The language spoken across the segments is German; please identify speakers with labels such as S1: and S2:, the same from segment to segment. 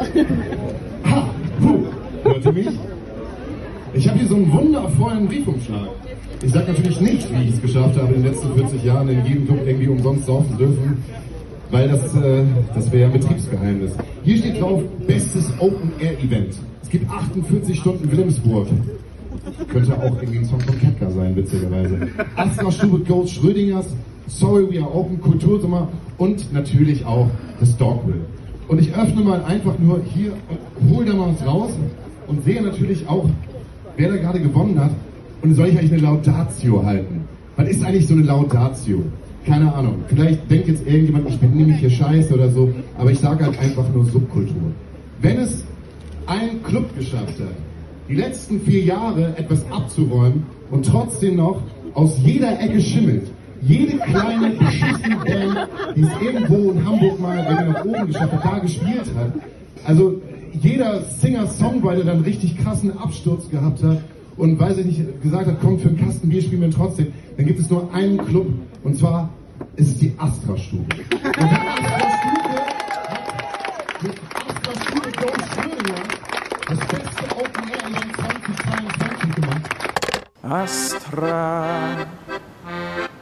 S1: Ha, puh, hört ihr mich? Ich habe hier so einen wundervollen Briefumschlag. Ich sage natürlich nicht, wie ich es geschafft habe, in den letzten 40 Jahren in jedem Club irgendwie umsonst saufen dürfen, weil das, äh, das wäre ja Betriebsgeheimnis. Hier steht drauf, bestes Open-Air-Event. Es gibt 48 Stunden Wilhelmsburg. Könnte auch irgendwie ein Song von Ketka sein, witzigerweise. Astra Stube Ghost Schrödingers, Sorry We Are Open, Kultursommer und natürlich auch das Dogville. Und ich öffne mal einfach nur hier und hole da mal was raus und sehe natürlich auch, wer da gerade gewonnen hat. Und soll ich eigentlich eine Laudatio halten? Was ist eigentlich so eine Laudatio? Keine Ahnung. Vielleicht denkt jetzt irgendjemand, ich bin nämlich hier scheiße oder so, aber ich sage halt einfach nur Subkultur. Wenn es ein Club geschafft hat, die letzten vier Jahre etwas abzuräumen und trotzdem noch aus jeder Ecke schimmelt, jede kleine beschissene Band, die es irgendwo in Hamburg mal, wenn er nach oben geschafft hat, da gespielt hat, also jeder Singer-Songwriter dann richtig krassen Absturz gehabt hat und weiß ich nicht, gesagt hat, kommt für einen Kasten Bier spielen wir trotzdem, dann gibt es nur einen Club und zwar ist es die Astra-Stube. Die hat mit Astra-Stube Ghost Schrödinger das beste Open Air Event 2022 gemacht.
S2: Astra,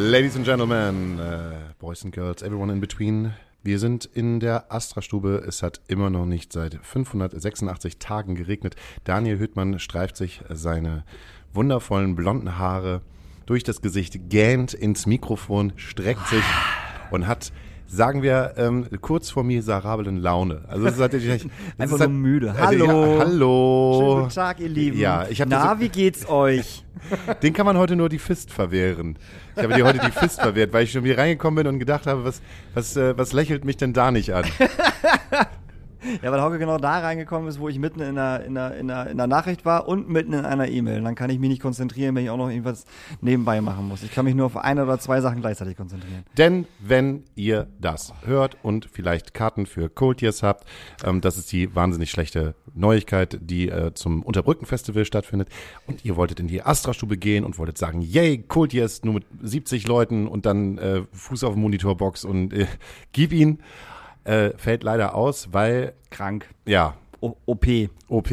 S3: Ladies and Gentlemen, äh, Boys and Girls, everyone in between. Wir sind in der Astra-Stube. Es hat immer noch nicht seit 586 Tagen geregnet. Daniel Hüttmann streift sich seine wundervollen blonden Haare durch das Gesicht, gähnt ins Mikrofon, streckt sich und hat, sagen wir, ähm, kurz vor miserablen Laune. Also es ist natürlich das
S4: Einfach
S3: ist halt-
S4: nur müde.
S3: Also,
S4: Hallo.
S3: ja, hallo.
S4: Schönen guten Tag, ihr Lieben.
S3: Ja, ich hab
S4: Na,
S3: das-
S4: wie geht's euch?
S3: Den kann man heute nur die Fist verwehren. Ich habe dir heute die Fist verwehrt, weil ich schon wieder reingekommen bin und gedacht habe, was, was, äh, was lächelt mich denn da nicht an?
S4: Ja, weil Hauke genau da reingekommen ist, wo ich mitten in einer, in einer, in einer, in einer Nachricht war und mitten in einer E-Mail. Dann kann ich mich nicht konzentrieren, wenn ich auch noch irgendwas nebenbei machen muss. Ich kann mich nur auf eine oder zwei Sachen gleichzeitig konzentrieren.
S3: Denn wenn ihr das hört und vielleicht Karten für Cold Years habt, ähm, das ist die wahnsinnig schlechte Neuigkeit, die äh, zum Unterbrücken Festival stattfindet und ihr wolltet in die Astra-Stube gehen und wolltet sagen, yay, Cold Years nur mit 70 Leuten und dann äh, Fuß auf Monitorbox und äh, gib ihn, äh, fällt leider aus, weil,
S4: Krank.
S3: ja,
S4: O OP.
S3: OP.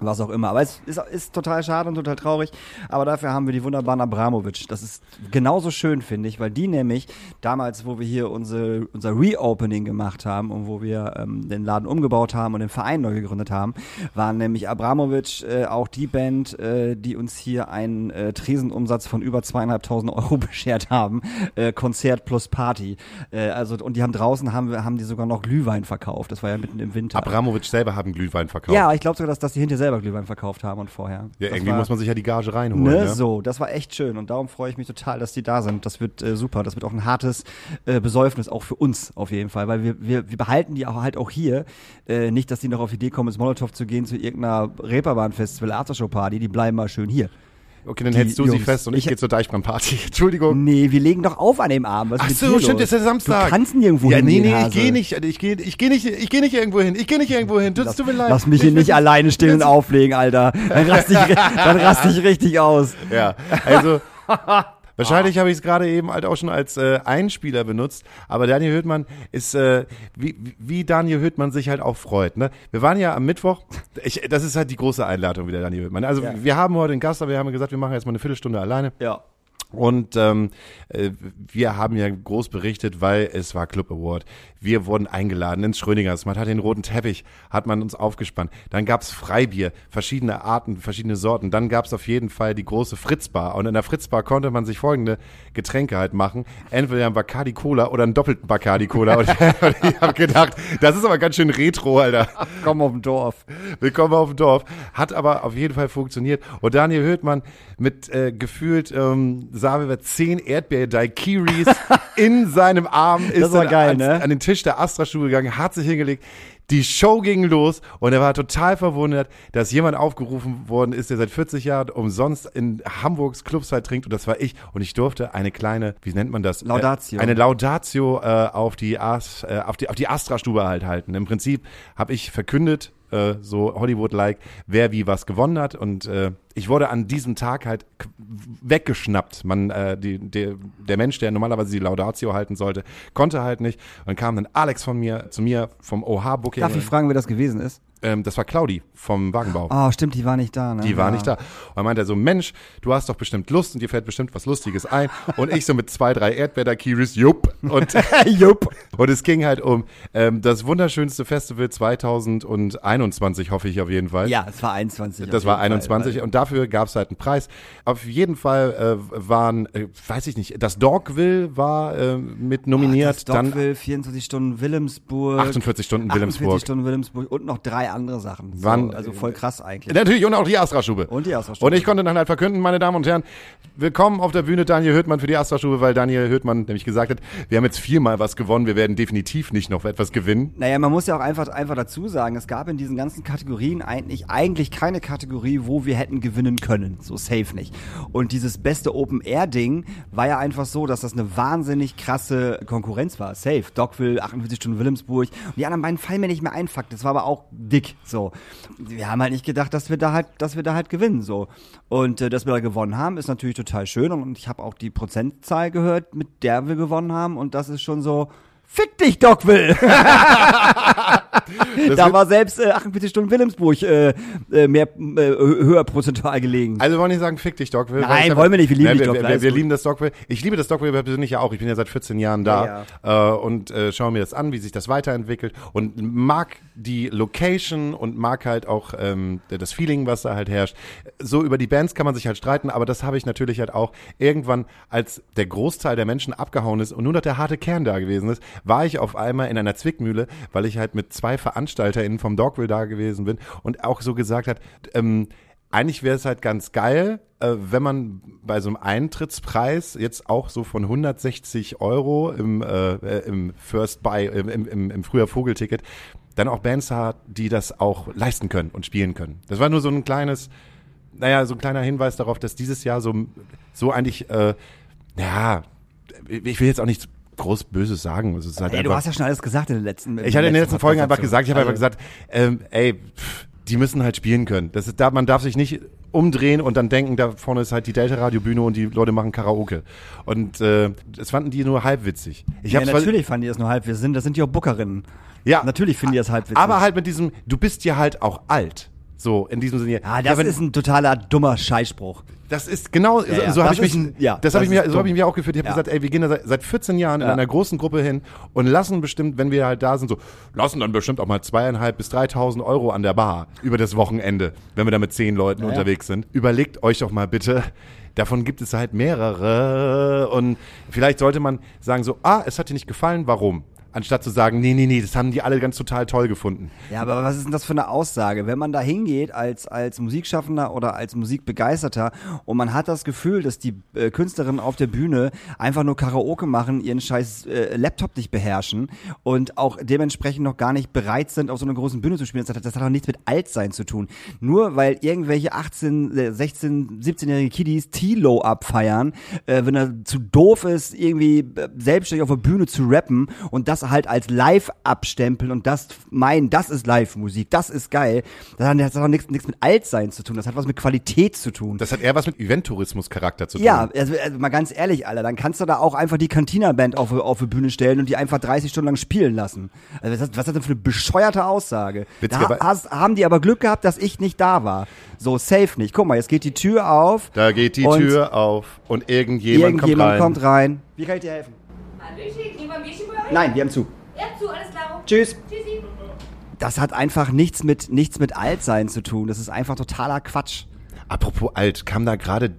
S4: was auch immer. Aber es ist, ist total schade und total traurig. Aber dafür haben wir die wunderbaren Abramovic. Das ist genauso schön, finde ich, weil die nämlich damals, wo wir hier unsere, unser Reopening gemacht haben und wo wir ähm, den Laden umgebaut haben und den Verein neu gegründet haben, waren nämlich Abramovic äh, auch die Band, äh, die uns hier einen äh, Tresenumsatz von über zweieinhalbtausend Euro beschert haben. Äh, Konzert plus Party. Äh, also, und die haben draußen, haben, wir, haben die sogar noch Glühwein verkauft. Das war ja mitten im Winter.
S3: Abramovic selber haben Glühwein verkauft.
S4: Ja, ich glaube sogar, dass, dass die hinterher selber Glühwein verkauft haben und vorher.
S3: Ja,
S4: Das
S3: irgendwie
S4: war,
S3: muss man sich ja die Gage reinholen.
S4: Ne,
S3: Ne?
S4: so, das war echt schön und darum freue ich mich total, dass die da sind. Das wird äh, super. Das wird auch ein hartes äh, Besäufnis, auch für uns auf jeden Fall, weil wir, wir, wir behalten die auch halt auch hier. Äh, nicht, dass die noch auf die Idee kommen, ins Molotow zu gehen zu irgendeiner Reeperbahn-Festival, Aftershow-Party, die bleiben mal schön hier.
S3: Okay, dann hältst du sie
S4: Jungs.
S3: fest und ich,
S4: Ich-
S3: gehe zur Deichbrandparty. Entschuldigung.
S4: Nee, wir legen doch auf an dem Abend. Was
S3: Ach so, stimmt, das ist ja Samstag.
S4: Du kannst nirgendwo
S3: Ja, nee,
S4: hingehen,
S3: nee, ich gehe nicht, ich gehe ich geh nicht, ich gehe nicht irgendwo hin. Ich gehe nicht irgendwo hin.
S4: Lass,
S3: tut mir leid.
S4: lass mich hier
S3: Ich
S4: nicht alleine stehen und auflegen, Alter. Dann raste ich, dann raste ich richtig aus.
S3: Ja, also wahrscheinlich habe ich es gerade eben halt auch schon als äh, Einspieler benutzt, aber Daniel Hüttmann ist, äh, wie, wie Daniel Hüttmann sich halt auch freut. Ne? Wir waren ja am Mittwoch, ich, das ist halt die große Einladung wieder, Daniel Hüttmann. Also
S4: Ja.
S3: wir haben heute einen Gast, aber wir haben gesagt, wir machen jetzt mal eine Viertelstunde alleine.
S4: Ja.
S3: Und ähm, äh, wir haben ja groß berichtet, weil es war Club Award. Wir wurden eingeladen ins Schröningers. Man hat den roten Teppich, hat man uns aufgespannt. Dann gab's Freibier, verschiedene Arten, verschiedene Sorten. Dann gab's auf jeden Fall die große Fritzbar. Und in der Fritzbar konnte man sich folgende Getränke halt machen. Entweder ein Bacardi Cola oder einen doppelten Bacardi Cola. Und, und ich habe gedacht, das ist aber ganz schön retro, Alter.
S4: Komm auf dem Dorf.
S3: Willkommen auf dem Dorf. Hat aber auf jeden Fall funktioniert. Und Daniel Höhtmann mit äh, gefühlt ähm, sahen wir zehn Erdbeer-Daiquiris in seinem Arm. Ist
S4: Das war geil,
S3: ans,
S4: ne?
S3: an den Tisch der Astra-Stube gegangen, hat sich hingelegt. Die Show ging los und er war total verwundert, dass jemand aufgerufen worden ist, der seit 40 Jahren umsonst in Hamburgs Clubzeit trinkt und das war ich und ich durfte eine kleine, wie nennt man das?
S4: Laudatio.
S3: Äh, eine Laudatio äh, auf die As, äh, auf die auf die Astra-Stube halt halten. Im Prinzip habe ich verkündet, äh, so Hollywood-like, wer wie was gewonnen hat und äh, ich wurde an diesem Tag halt weggeschnappt. Man, äh, die, der, der Mensch, der normalerweise die Laudatio halten sollte, konnte halt nicht. Und dann kam dann Alex von mir zu mir vom OH Booking.
S4: Darf ich fragen, wer das gewesen ist?
S3: Ähm, das war Claudi vom Wagenbau.
S4: Oh, stimmt, die war nicht da, ne?
S3: Die war
S4: ja.
S3: nicht da. Und dann meinte er so, Mensch, du hast doch bestimmt Lust und dir fällt bestimmt was Lustiges ein. Und ich so mit zwei, drei Erdbeer-Kiris, jupp. Und,
S4: Jupp.
S3: und es ging halt um ähm, das wunderschönste Festival 2021, hoffe ich auf jeden Fall.
S4: Ja, es war 21.
S3: Das war
S4: jeden Fall,
S3: 21
S4: weil-
S3: und dafür gab es halt einen Preis. Auf jeden Fall äh, waren, äh, weiß ich nicht, das Dogville war äh, mit nominiert,
S4: Das
S3: dann
S4: Dogville, 24 Stunden Wilhelmsburg.
S3: 48 Stunden
S4: 48
S3: Wilhelmsburg.
S4: Stunden Wilhelmsburg und noch drei andere Sachen. So,
S3: Wann-
S4: also voll krass eigentlich.
S3: Natürlich, und auch die Astra-Stube.
S4: Und die Astra-Stube.
S3: Und ich konnte dann halt verkünden, meine Damen und Herren, willkommen auf der Bühne Daniel Höhtmann für die Astra-Stube, weil Daniel Höhtmann nämlich gesagt hat, wir haben jetzt viermal was gewonnen, wir werden definitiv nicht noch etwas gewinnen.
S4: Naja, man muss ja auch einfach, einfach dazu sagen, es gab in diesen ganzen Kategorien eigentlich, eigentlich keine Kategorie, wo wir hätten gewinnen können. So safe nicht. Und dieses beste Open-Air-Ding war ja einfach so, dass das eine wahnsinnig krasse Konkurrenz war. Safe. Dogville, 48 Stunden Wilhelmsburg. Und die anderen beiden fallen mir nicht mehr ein, Fakt. Das war aber auch dick. So. Wir haben halt nicht gedacht, dass wir da halt, dass wir da halt gewinnen. So. Und äh, dass wir da gewonnen haben, ist natürlich total schön. Und ich habe auch die Prozentzahl gehört, mit der wir gewonnen haben. Und das ist schon so. Fick dich, Dogville!
S3: Das
S4: da war selbst äh, 48 Stunden Wilhelmsburg äh, äh, mehr äh, hö- höher prozentual gelegen.
S3: Also wollen nicht sagen, fick dich, Dogville.
S4: Nein,
S3: weil ich
S4: wollen wir nicht, wir lieben
S3: Nein,
S4: dich,
S3: wir,
S4: Dogville,
S3: Wir, wir
S4: gut.
S3: lieben das Dogville. Ich liebe das Dogville persönlich ja auch. Ich bin ja seit 14 Jahren da äh, und äh, schaue mir das an, wie sich das weiterentwickelt und mag die Location und mag halt auch ähm, das Feeling, was da halt herrscht. So über die Bands kann man sich halt streiten, aber das habe ich natürlich halt auch irgendwann, als der Großteil der Menschen abgehauen ist und nur noch der harte Kern da gewesen ist, war ich auf einmal in einer Zwickmühle, weil ich halt mit zwei VeranstalterInnen vom Dogville da gewesen bin und auch so gesagt hat, ähm, eigentlich wäre es halt ganz geil, äh, wenn man bei so einem Eintrittspreis jetzt auch so von 160 Euro im, äh, äh, im First Buy, im, im, im, früher Vogelticket, dann auch Bands hat, die das auch leisten können und spielen können. Das war nur so ein kleines, naja, so ein kleiner Hinweis darauf, dass dieses Jahr so, so eigentlich, äh, ja, ich will jetzt auch nichts groß Böses sagen. Es ist halt
S4: Ey, du
S3: einfach,
S4: hast ja schon alles gesagt in den letzten
S3: ich hatte in den letzten Folgen einfach gesagt, ich habe
S4: dazu.
S3: einfach gesagt, ähm, ey, pff, die müssen halt spielen können. Das ist, da, man darf sich nicht umdrehen und dann denken, da vorne ist halt die Delta-Radio-Bühne und die Leute machen Karaoke. Und äh, das fanden die nur halb witzig. Ich
S4: Ja, natürlich fanden die das nur halb. Wir sind, das sind ja auch Bookerinnen.
S3: Ja.
S4: Natürlich finden die das halb witzig.
S3: aber halt mit diesem, du bist ja halt auch alt. So, in diesem Sinne.
S4: Ah, das
S3: wenn-
S4: ist ein totaler dummer Scheißspruch.
S3: Das ist genau, so,
S4: ja,
S3: so habe
S4: das
S3: ich mich,
S4: ist ja,
S3: das habe
S4: das
S3: ich mir, so habe ich mir auch geführt. Ich habe
S4: Ja.
S3: gesagt, ey, wir gehen da seit, seit 14 Jahren in
S4: Ja.
S3: einer großen Gruppe hin und lassen bestimmt, wenn wir halt da sind, so, lassen dann bestimmt auch mal zweieinhalb bis 3.000 Euro an der Bar über das Wochenende, wenn wir da mit zehn Leuten
S4: Ja, ja.
S3: unterwegs sind. Überlegt euch doch mal bitte, davon gibt es halt mehrere und vielleicht sollte man sagen so, ah, es hat dir nicht gefallen, warum? Anstatt zu sagen, nee, nee, nee, das haben die alle ganz total toll gefunden.
S4: Ja, aber was ist denn das für eine Aussage? Wenn man da hingeht als, als Musikschaffender oder als Musikbegeisterter und man hat das Gefühl, dass die äh, Künstlerinnen auf der Bühne einfach nur Karaoke machen, ihren scheiß äh, Laptop nicht beherrschen und auch dementsprechend noch gar nicht bereit sind, auf so einer großen Bühne zu spielen, das hat, das hat auch nichts mit Altsein zu tun. Nur weil irgendwelche 18, äh, 16, 17-jährige Kiddies T-Low abfeiern, äh, wenn er zu doof ist, irgendwie äh, selbstständig auf der Bühne zu rappen und das halt als live abstempeln und das meinen, das ist Live-Musik, das ist geil. Das hat, das hat auch nichts, nichts mit Altsein zu tun, das hat was mit Qualität zu tun.
S3: Das hat eher was mit Eventtourismus-Charakter zu tun.
S4: Ja, also, also mal ganz ehrlich, Alter, dann kannst du da auch einfach die Cantina-Band auf, auf die Bühne stellen und die einfach 30 Stunden lang spielen lassen. Also was, ist- was ist das denn für eine bescheuerte Aussage? Da
S3: Witzigerweise-
S4: hast, haben die aber Glück gehabt, dass ich nicht da war. So, safe nicht. Guck mal, jetzt geht die Tür auf.
S3: Da geht die Tür auf und irgendjemand,
S4: Irgendjemand
S3: kommt rein.
S4: kommt rein. Wie kann ich dir helfen?
S5: Hallöchen, lieber Mädchen bei euch?
S4: Nein, wir haben zu.
S5: Ja, zu, alles klar.
S4: Tschüss.
S5: Tschüssi.
S4: Das hat einfach nichts mit, nichts mit Altsein zu tun. Das ist einfach totaler Quatsch.
S3: Apropos alt, kam da gerade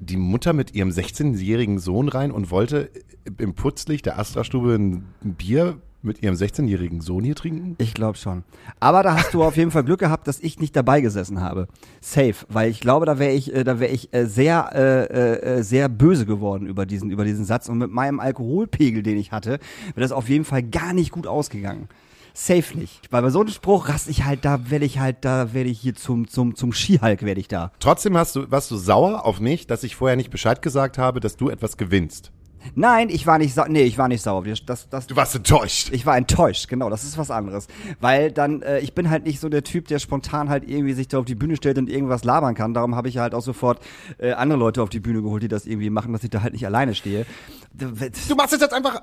S3: die Mutter mit ihrem 16-jährigen Sohn rein und wollte im Putzlicht der Astra-Stube ein Bier mit ihrem 16-jährigen Sohn hier trinken?
S4: Ich glaube schon. Aber da hast du auf jeden Fall Glück gehabt, dass ich nicht dabei gesessen habe. Safe, weil ich glaube, da wäre ich, äh, da wäre ich äh, sehr, äh, äh, sehr böse geworden über diesen, über diesen Satz und mit meinem Alkoholpegel, den ich hatte, wäre das auf jeden Fall gar nicht gut ausgegangen. Safe nicht. Weil bei so einem Spruch raste ich halt, da werde ich halt, da werde ich hier zum, zum, zum Skihulk werde ich da.
S3: Trotzdem hast du, warst du sauer auf mich, dass ich vorher nicht Bescheid gesagt habe, dass du etwas gewinnst.
S4: Nein, ich war nicht sauer. Nee, ich war nicht sauer. Das, das,
S3: Du warst enttäuscht.
S4: Ich war enttäuscht, genau, das ist was anderes. Weil dann, äh, ich bin halt nicht so der Typ, der spontan halt irgendwie sich da auf die Bühne stellt und irgendwas labern kann. Darum habe ich halt auch sofort äh, andere Leute auf die Bühne geholt, die das irgendwie machen, dass ich da halt nicht alleine stehe.
S3: Du machst jetzt einfach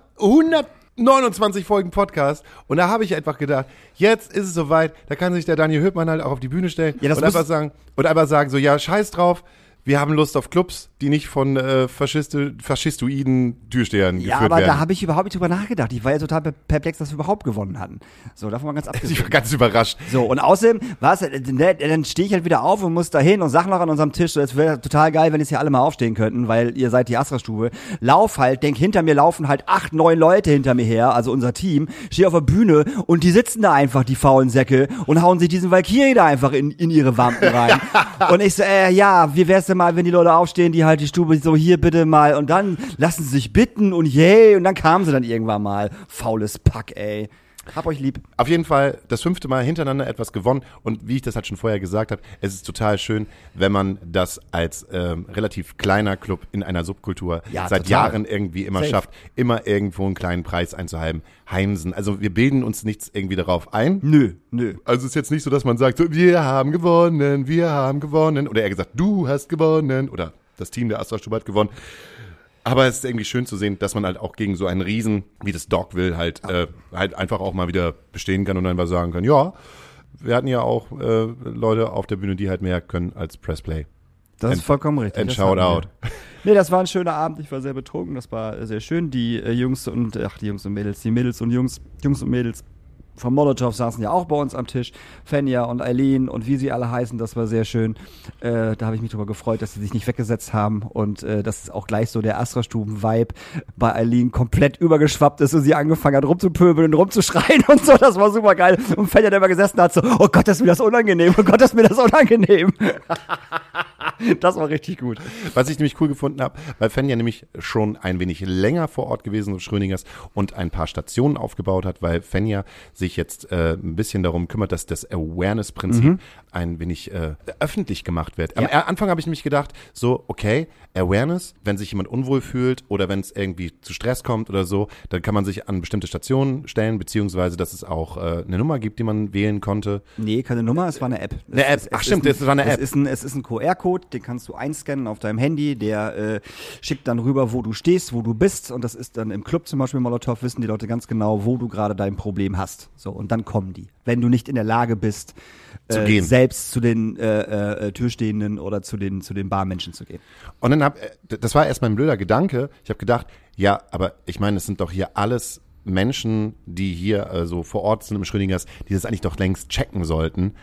S3: 129 Folgen Podcast und da habe ich einfach gedacht, jetzt ist es soweit, da kann sich der Daniel Hübmann halt auch auf die Bühne stellen
S4: Ja,
S3: und einfach sagen und einfach sagen so, ja, scheiß drauf, wir haben Lust auf Clubs, die nicht von äh, Faschiste, faschistoiden Türstehern
S4: Ja,
S3: geführt
S4: aber
S3: werden.
S4: da habe ich überhaupt nicht drüber nachgedacht. Ich war ja total per- perplex, dass wir überhaupt gewonnen hatten. So, davon mal ganz
S3: ich
S4: abgesehen.
S3: war ganz überrascht.
S4: So, und außerdem, was, äh, ne, dann stehe ich halt wieder auf und muss da hin und sag noch an unserem Tisch, so, es wäre total geil, wenn jetzt hier alle mal aufstehen könnten, weil ihr seid die Astra-Stube. Lauf halt, denk, hinter mir laufen halt acht, neun Leute hinter mir her, also unser Team, stehe auf der Bühne und die sitzen da einfach, die faulen Säcke, und hauen sich diesen Valkyrie da einfach in, in ihre Wampen rein. und ich so, äh, ja, wie wär's denn mal, wenn die Leute aufstehen, die halt die Stube so, hier bitte mal, und dann lassen sie sich bitten und yay, und dann kamen sie dann irgendwann mal. Faules Pack, ey. Hab euch lieb.
S3: Auf jeden Fall das fünfte Mal hintereinander etwas gewonnen und wie ich das halt schon vorher gesagt habe, es ist total schön, wenn man das als ähm, relativ kleiner Club in einer Subkultur
S4: Ja,
S3: seit
S4: total.
S3: Jahren irgendwie immer
S4: Safe.
S3: schafft, immer irgendwo einen kleinen Preis einzuheimsen. Heimsen. Also wir bilden uns nichts irgendwie darauf ein.
S4: Nö, nö.
S3: Also es ist jetzt nicht so, dass man sagt, so, wir haben gewonnen, wir haben gewonnen. Oder er gesagt, du hast gewonnen. Oder das Team der Astra Stube hat gewonnen. Aber es ist irgendwie schön zu sehen, dass man halt auch gegen so einen Riesen wie das Dogville halt, äh, halt einfach auch mal wieder bestehen kann und einfach sagen kann, ja, wir hatten ja auch äh, Leute auf der Bühne, die halt mehr können als Pressplay.
S4: Das
S3: And-
S4: ist vollkommen richtig.
S3: and shout out.
S4: Nee, das war ein schöner Abend. Ich war sehr betrunken. Das war sehr schön. Die äh, Jungs und, ach, die Jungs und Mädels, die Mädels und Jungs, Jungs und Mädels von Molotow saßen ja auch bei uns am Tisch. Fenja und Eileen und wie sie alle heißen, das war sehr schön. Äh, da habe ich mich darüber gefreut, dass sie sich nicht weggesetzt haben und äh, dass auch gleich so der Astra-Stuben-Vibe bei Eileen komplett übergeschwappt ist und sie angefangen hat rumzupöbeln und rumzuschreien und so. Das war super geil. Und Fenja, der immer gesessen hat, so, oh Gott, ist mir das unangenehm, oh Gott, ist mir das unangenehm. das war richtig gut.
S3: Was ich nämlich cool gefunden habe, weil Fenja nämlich schon ein wenig länger vor Ort gewesen ist, Schröningers, und ein paar Stationen aufgebaut hat, weil Fenja sich jetzt äh, ein bisschen darum kümmert, dass das Awareness-Prinzip ein wenig äh, öffentlich gemacht wird. Am
S4: Ja.
S3: Anfang habe ich nämlich gedacht, so, okay, Awareness, wenn sich jemand unwohl fühlt oder wenn es irgendwie zu Stress kommt oder so, dann kann man sich an bestimmte Stationen stellen, beziehungsweise dass es auch äh, eine Nummer gibt, die man wählen konnte.
S4: Nee, keine Nummer, es war eine App.
S3: Eine
S4: Es
S3: App.
S4: ist-
S3: Ach
S4: es
S3: stimmt,
S4: ist
S3: es war eine
S4: Es
S3: App.
S4: ist ein, es ist ein QR-Code, den kannst du einscannen auf deinem Handy, der äh, schickt dann rüber, wo du stehst, wo du bist und das ist dann im Club zum Beispiel Molotow, wissen die Leute ganz genau, wo du gerade dein Problem hast. So, und dann kommen die. Wenn du nicht in der Lage bist,
S3: Zu
S4: äh, selbst zu den äh, äh, Türstehenden oder zu den, zu den Barmenschen zu gehen.
S3: Und dann hab, äh, das war erst mein blöder Gedanke. Ich habe gedacht, ja, aber ich meine, es sind doch hier alles Menschen, die hier äh, so vor Ort sind im Schrödingers, die das eigentlich doch längst checken sollten.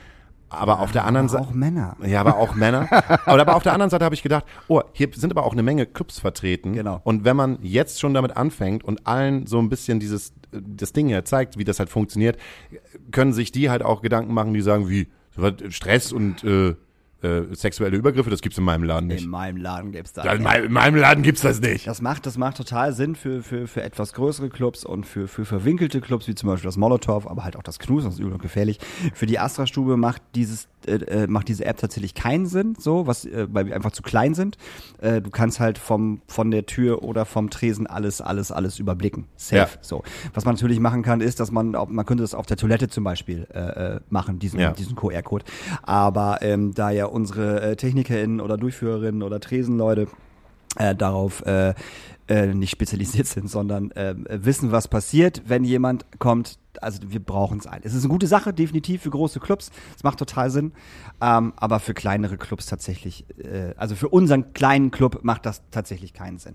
S3: Aber auf der anderen Seite.
S4: auch Männer.
S3: Ja, aber auch Männer. aber, aber auf der anderen Seite habe ich gedacht, oh, hier sind aber auch eine Menge Clubs vertreten.
S4: Genau.
S3: Und wenn man jetzt schon damit anfängt und allen so ein bisschen dieses das Ding ja zeigt, wie das halt funktioniert, können sich die halt auch Gedanken machen, die sagen, wie Stress und äh, äh, sexuelle Übergriffe, das gibt's in meinem Laden nicht.
S4: In meinem Laden gibt's da.
S3: Ja, in, meinem, in meinem Laden gibt's das nicht.
S4: Das macht, das macht total Sinn für, für, für etwas größere Clubs und für, für verwinkelte Clubs, wie zum Beispiel das Molotow, aber halt auch das Knus, das ist übel und gefährlich. Für die Astra-Stube macht dieses, äh, äh, macht diese App tatsächlich keinen Sinn, so, was, äh, weil wir einfach zu klein sind. Äh, du kannst halt vom, von der Tür oder vom Tresen alles, alles, alles überblicken. Safe.
S3: Ja.
S4: So. Was man natürlich machen kann, ist, dass man, man könnte das auf der Toilette zum Beispiel äh, äh, machen, diesen,
S3: Ja.
S4: diesen QR-Code. Aber ähm, da ja unsere äh, TechnikerInnen oder Durchführerinnen oder Tresenleute äh, darauf äh, äh, nicht spezialisiert sind, sondern äh, wissen, was passiert, wenn jemand kommt. Also wir brauchen es ein. Es ist eine gute Sache, definitiv für große Clubs. Es macht total Sinn. Ähm, aber für kleinere Clubs tatsächlich, äh, also für unseren kleinen Club macht das tatsächlich keinen Sinn.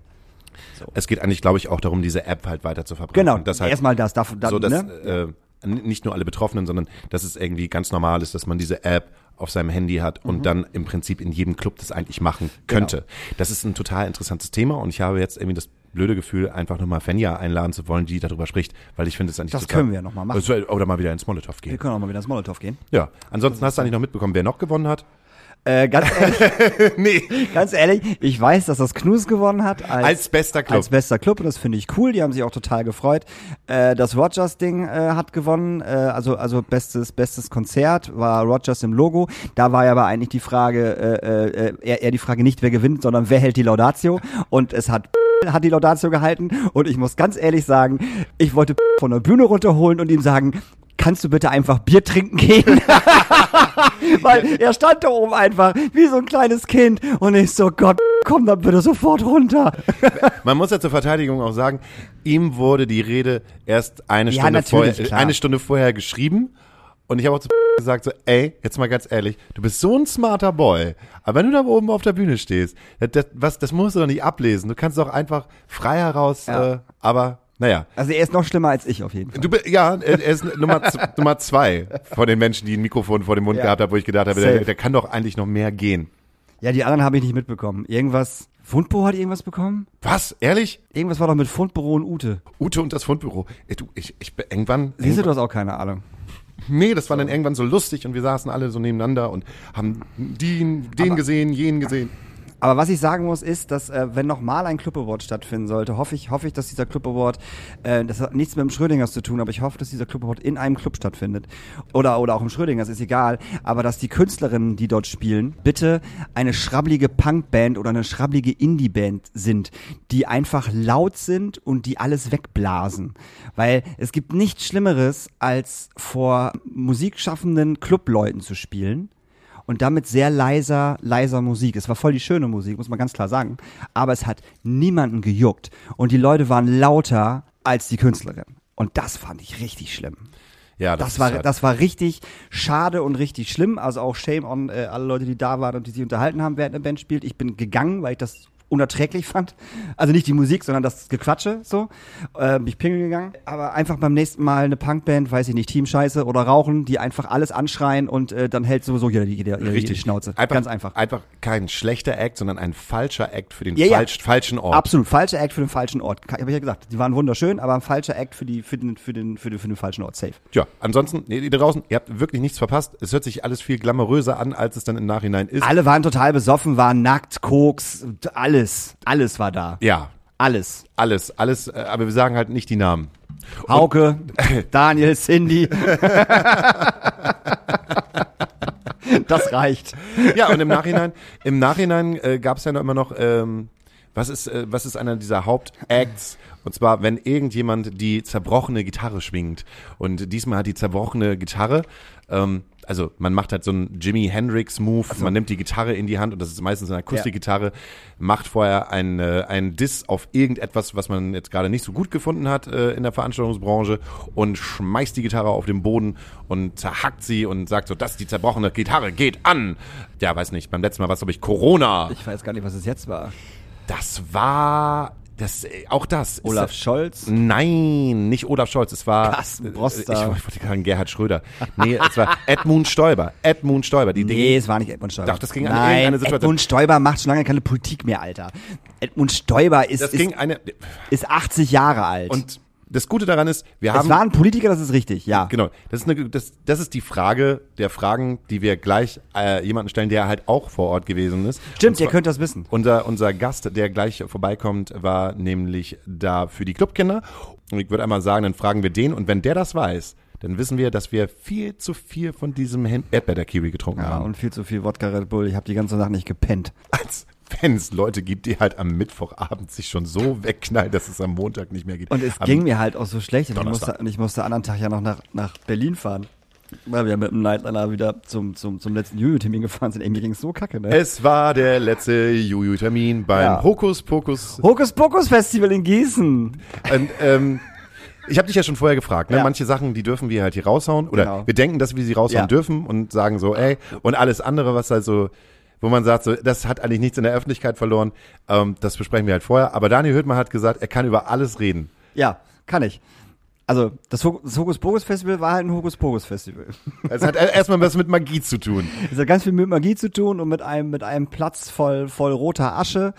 S3: Es geht eigentlich, glaube ich, auch darum, diese App halt weiter zu verbreiten.
S4: Genau,
S3: dass halt
S4: erstmal das. Darf, dann,
S3: so, dass
S4: ne?
S3: äh, nicht nur alle Betroffenen, sondern dass es irgendwie ganz normal ist, dass man diese App auf seinem Handy hat und
S4: Mhm.
S3: dann im Prinzip in jedem Club das eigentlich machen
S4: Genau.
S3: könnte. Das ist ein total interessantes Thema und ich habe jetzt irgendwie das blöde Gefühl, einfach nochmal Fenja einladen zu wollen, die darüber spricht, weil ich finde es eigentlich
S4: Das
S3: total-
S4: können wir ja noch mal machen.
S3: Also, Oder mal wieder ins Molotow
S4: Wir
S3: gehen.
S4: können auch mal wieder ins Molotow gehen.
S3: Ja, ansonsten hast du eigentlich noch mitbekommen, wer noch gewonnen hat?
S4: Äh, ganz ehrlich,
S3: nee.
S4: ganz ehrlich, ich weiß, dass das Knus gewonnen hat als,
S3: Als bester Club.
S4: Als bester Club und das finde ich cool. Die haben sich auch total gefreut. Äh, das Rogers-Ding äh, hat gewonnen. Äh, also also bestes bestes Konzert war Rogers im Logo. Da war ja aber eigentlich die Frage äh, äh, eher, eher die Frage nicht wer gewinnt, sondern wer hält die Laudatio. Und es hat hat die Laudatio gehalten und ich muss ganz ehrlich sagen, ich wollte von der Bühne runterholen und ihm sagen, kannst du bitte einfach Bier trinken gehen? Weil er stand da oben einfach wie so ein kleines Kind und ich so, Gott, komm dann bitte sofort runter.
S3: Man muss ja zur Verteidigung auch sagen, ihm wurde die Rede erst eine
S4: Ja,
S3: Stunde vorher, eine Stunde vorher geschrieben. Und ich habe auch zu gesagt so, ey, jetzt mal ganz ehrlich, du bist so ein smarter Boy. Aber wenn du da oben auf der Bühne stehst, das, das, was, das musst du doch nicht ablesen. Du kannst doch einfach frei heraus,
S4: Ja.
S3: äh, aber naja.
S4: Also er ist noch schlimmer als ich auf jeden Fall.
S3: Du, ja, er ist Nummer, Nummer zwei von den Menschen, die ein Mikrofon vor dem Mund
S4: Ja.
S3: gehabt haben, wo ich gedacht habe, der, der kann doch eigentlich noch mehr gehen.
S4: Ja, die anderen habe ich nicht mitbekommen. Irgendwas, Fundbüro hat irgendwas bekommen?
S3: Was? Ehrlich?
S4: Irgendwas war doch mit Fundbüro und Ute.
S3: Ute und das Fundbüro. Ey, du, ich, ich, irgendwann.
S4: Siehst du, hast auch keine Ahnung.
S3: Nee, das war dann irgendwann so lustig und wir saßen alle so nebeneinander und haben den, den
S4: Aber-
S3: gesehen, jenen gesehen.
S4: Aber was ich sagen muss, ist, dass äh, wenn nochmal ein Club Award stattfinden sollte, hoffe ich, hoffe ich, dass dieser Club Award, äh, das hat nichts mit dem Schrödingers zu tun, aber ich hoffe, dass dieser Club Award in einem Club stattfindet. Oder, oder auch im Schrödingers, ist egal. Aber dass die Künstlerinnen, die dort spielen, bitte eine schrabbelige Punkband oder eine schrabbelige Indie-Band sind, die einfach laut sind und die alles wegblasen. Weil es gibt nichts Schlimmeres, als vor musikschaffenden Clubleuten zu spielen und damit sehr leiser, leiser Musik. Es war voll die schöne Musik, muss man ganz klar sagen. Aber es hat niemanden gejuckt. Und die Leute waren lauter als die Künstlerin. Und das fand ich richtig schlimm.
S3: Ja,
S4: Das
S3: ist
S4: war,
S3: halt-
S4: das war richtig schade und richtig schlimm. Also auch Shame on äh, alle Leute, die da waren und die sich unterhalten haben, während eine Band spielt. Ich bin gegangen, weil ich das unerträglich fand. Also nicht die Musik, sondern das Gequatsche so. Äh, bin ich pingeln gegangen. Aber einfach beim nächsten Mal eine Punkband, weiß ich nicht, Team Scheiße oder Rauchen, die einfach alles anschreien und äh, dann hält sowieso jeder die, jeder, jeder die Schnauze.
S3: Einfach,
S4: Ganz einfach.
S3: Einfach kein schlechter Act, sondern ein falscher Act für den
S4: Ja, ja.
S3: falsch, falschen Ort.
S4: Absolut, falscher Act für den falschen Ort. Habe ich ja gesagt. Die waren wunderschön, aber ein falscher Act für, die, für, den, für, den, für, den, für den falschenOrt. Safe.
S3: Tja, ansonsten, nee, ihr draußen, ihr habt wirklich nichts verpasst. Es hört sich alles viel glamouröser an, als es dann im Nachhinein ist.
S4: Alle waren total besoffen, waren nackt, Koks, alles. Alles war da.
S3: Ja,
S4: Alles.
S3: alles, alles, äh, aber wir sagen halt nicht die Namen.
S4: Hauke, Daniel, Cindy. das reicht.
S3: Ja, und im Nachhinein, im Nachhinein äh, gab es ja noch immer noch, ähm, was ist, äh, was ist einer dieser Hauptacts? Und zwar, wenn irgendjemand die zerbrochene Gitarre schwingt. Und diesmal hat die zerbrochene Gitarre, ähm, also man macht halt so einen Jimi Hendrix Move, man nimmt die Gitarre in die Hand und das ist meistens eine Akustikgitarre, macht vorher ein, äh, Diss auf irgendetwas, was man jetzt gerade nicht so gut gefunden hat äh, in der Veranstaltungsbranche und schmeißt die Gitarre auf den Boden und zerhackt sie und sagt so, das ist die zerbrochene Gitarre, geht an. Ja, weiß nicht, beim letzten Mal war es, glaube ich, Corona.
S4: Ich weiß gar nicht, was es jetzt war.
S3: Das war, das, äh, auch das. ist-
S4: Olaf Scholz.
S3: Nein, nicht Olaf Scholz, es war.
S4: Carsten
S3: äh,
S4: Broster.
S3: Ich, ich wollte sagen Gerhard Schröder. Nee, es war Edmund Stoiber. Edmund Stoiber. Die
S4: Nee,
S3: Dinge,
S4: es war nicht Edmund Stoiber.
S3: Doch, das ging an irgendeine Situation.
S4: Edmund Stoiber macht schon lange keine Politik mehr, Alter. Edmund Stoiber ist,
S3: das
S4: ist,
S3: ging eine.
S4: ist 80 Jahre alt.
S3: Und das Gute daran ist, wir haben.
S4: es war ein Politiker, das ist richtig, ja.
S3: Genau, das ist, eine, das, das ist die Frage der Fragen, die wir gleich äh, jemanden stellen, der halt auch vor Ort gewesen ist.
S4: Stimmt,
S3: Und
S4: ihr
S3: zwar-
S4: könnt das wissen.
S3: Unser, unser Gast, der gleich vorbeikommt, war nämlich da für die Clubkinder. Und ich würde einmal sagen, dann fragen wir den. Und wenn der das weiß, dann wissen wir, dass wir viel zu viel von diesem Erdbeer-Kiwi getrunken
S4: Ja,
S3: haben.
S4: und viel zu viel Wodka Red Bull. Ich habe die ganze Nacht nicht gepennt.
S3: Als wenn es Leute gibt, die halt am Mittwochabend sich schon so wegknallen, dass es am Montag nicht mehr geht.
S4: Und es
S3: am,
S4: ging mir halt auch so schlecht. Und ich musste, und ich musste anderen Tag ja noch nach, nach Berlin fahren. Weil wir mit dem Nightliner wieder zum, zum, zum letzten Juju-Termin gefahren sind. Irgendwie ging's so kacke, ne?
S3: Es war der letzte Juju-Termin beim
S4: Ja.
S3: Hokus Pokus
S4: Hokus Pokus Festival in Gießen.
S3: Und, ähm, ich habe dich ja schon vorher gefragt, ne?
S4: Ja.
S3: manche Sachen, die dürfen wir halt hier raushauen. Oder
S4: Genau.
S3: wir denken, dass wir sie raushauen
S4: Ja.
S3: dürfen und sagen so, ey, und alles andere, was halt so, wo man sagt, so, das hat eigentlich nichts in der Öffentlichkeit verloren, ähm, das besprechen wir halt vorher. Aber Daniel Hüttmann hat gesagt, er kann über alles reden.
S4: Ja, kann ich. Also, das, Ho- das Hokus Pokus Festival war halt ein Hokus Pokus Festival.
S3: Es hat erstmal was mit Magie zu tun.
S4: Es hat ganz viel mit Magie zu tun und mit einem, mit einem Platz voll, voll roter Asche,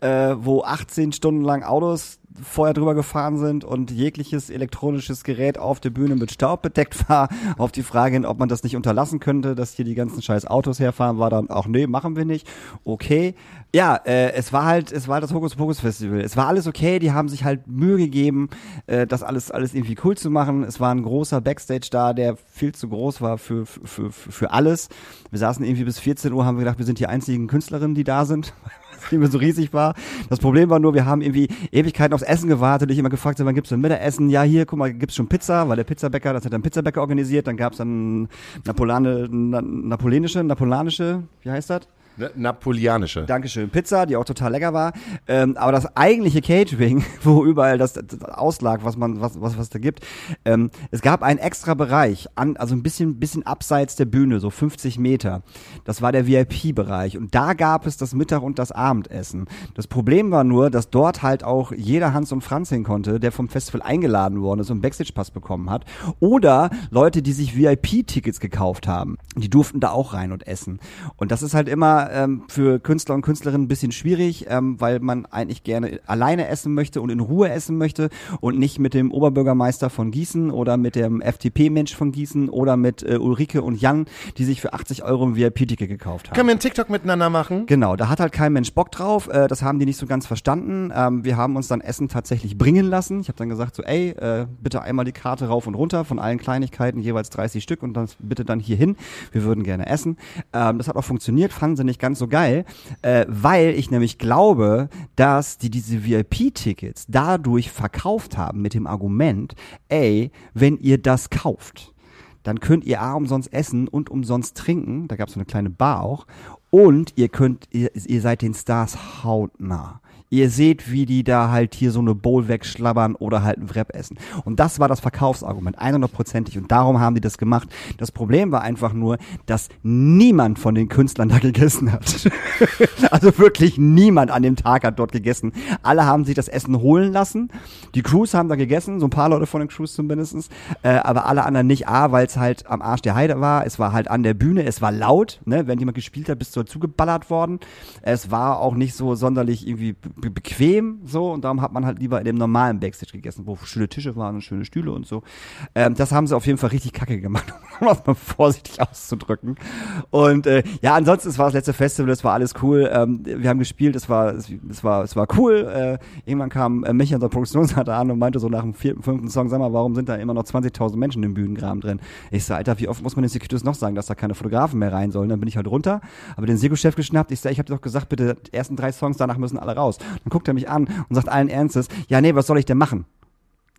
S4: äh, wo 18 Stunden lang Autos vorher drüber gefahren sind und jegliches elektronisches Gerät auf der Bühne mit Staub bedeckt war. Auf die Frage hin, ob man das nicht unterlassen könnte, dass hier die ganzen scheiß Autos herfahren, war dann auch, nee, machen wir nicht. Okay. Ja, äh, es war halt, es war das Hokus Pokus Festival. Es war alles okay, die haben sich halt Mühe gegeben, äh, das alles, alles irgendwie cool zu machen. Es war ein großer Backstage da, der viel zu groß war für, für, für, für alles. Wir saßen irgendwie bis 14 Uhr, haben wir gedacht, wir sind die einzigen Künstlerinnen, die da sind. die mir so riesig war. Das Problem war nur, wir haben irgendwie Ewigkeiten aufs Essen gewartet. Ich immer gefragt, wann gibt's denn Mittagessen? Ja, hier, guck mal, gibt's schon Pizza, weil der Pizzabäcker, das hat ein Pizzabäcker organisiert. Dann gab's dann Napolane, na, napoleonische, napolanische, wie heißt das?
S3: Ne, Napoleonische.
S4: Dankeschön. Pizza, die auch total lecker war. Ähm, aber das eigentliche Catering, wo überall das, das auslag, was man, was, was, was da gibt, ähm, es gab einen extra Bereich, an, also ein bisschen, bisschen abseits der Bühne, so 50 Meter. Das war der VIP-Bereich. Und da gab es das Mittag- und das Abendessen. Das Problem war nur, dass dort halt auch jeder Hans und Franz hin konnte, der vom Festival eingeladen worden ist und Backstage-Pass bekommen hat. Oder Leute, die sich VIP-Tickets gekauft haben. Die durften da auch rein und essen. Und das ist halt immer ähm, für Künstler und Künstlerinnen ein bisschen schwierig, ähm, weil man eigentlich gerne alleine essen möchte und in Ruhe essen möchte und nicht mit dem Oberbürgermeister von Gießen oder mit dem FDP-Mensch von Gießen oder mit äh, Ulrike und Jan, die sich für 80 Euro ein VIP-Ticket gekauft haben.
S3: Können wir einen TikTok miteinander machen?
S4: Genau, da hat halt kein Mensch Bock drauf. Äh, das haben die nicht so ganz verstanden. Ähm, wir haben uns dann Essen tatsächlich bringen lassen. Ich habe dann gesagt so, ey, äh, bitte einmal die Karte rauf und runter von allen Kleinigkeiten, jeweils 30 Stück und dann bitte dann hier hin. Wir würden gerne essen. Ähm, das hat auch funktioniert, fanden sie nicht ganz so geil, äh, weil ich nämlich glaube, dass die diese VIP-Tickets dadurch verkauft haben mit dem Argument, ey, wenn ihr das kauft, dann könnt ihr A umsonst essen und umsonst trinken. Da gab es so eine kleine Bar auch. Und ihr könnt, ihr, ihr seid den Stars hautnah. Ihr seht, wie die da halt hier so eine Bowl wegschlabbern oder halt ein Wrap essen. Und das war das Verkaufsargument, 100%ig. Und darum haben die das gemacht. Das Problem war einfach nur, dass niemand von den Künstlern da gegessen hat. also wirklich niemand an dem Tag hat dort gegessen. Alle haben sich das Essen holen lassen. Die Crews haben da gegessen, so ein paar Leute von den Crews zumindestens, äh, aber alle anderen nicht. A, weil es halt am Arsch der Heide war. Es war halt an der Bühne. Es war laut. Ne? Wenn jemand gespielt hat, bist du dazu geballert worden. Es war auch nicht so sonderlich irgendwie bequem so und darum hat man halt lieber in dem normalen Backstage gegessen, wo schöne Tische waren und schöne Stühle und so. Ähm, das haben sie auf jeden Fall richtig kacke gemacht, um das mal vorsichtig auszudrücken. Und äh, ja, ansonsten es war das letzte Festival, es war alles cool. Ähm, wir haben gespielt, es war es, es war es war cool. Äh, irgendwann kam äh, Micha, unser Produktionsleiter, an und meinte so nach dem vierten, fünften Song, sag mal, warum sind da immer noch 20.000 Menschen im Bühnengraben drin? Ich sag, Alter, wie oft muss man den Securities noch sagen, dass da keine Fotografen mehr rein sollen? Dann bin ich halt runter, aber den Seko-Chef geschnappt. Ich sag, ich habe doch gesagt, bitte die ersten drei Songs, danach müssen alle raus. Dann guckt er mich an und sagt allen Ernstes, ja, nee, was soll ich denn machen?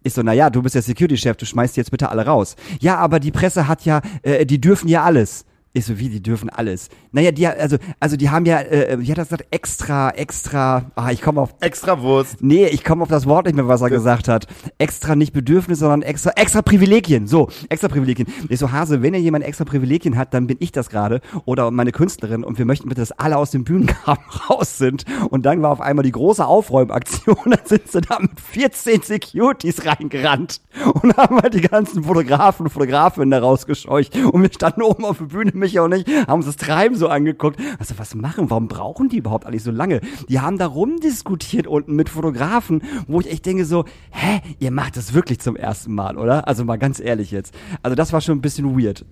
S4: Ich so, na ja, du bist der Security-Chef, du schmeißt die jetzt bitte alle raus. Ja, aber die Presse hat ja, äh, die dürfen ja alles. Ich so, wie, die dürfen alles. Naja, die, also, also die haben ja, äh, wie hat er gesagt, extra, extra, ah, ich komme auf,
S3: Extra Wurst.
S4: nee, ich komme auf das Wort nicht mehr, was er gesagt hat. Extra nicht Bedürfnis, sondern extra, extra Privilegien. So, extra Privilegien. Ich so, Hase, wenn ihr jemand extra Privilegien hat, dann bin ich das gerade oder meine Künstlerin und wir möchten bitte, dass alle aus dem Bühnengraben raus sind. Und dann war auf einmal die große Aufräumaktion, dann sind sie da mit 14 Securities reingerannt und haben halt die ganzen Fotografen und Fotografinnen da rausgescheucht und wir standen oben auf der Bühne, Micha und ich, haben uns das Treiben so angeguckt. Also, was machen? Warum brauchen die überhaupt eigentlich so lange? Die haben da rumdiskutiert unten mit Fotografen, wo ich echt denke so, hä, ihr macht das wirklich zum ersten Mal, oder? Also mal ganz ehrlich jetzt. Also das war schon ein bisschen weird.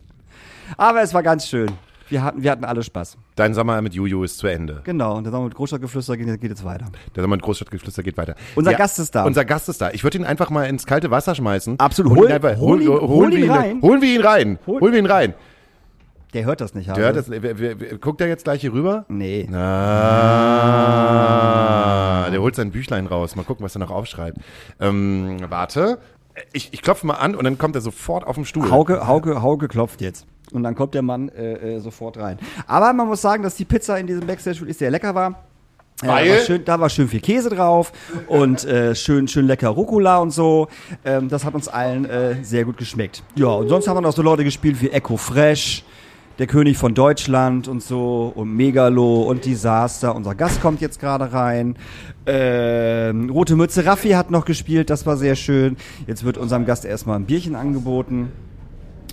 S4: Aber es war ganz schön. Wir hatten, wir hatten alle Spaß.
S3: Dein Sommer mit Juju ist zu Ende.
S4: Genau. Und der Sommer mit Großstadtgeflüster geht, geht jetzt weiter.
S3: Der Sommer mit Großstadtgeflüster geht weiter.
S4: Unser Gast ist da.
S3: Unser Gast ist da. Ich würde ihn einfach mal ins kalte Wasser schmeißen.
S4: Absolut.
S3: Und
S4: Hol-
S3: ihn wir
S4: rein.
S3: Holen wir ihn rein.
S4: Hol-
S3: Holen wir ihn rein.
S4: Der hört das nicht,
S3: Der hört das, wer, wer, wer, guckt er jetzt gleich hier rüber?
S4: Nee.
S3: Ah, der holt sein Büchlein raus. Mal gucken, was er noch aufschreibt. Ähm, warte. Ich, ich klopfe mal an und dann kommt er sofort auf den Stuhl.
S4: Hauke, Hauke, Hauke klopft jetzt. Und dann kommt der Mann äh, äh, sofort rein. Aber man muss sagen, dass die Pizza in diesem Backstage wirklich sehr lecker war. Äh,
S3: Weil?
S4: da, war schön, da war schön viel Käse drauf und äh, schön, schön lecker Rucola und so. Ähm, das hat uns allen äh, sehr gut geschmeckt. Ja, und sonst haben wir noch so Leute gespielt wie Echo Fresh, der König von Deutschland und so und Megalo und Disaster. Unser Gast kommt jetzt gerade rein. Ähm, Rote Mütze Raffi hat noch gespielt, das war sehr schön. Jetzt wird unserem Gast erstmal ein Bierchen angeboten.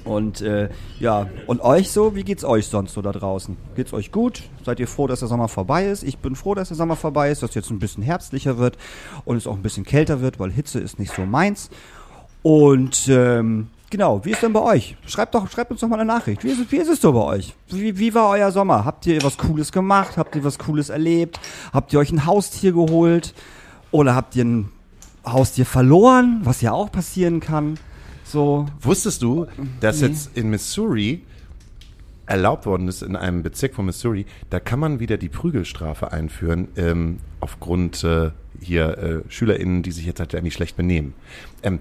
S4: Und äh, ja, und euch so, wie geht's euch sonst so da draußen? Geht's euch gut? Seid ihr froh, dass der Sommer vorbei ist? Ich bin froh, dass der Sommer vorbei ist, dass jetzt ein bisschen herbstlicher wird und es auch ein bisschen kälter wird, weil Hitze ist nicht so meins. Und ähm, genau, wie ist denn bei euch? Schreibt doch, schreibt uns doch mal eine Nachricht. Wie ist, es- wie ist es so bei euch? Wie, wie war euer Sommer? Habt ihr was Cooles gemacht? Habt ihr was Cooles erlebt? Habt ihr euch ein Haustier geholt? Oder habt ihr ein Haustier verloren, was ja auch passieren kann? So,
S3: Wusstest du, dass jetzt in Missouri erlaubt worden ist, in einem Bezirk von Missouri, da kann man wieder die Prügelstrafe einführen, ähm, aufgrund äh, hier äh, SchülerInnen, die sich jetzt halt irgendwie schlecht benehmen. Ähm,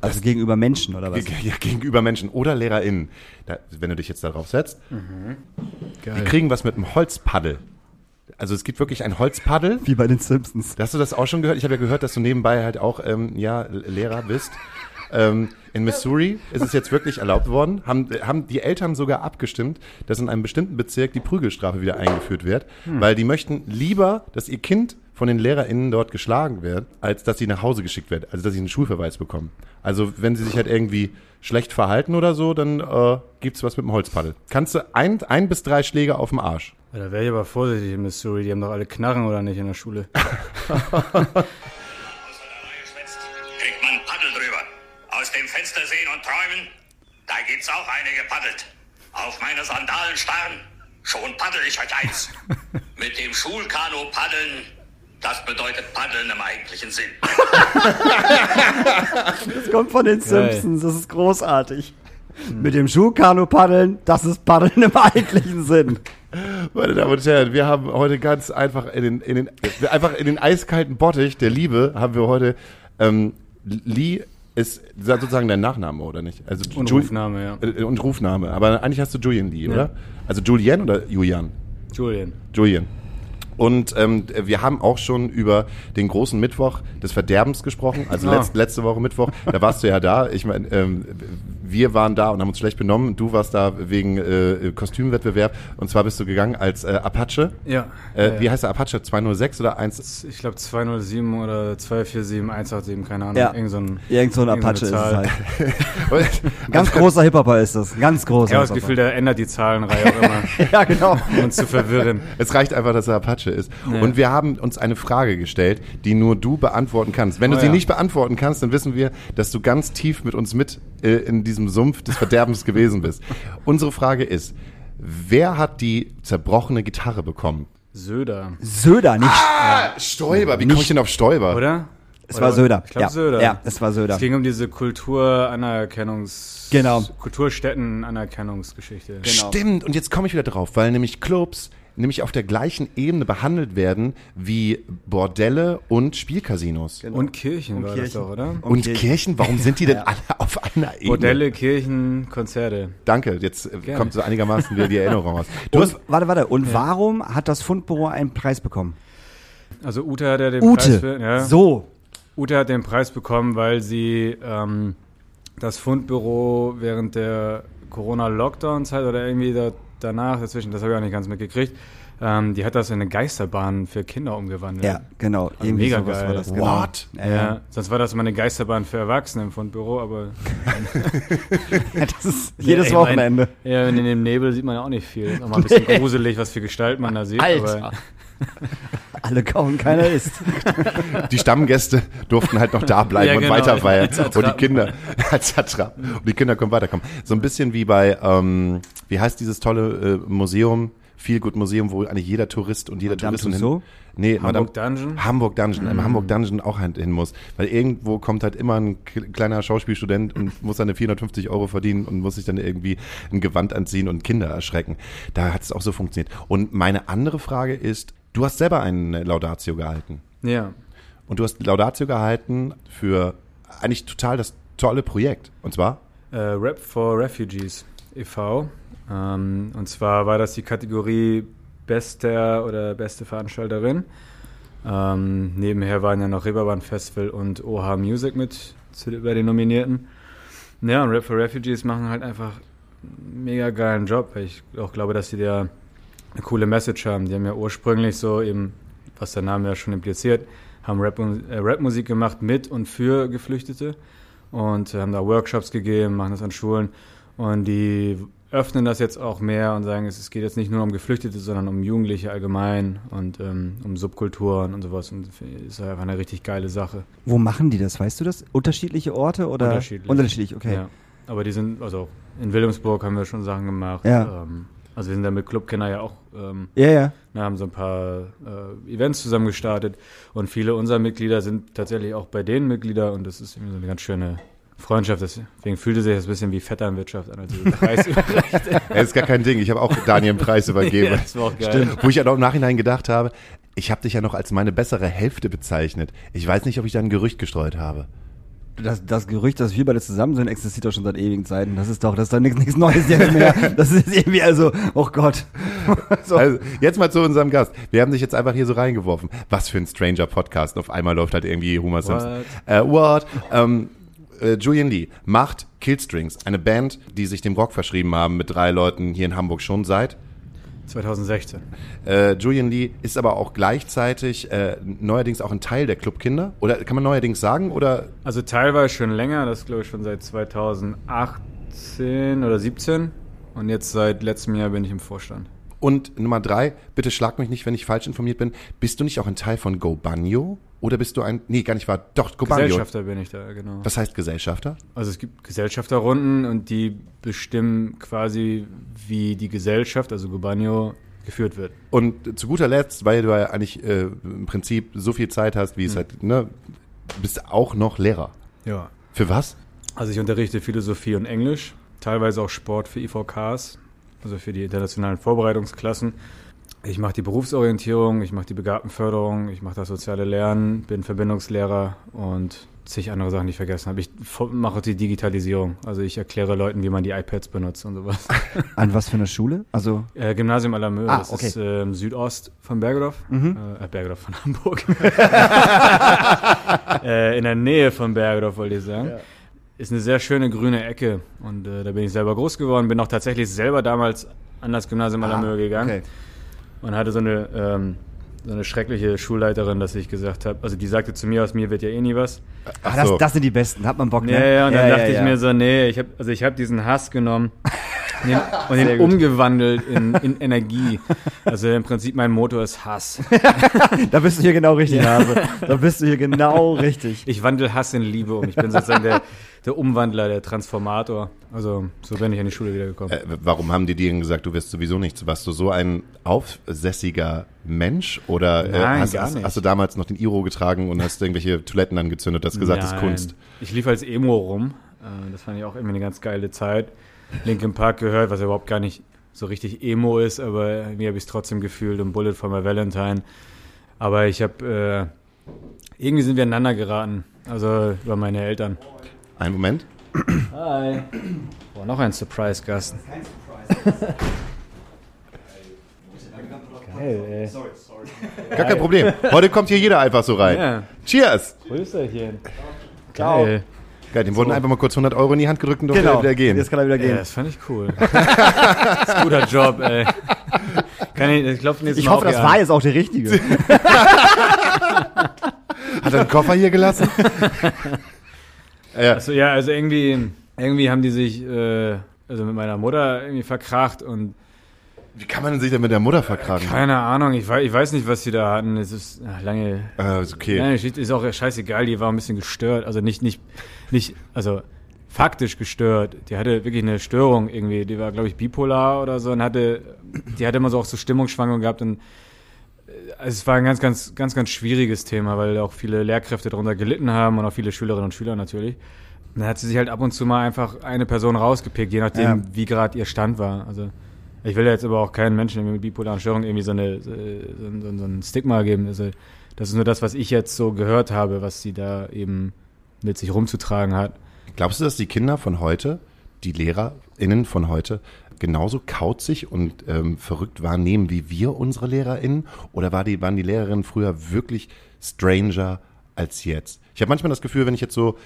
S4: also gegenüber Menschen oder was?
S3: ja, gegenüber Menschen oder LehrerInnen, da, wenn du dich jetzt darauf setzt, die
S6: Geil.
S3: kriegen was mit einem Holzpaddel. Also es gibt wirklich ein Holzpaddel.
S4: Wie bei den Simpsons.
S3: Hast du das auch schon gehört? Ich habe ja gehört, dass du nebenbei halt auch ähm, ja, Lehrer bist. Ähm, in Missouri ist es jetzt wirklich erlaubt worden. Haben, haben die Eltern sogar abgestimmt, dass in einem bestimmten Bezirk die Prügelstrafe wieder eingeführt wird, weil die möchten lieber, dass ihr Kind von den LehrerInnen dort geschlagen wird, als dass sie nach Hause geschickt wird, also dass sie einen Schulverweis bekommen. Also wenn sie sich halt irgendwie schlecht verhalten oder so, dann äh, gibt's was mit dem Holzpaddel. Kannst du ein, ein bis drei Schläge auf dem Arsch.
S6: Ja, Da wäre ich aber vorsichtig in Missouri. Die haben doch alle Knarren oder nicht in der Schule.
S7: kriegt man Paddel drüber. Aus dem Fenster sehen und träumen, da gibt's auch eine gepaddelt. Auf meine Sandalen starren, schon paddel ich euch eins. Mit dem Schulkanu paddeln, das bedeutet paddeln im eigentlichen Sinn.
S4: Das kommt von den. Simpsons, das ist großartig. Mit dem Schuhkanu paddeln, das ist Paddeln im eigentlichen Sinn.
S3: Meine Damen und Herren, wir haben heute ganz einfach in den, in den, einfach in den eiskalten Bottich der Liebe haben wir heute, ähm, Lee ist sozusagen dein Nachname, oder nicht? Also
S6: Und
S3: Jul-
S6: Rufname, ja.
S3: Äh, Und Rufname. Aber eigentlich hast du Julian Lee, oder? Also Julien oder Julian?
S6: Julian.
S3: Julian. Und ähm, wir haben auch schon über den großen Mittwoch des Verderbens gesprochen, also
S6: Ah.
S3: letzt, letzte Woche Mittwoch. Da warst du ja da. Ich meine, ähm, wir waren da und haben uns schlecht benommen. Du warst da wegen äh, Kostümwettbewerb und zwar bist du gegangen als äh, Apache.
S6: Ja.
S3: Äh,
S6: ja,
S3: Wie
S6: ja.
S3: heißt der Apache? 206 oder 1?
S6: Ich glaube 207 oder 247, 187, keine Ahnung.
S4: Ja.
S6: Irgend so ein,
S4: Irgend so ein Apache ist es halt. Ein ganz großer Hip-Hopper ist das. Ganz großer
S6: Ich habe das. Gefühl, der ändert die Zahlenreihe auch immer,
S4: Ja, genau.
S6: um uns zu verwirren.
S3: Es reicht einfach, dass er Apache ist. Und wir haben uns eine Frage gestellt, die nur du beantworten kannst. Wenn du
S6: Oh
S3: sie
S6: ja.
S3: nicht beantworten kannst, dann wissen wir, dass du ganz tief mit uns mit äh, in diesem Sumpf des Verderbens gewesen bist. Unsere Frage ist, wer hat die zerbrochene Gitarre bekommen?
S6: Söder,
S4: Söder, nicht.
S3: Ah, Stoiber. Wie komme ich denn auf Stoiber?
S6: oder?
S4: es
S6: Oder-
S4: war Söder.
S6: Ich glaube
S4: ja.
S6: Söder.
S4: Ja, es war Söder.
S6: Es ging um diese Kulturanerkennungs...
S4: Genau.
S6: Kulturstätten-Anerkennungsgeschichte.
S4: Genau.
S3: Stimmt, und jetzt komme ich wieder drauf, weil nämlich Clubs nämlich auf der gleichen Ebene behandelt werden wie Bordelle und Spielcasinos.
S6: Und Kirchen war das
S4: Kirchen.
S6: doch, oder?
S3: Und
S4: Kirchen.
S3: Kirchen, warum sind die denn alle auf einer Ebene?
S6: Bordelle, Kirchen, Konzerte.
S3: Danke, jetzt äh,
S6: Gerne.
S3: kommt so einigermaßen wieder die Erinnerung raus. Du hast,
S4: Und, warte, warte. Und warum hat das Fundbüro einen Preis bekommen?
S6: Also Ute hat ja den Preis
S4: Ute.
S6: für, ja.
S4: So.
S6: Ute hat den Preis bekommen, weil sie ähm, das Fundbüro während der Corona-Lockdown-Zeit oder irgendwie da, danach, dazwischen, das habe ich auch nicht ganz mitgekriegt, ähm, die hat das in eine Geisterbahn für Kinder umgewandelt.
S4: Ja, genau.
S6: Also mega
S4: sowas
S6: geil.
S4: war das. Genau.
S3: What?
S4: Ja,
S6: Ja, sonst war das immer eine Geisterbahn für Erwachsene im Fundbüro, aber
S4: Das ist jedes
S6: Ja, ich mein,
S4: Wochenende.
S6: Ja, in dem Nebel sieht man ja auch nicht viel. Ist auch mal ein bisschen gruselig, was für Gestalt man da sieht.
S4: Alter. Alle kauen, keiner isst.
S3: die Stammgäste durften halt noch da bleiben
S6: Ja,
S3: und
S6: genau,
S3: weiter feiern.
S6: als
S3: Und die. Kinder als Attrappen. Und die Kinder können weiterkommen. So ein bisschen wie bei, ähm, wie heißt dieses tolle äh, Museum? Feel Good Museum, wo eigentlich jeder Tourist und jeder
S4: Madame
S3: Touristin hin. Nee,
S6: Hamburg
S3: Madame,
S6: Dungeon?
S3: Hamburg Dungeon, im Hamburg Dungeon auch hin hin muss. Weil irgendwo kommt halt immer ein kleiner Schauspielstudent und muss seine 450 Euro verdienen und muss sich dann irgendwie ein Gewand anziehen und Kinder erschrecken. Da hat es auch so funktioniert. Und meine andere Frage ist, du hast selber einen Laudatio gehalten.
S6: ja.
S3: Und du hast Laudatio gehalten für eigentlich total das tolle Projekt. Und zwar?
S6: Äh, Rap for Refugees e.V. Ähm, und zwar war das die Kategorie Bester oder beste Veranstalterin. Ähm, nebenher waren ja noch Reeperbahn Festival und OH Music mit zu, bei den Nominierten. Ja, und Rap for Refugees machen halt einfach einen mega geilen Job, weil ich auch glaube, dass sie da eine coole Message haben. Die haben ja ursprünglich so eben, was der Name ja schon impliziert, haben Rap, äh, Rapmusik gemacht mit und für Geflüchtete und haben da Workshops gegeben, machen das an Schulen Und die öffnen das jetzt auch mehr und sagen, es, geht jetzt nicht nur um Geflüchtete, sondern um Jugendliche allgemein und ähm, um Subkulturen und sowas. Und das ist einfach eine richtig geile Sache.
S4: Wo machen die das? Weißt du das? Unterschiedliche Orte oder?
S6: Unterschiedlich.
S4: Unterschiedlich, okay.
S6: Ja. Aber die sind, also in Wilhelmsburg haben wir schon Sachen gemacht.
S4: Ja.
S6: Ähm, also wir sind da mit Clubkenner ja auch, ähm,
S4: Ja, ja.
S6: wir haben so ein paar äh, Events zusammen gestartet und viele unserer Mitglieder sind tatsächlich auch bei denen Mitglieder und das ist irgendwie so eine ganz schöne Freundschaft. Deswegen fühlte sich das ein bisschen wie Vetternwirtschaft an, als ich den Preis überreichte.
S3: Das ist gar kein Ding. Ich habe auch Daniel einen Preis übergeben.
S6: Ja, das war auch geil.
S3: Wo ich auch im Nachhinein gedacht habe, ich habe dich ja noch als meine bessere Hälfte bezeichnet. Ich weiß nicht, ob ich da ein Gerücht gestreut habe.
S4: Das, das Gerücht, dass wir beide zusammen sind, existiert doch schon seit ewigen Zeiten. Das ist doch, das ist doch nichts, Neues jetzt mehr. Das ist irgendwie also, oh Gott. so.
S3: Also, jetzt mal zu unserem Gast. Wir haben dich jetzt einfach hier so reingeworfen. Was für ein Stranger Podcast. Auf einmal läuft halt irgendwie Homer Simpson. Äh, what? Ähm, äh, Julian Lee macht Killstrings, eine Band, die sich dem Rock verschrieben haben mit drei Leuten hier in Hamburg schon seit
S6: 2016.
S3: Äh, Julian Lee ist aber auch gleichzeitig äh, neuerdings auch ein Teil der Clubkinder. Oder kann man neuerdings sagen? Oder
S6: Also teilweise schon länger, das glaube ich schon seit 2018 oder 17 und jetzt seit letztem Jahr bin ich im Vorstand.
S3: und Nummer drei, bitte schlag mich nicht, wenn ich falsch informiert bin. Bist du nicht auch ein Teil von Go Banjo? Oder bist du ein. Nee, gar nicht wahr. Doch, Go Banjo.
S6: Gesellschafter bin ich da, genau.
S3: Was heißt Gesellschafter?
S6: Also es gibt Gesellschafterrunden und die bestimmen quasi, wie die Gesellschaft, also Gubanio, geführt wird.
S3: Und zu guter Letzt, weil du ja eigentlich äh, im Prinzip so viel Zeit hast, wie es halt, ne, bist auch noch Lehrer.
S6: Ja.
S3: Für was?
S6: Also ich unterrichte Philosophie und Englisch, teilweise auch Sport für IVKs, also für die internationalen Vorbereitungsklassen. Ich mache die Berufsorientierung, ich mache die Begabtenförderung, ich mache das soziale Lernen, bin Verbindungslehrer und zig andere Sachen, die ich vergessen habe. Ich mache die Digitalisierung, also ich erkläre Leuten, wie man die iPads benutzt und sowas.
S4: An was für eine Schule? Also,
S6: Äh, Gymnasium Alamö,
S4: Ah,
S6: das
S4: okay.
S6: ist ähm, Südost von Bergedorf.
S4: Mhm.
S6: Äh, äh, Bergedorf von Hamburg. äh, in der Nähe von Bergedorf, wollte ich sagen. Ist eine sehr schöne grüne Ecke. Und äh, da bin ich selber groß geworden. Bin auch tatsächlich selber damals an das Gymnasium Alamö gegangen.
S4: Ah, okay.
S6: Und hatte so eine, ähm, so eine schreckliche Schulleiterin, dass ich gesagt habe, also die sagte zu mir, aus mir wird ja eh nie was.
S4: Ah, das, das sind die Besten. Hat man Bock, ne?
S6: Ja, ja, und dann
S4: ja,
S6: dachte
S4: ja,
S6: ich mir
S4: ja.
S6: so, nee, ich hab, also ich habe diesen Hass genommen und den, und den umgewandelt in, in Energie. Also im Prinzip mein Motor ist Hass.
S4: Da bist du hier genau richtig, Hase. Da bist du hier genau richtig.
S6: Ich wandle Hass in Liebe um. Ich bin sozusagen der, der Umwandler, der Transformator. Also so bin ich an die Schule wiedergekommen.
S3: Äh, warum haben die dir gesagt, du wirst sowieso nichts? Warst du so ein aufsässiger Mensch? Oder äh,
S6: Nein,
S3: hast, hast, hast du damals noch den Iro getragen und hast irgendwelche Toiletten angezündet, hast gesagt, das ist
S6: Nein.
S3: Kunst?
S6: Ich lief als Emo rum. Äh, Das fand ich auch irgendwie eine ganz geile Zeit. Linkin Park gehört, was ja überhaupt gar nicht so richtig Emo ist, aber mir habe ich es trotzdem gefühlt und Bullet for my Valentine. Aber ich habe, äh, irgendwie sind wir aneinander geraten. Also über meine Eltern.
S3: Einen Moment.
S6: Hi. Boah, noch ein Surprise-Gast. Geil, ey.
S3: Gar kein Problem. Heute kommt hier jeder einfach so rein.
S6: Ja.
S3: Cheers!
S6: Grüßerchen.
S4: Ciao.
S6: Geil.
S3: Geil, dem wurden einfach mal kurz 100 Euro in die Hand gedrückt und durfte
S4: Genau.
S3: wieder gehen.
S4: Jetzt kann er wieder
S6: Ja,
S4: gehen.
S6: das fand ich cool. das ist ein guter Job, ey. Kann ich, ich nächstes
S4: Ich hoffe, das war jetzt auch der richtige.
S3: Hat er einen Koffer hier gelassen? Ja.
S6: Also, ja, also irgendwie, irgendwie haben die sich, äh, also mit meiner Mutter irgendwie verkracht und
S3: Wie kann man denn sich denn mit der Mutter verkragen?
S6: keine Ahnung, ich weiß, ich weiß nicht, was sie da hatten. Es ist ach, lange,
S3: Äh, ist okay.
S6: Ja, Geschichte ist auch scheißegal, die war ein bisschen gestört. Also nicht, nicht, nicht, also faktisch gestört. Die hatte wirklich eine Störung irgendwie. Die war, glaube ich, bipolar oder so und hatte, die hatte immer so auch so Stimmungsschwankungen gehabt und also es war ein ganz, ganz, ganz, ganz schwieriges Thema, weil auch viele Lehrkräfte darunter gelitten haben und auch viele Schülerinnen und Schüler natürlich. Dann hat sie sich halt ab und zu mal einfach eine Person rausgepickt, je nachdem,
S4: Ja.
S6: wie gerade ihr Stand war. Also ich will jetzt aber auch keinen Menschen mit bipolaren Störungen irgendwie so, eine, so, so, so ein Stigma geben. Also das ist nur das, was ich jetzt so gehört habe, was sie da eben mit sich rumzutragen hat.
S3: Glaubst du, dass die Kinder von heute, die LehrerInnen von heute, genauso kauzig und ähm, verrückt wahrnehmen wie wir unsere LehrerInnen? Oder war die, waren die Lehrerinnen früher wirklich stranger als jetzt? Ich habe manchmal das Gefühl, wenn ich jetzt so,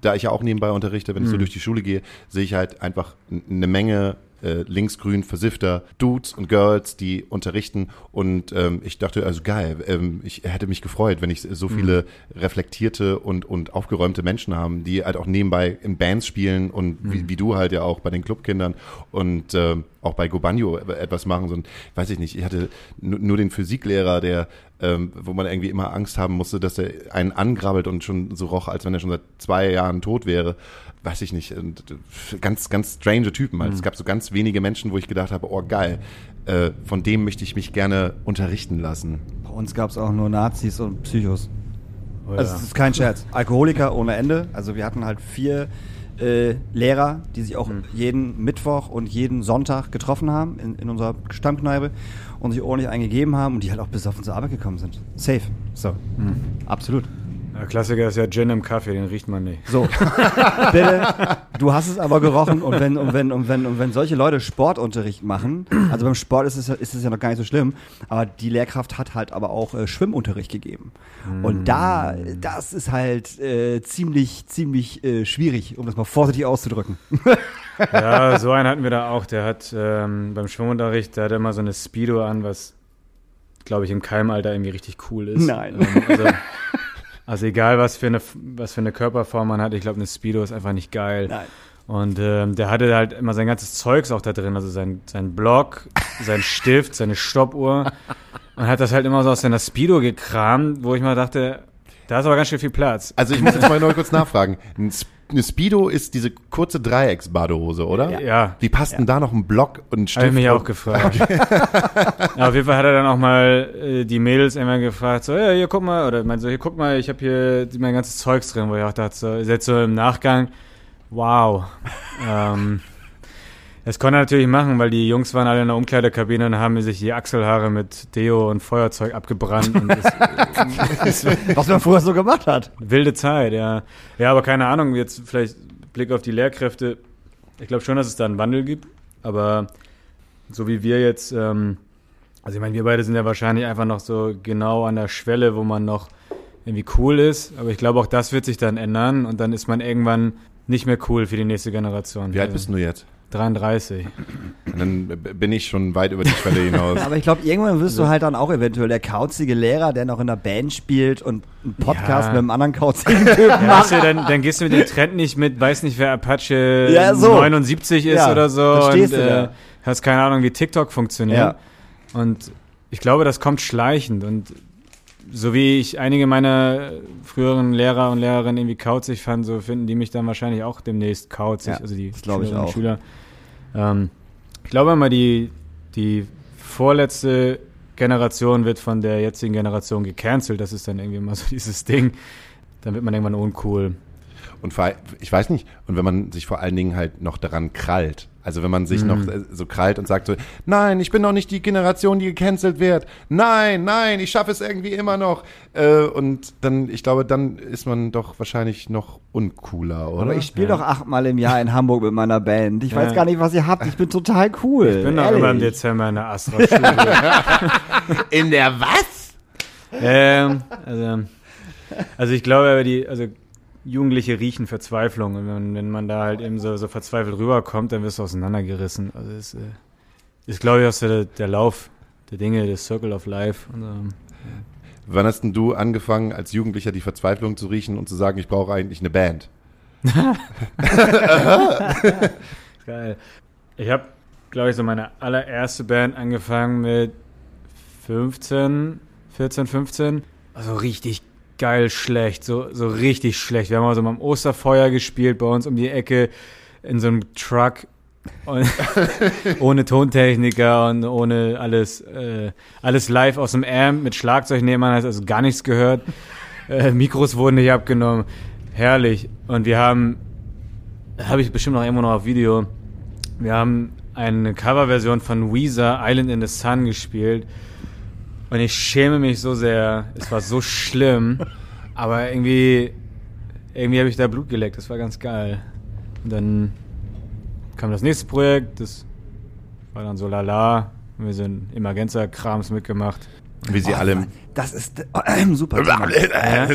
S3: da ich ja auch nebenbei unterrichte, wenn ich so durch die Schule gehe, sehe ich halt einfach eine Menge äh, linksgrün versiffter Dudes und Girls, die unterrichten. Und ähm, ich dachte, also geil, ähm, ich hätte mich gefreut, wenn ich so viele reflektierte und, und aufgeräumte Menschen haben, die halt auch nebenbei in Bands spielen und wie, wie du halt ja auch bei den Clubkindern und ähm, auch bei Gobanio etwas machen. So, ein- weiß ich nicht, ich hatte nu- nur den Physiklehrer, der ähm, wo man irgendwie immer Angst haben musste, dass er einen angrabbelt und schon so roch, als wenn er schon seit zwei Jahren tot wäre. Weiß ich nicht. Äh, ganz, ganz strange Typen. Halt. Es gab so ganz wenige Menschen, wo ich gedacht habe, oh geil, äh, von dem möchte ich mich gerne unterrichten lassen.
S4: Bei uns gab es auch nur Nazis und Psychos.
S6: Oh,
S4: Also es ist kein Scherz. Alkoholiker ohne Ende. Also wir hatten halt vier äh, Lehrer, die sich auch
S6: Hm.
S4: jeden Mittwoch und jeden Sonntag getroffen haben in, in unserer Stammkneipe und sich ordentlich eingegeben haben und die halt auch bis auf unsere Arbeit gekommen sind. Safe. So.
S6: Hm.
S4: Absolut.
S6: Der Klassiker ist ja Gin im Kaffee, den riecht man nicht.
S4: So. Bitte, du hast es aber gerochen und wenn, und wenn, und wenn, und wenn solche Leute Sportunterricht machen, also beim Sport ist es, ja- ist es ja noch gar nicht so schlimm, aber die Lehrkraft hat halt aber auch äh, Schwimmunterricht gegeben. Und da, das ist halt äh, ziemlich, ziemlich äh, schwierig, um das mal vorsichtig auszudrücken.
S6: Ja, so einen hatten wir da auch. Der hat ähm, beim Schwimmunterricht, der hat immer so eine Speedo an, was, glaube ich, im Keimalter irgendwie richtig cool ist.
S4: Nein.
S6: Ähm, also, also egal, was für, eine, was für eine Körperform man hat, ich glaube, eine Speedo ist einfach nicht geil.
S4: Nein.
S6: Und ähm, der hatte halt immer sein ganzes Zeugs auch da drin, also sein, sein Block, sein Stift, seine Stoppuhr. Und hat das halt immer so aus seiner Speedo gekramt, wo ich mal dachte, da ist aber ganz schön viel Platz.
S3: Also ich muss jetzt mal nur kurz nachfragen. Ein Eine Speedo ist diese kurze Dreiecksbadehose, oder?
S6: Ja.
S3: Wie passt denn da noch ein Block und ein Stift?
S6: Habe ich mich auch gefragt. ja, auf jeden Fall hat er dann auch mal äh, die Mädels immer gefragt, so, ja, hier guck mal, oder meinte so, hier guck mal, ich habe hier mein ganzes Zeugs drin, wo ich auch dachte, so, jetzt so im Nachgang, wow. ähm, das konnte er natürlich machen, weil die Jungs waren alle in der Umkleidekabine und haben sich die Achselhaare mit Deo und Feuerzeug abgebrannt. Und das,
S4: Was man früher so gemacht hat.
S6: Wilde Zeit, ja. Ja, aber keine Ahnung, jetzt vielleicht Blick auf die Lehrkräfte. Ich glaube schon, dass es da einen Wandel gibt, aber so wie wir jetzt, ähm, also ich meine, wir beide sind ja wahrscheinlich einfach noch so genau an der Schwelle, wo man noch irgendwie cool ist, aber ich glaube auch das wird sich dann ändern und dann ist man irgendwann nicht mehr cool für die nächste Generation.
S3: Wie alt bist du jetzt?
S6: 33.
S3: Und dann bin ich schon weit über die Schwelle hinaus.
S4: Aber ich glaube, irgendwann wirst du halt dann auch eventuell der kauzige Lehrer, der noch in der Band spielt und einen Podcast
S6: Ja.
S4: mit einem anderen kauzigen Typen
S6: Ja,
S4: macht.
S6: weißt du, dann, dann gehst du mit dem Trend nicht mit, weiß nicht, wer Apache
S4: Ja, so.
S6: 79 ist
S4: Ja,
S6: oder so
S4: dann stehst
S6: und
S4: du da.
S6: äh, hast keine Ahnung, wie TikTok funktioniert.
S4: Ja.
S6: Und ich glaube, das kommt schleichend und so wie ich einige meiner früheren Lehrer und Lehrerinnen irgendwie kauzig fand, so finden die mich dann wahrscheinlich auch demnächst kauzig,
S4: Ja,
S6: also die
S4: das glaube ich
S6: Schülerinnen und
S4: auch.
S6: Ähm, ich glaube immer, die, die vorletzte Generation wird von der jetzigen Generation gecancelt. Das ist dann irgendwie immer so dieses Ding. Dann wird man irgendwann uncool.
S3: Und vor, ich weiß nicht, und wenn man sich vor allen Dingen halt noch daran krallt. Also wenn man sich noch äh, so krallt und sagt so, nein, ich bin noch nicht die Generation, die gecancelt wird. Nein, nein, ich schaffe es irgendwie immer noch. Äh, und dann, ich glaube, dann ist man doch wahrscheinlich noch uncooler, oder?
S4: Aber ich spiele doch achtmal im Jahr in Hamburg mit meiner Band. Ich weiß
S6: Ja.
S4: gar nicht, was ihr habt. Ich bin total cool.
S6: Ich bin doch immer im Dezember in der Astra-Schule.
S3: In der was?
S6: ähm, also, also ich glaube, aber die, also Jugendliche riechen Verzweiflung und wenn, wenn man da halt eben so, so verzweifelt rüberkommt, dann wirst du auseinandergerissen. Also es äh, ist, glaube ich, auch so der, der Lauf der Dinge, der Circle of Life. Und, ähm,
S3: Wann hast denn du angefangen, als Jugendlicher die Verzweiflung zu riechen und zu sagen, ich brauche eigentlich eine Band?
S6: Geil. Ich habe, glaube ich, so meine allererste Band angefangen mit 15, 14, 15. Also richtig geil schlecht, so, so richtig schlecht. Wir haben also mal am Osterfeuer gespielt bei uns um die Ecke in so einem Truck. Ohne Tontechniker und ohne alles, äh, alles live aus dem Amp mit Schlagzeug nehmen, man hat also gar nichts gehört. Äh, Mikros wurden nicht abgenommen. Herrlich. Und wir haben, habe ich bestimmt noch irgendwo noch auf Video, wir haben eine Coverversion von Weezer Island in the Sun gespielt. Und ich schäme mich so sehr. Es war so schlimm. Aber irgendwie, irgendwie habe ich da Blut geleckt. Das war ganz geil. Und dann kam das nächste Projekt. Das war dann so lala. Haben wir so ein Emergenza-Krams mitgemacht.
S3: Wie sie
S4: Oh,
S3: alle.
S4: Das ist äh, super. Thema.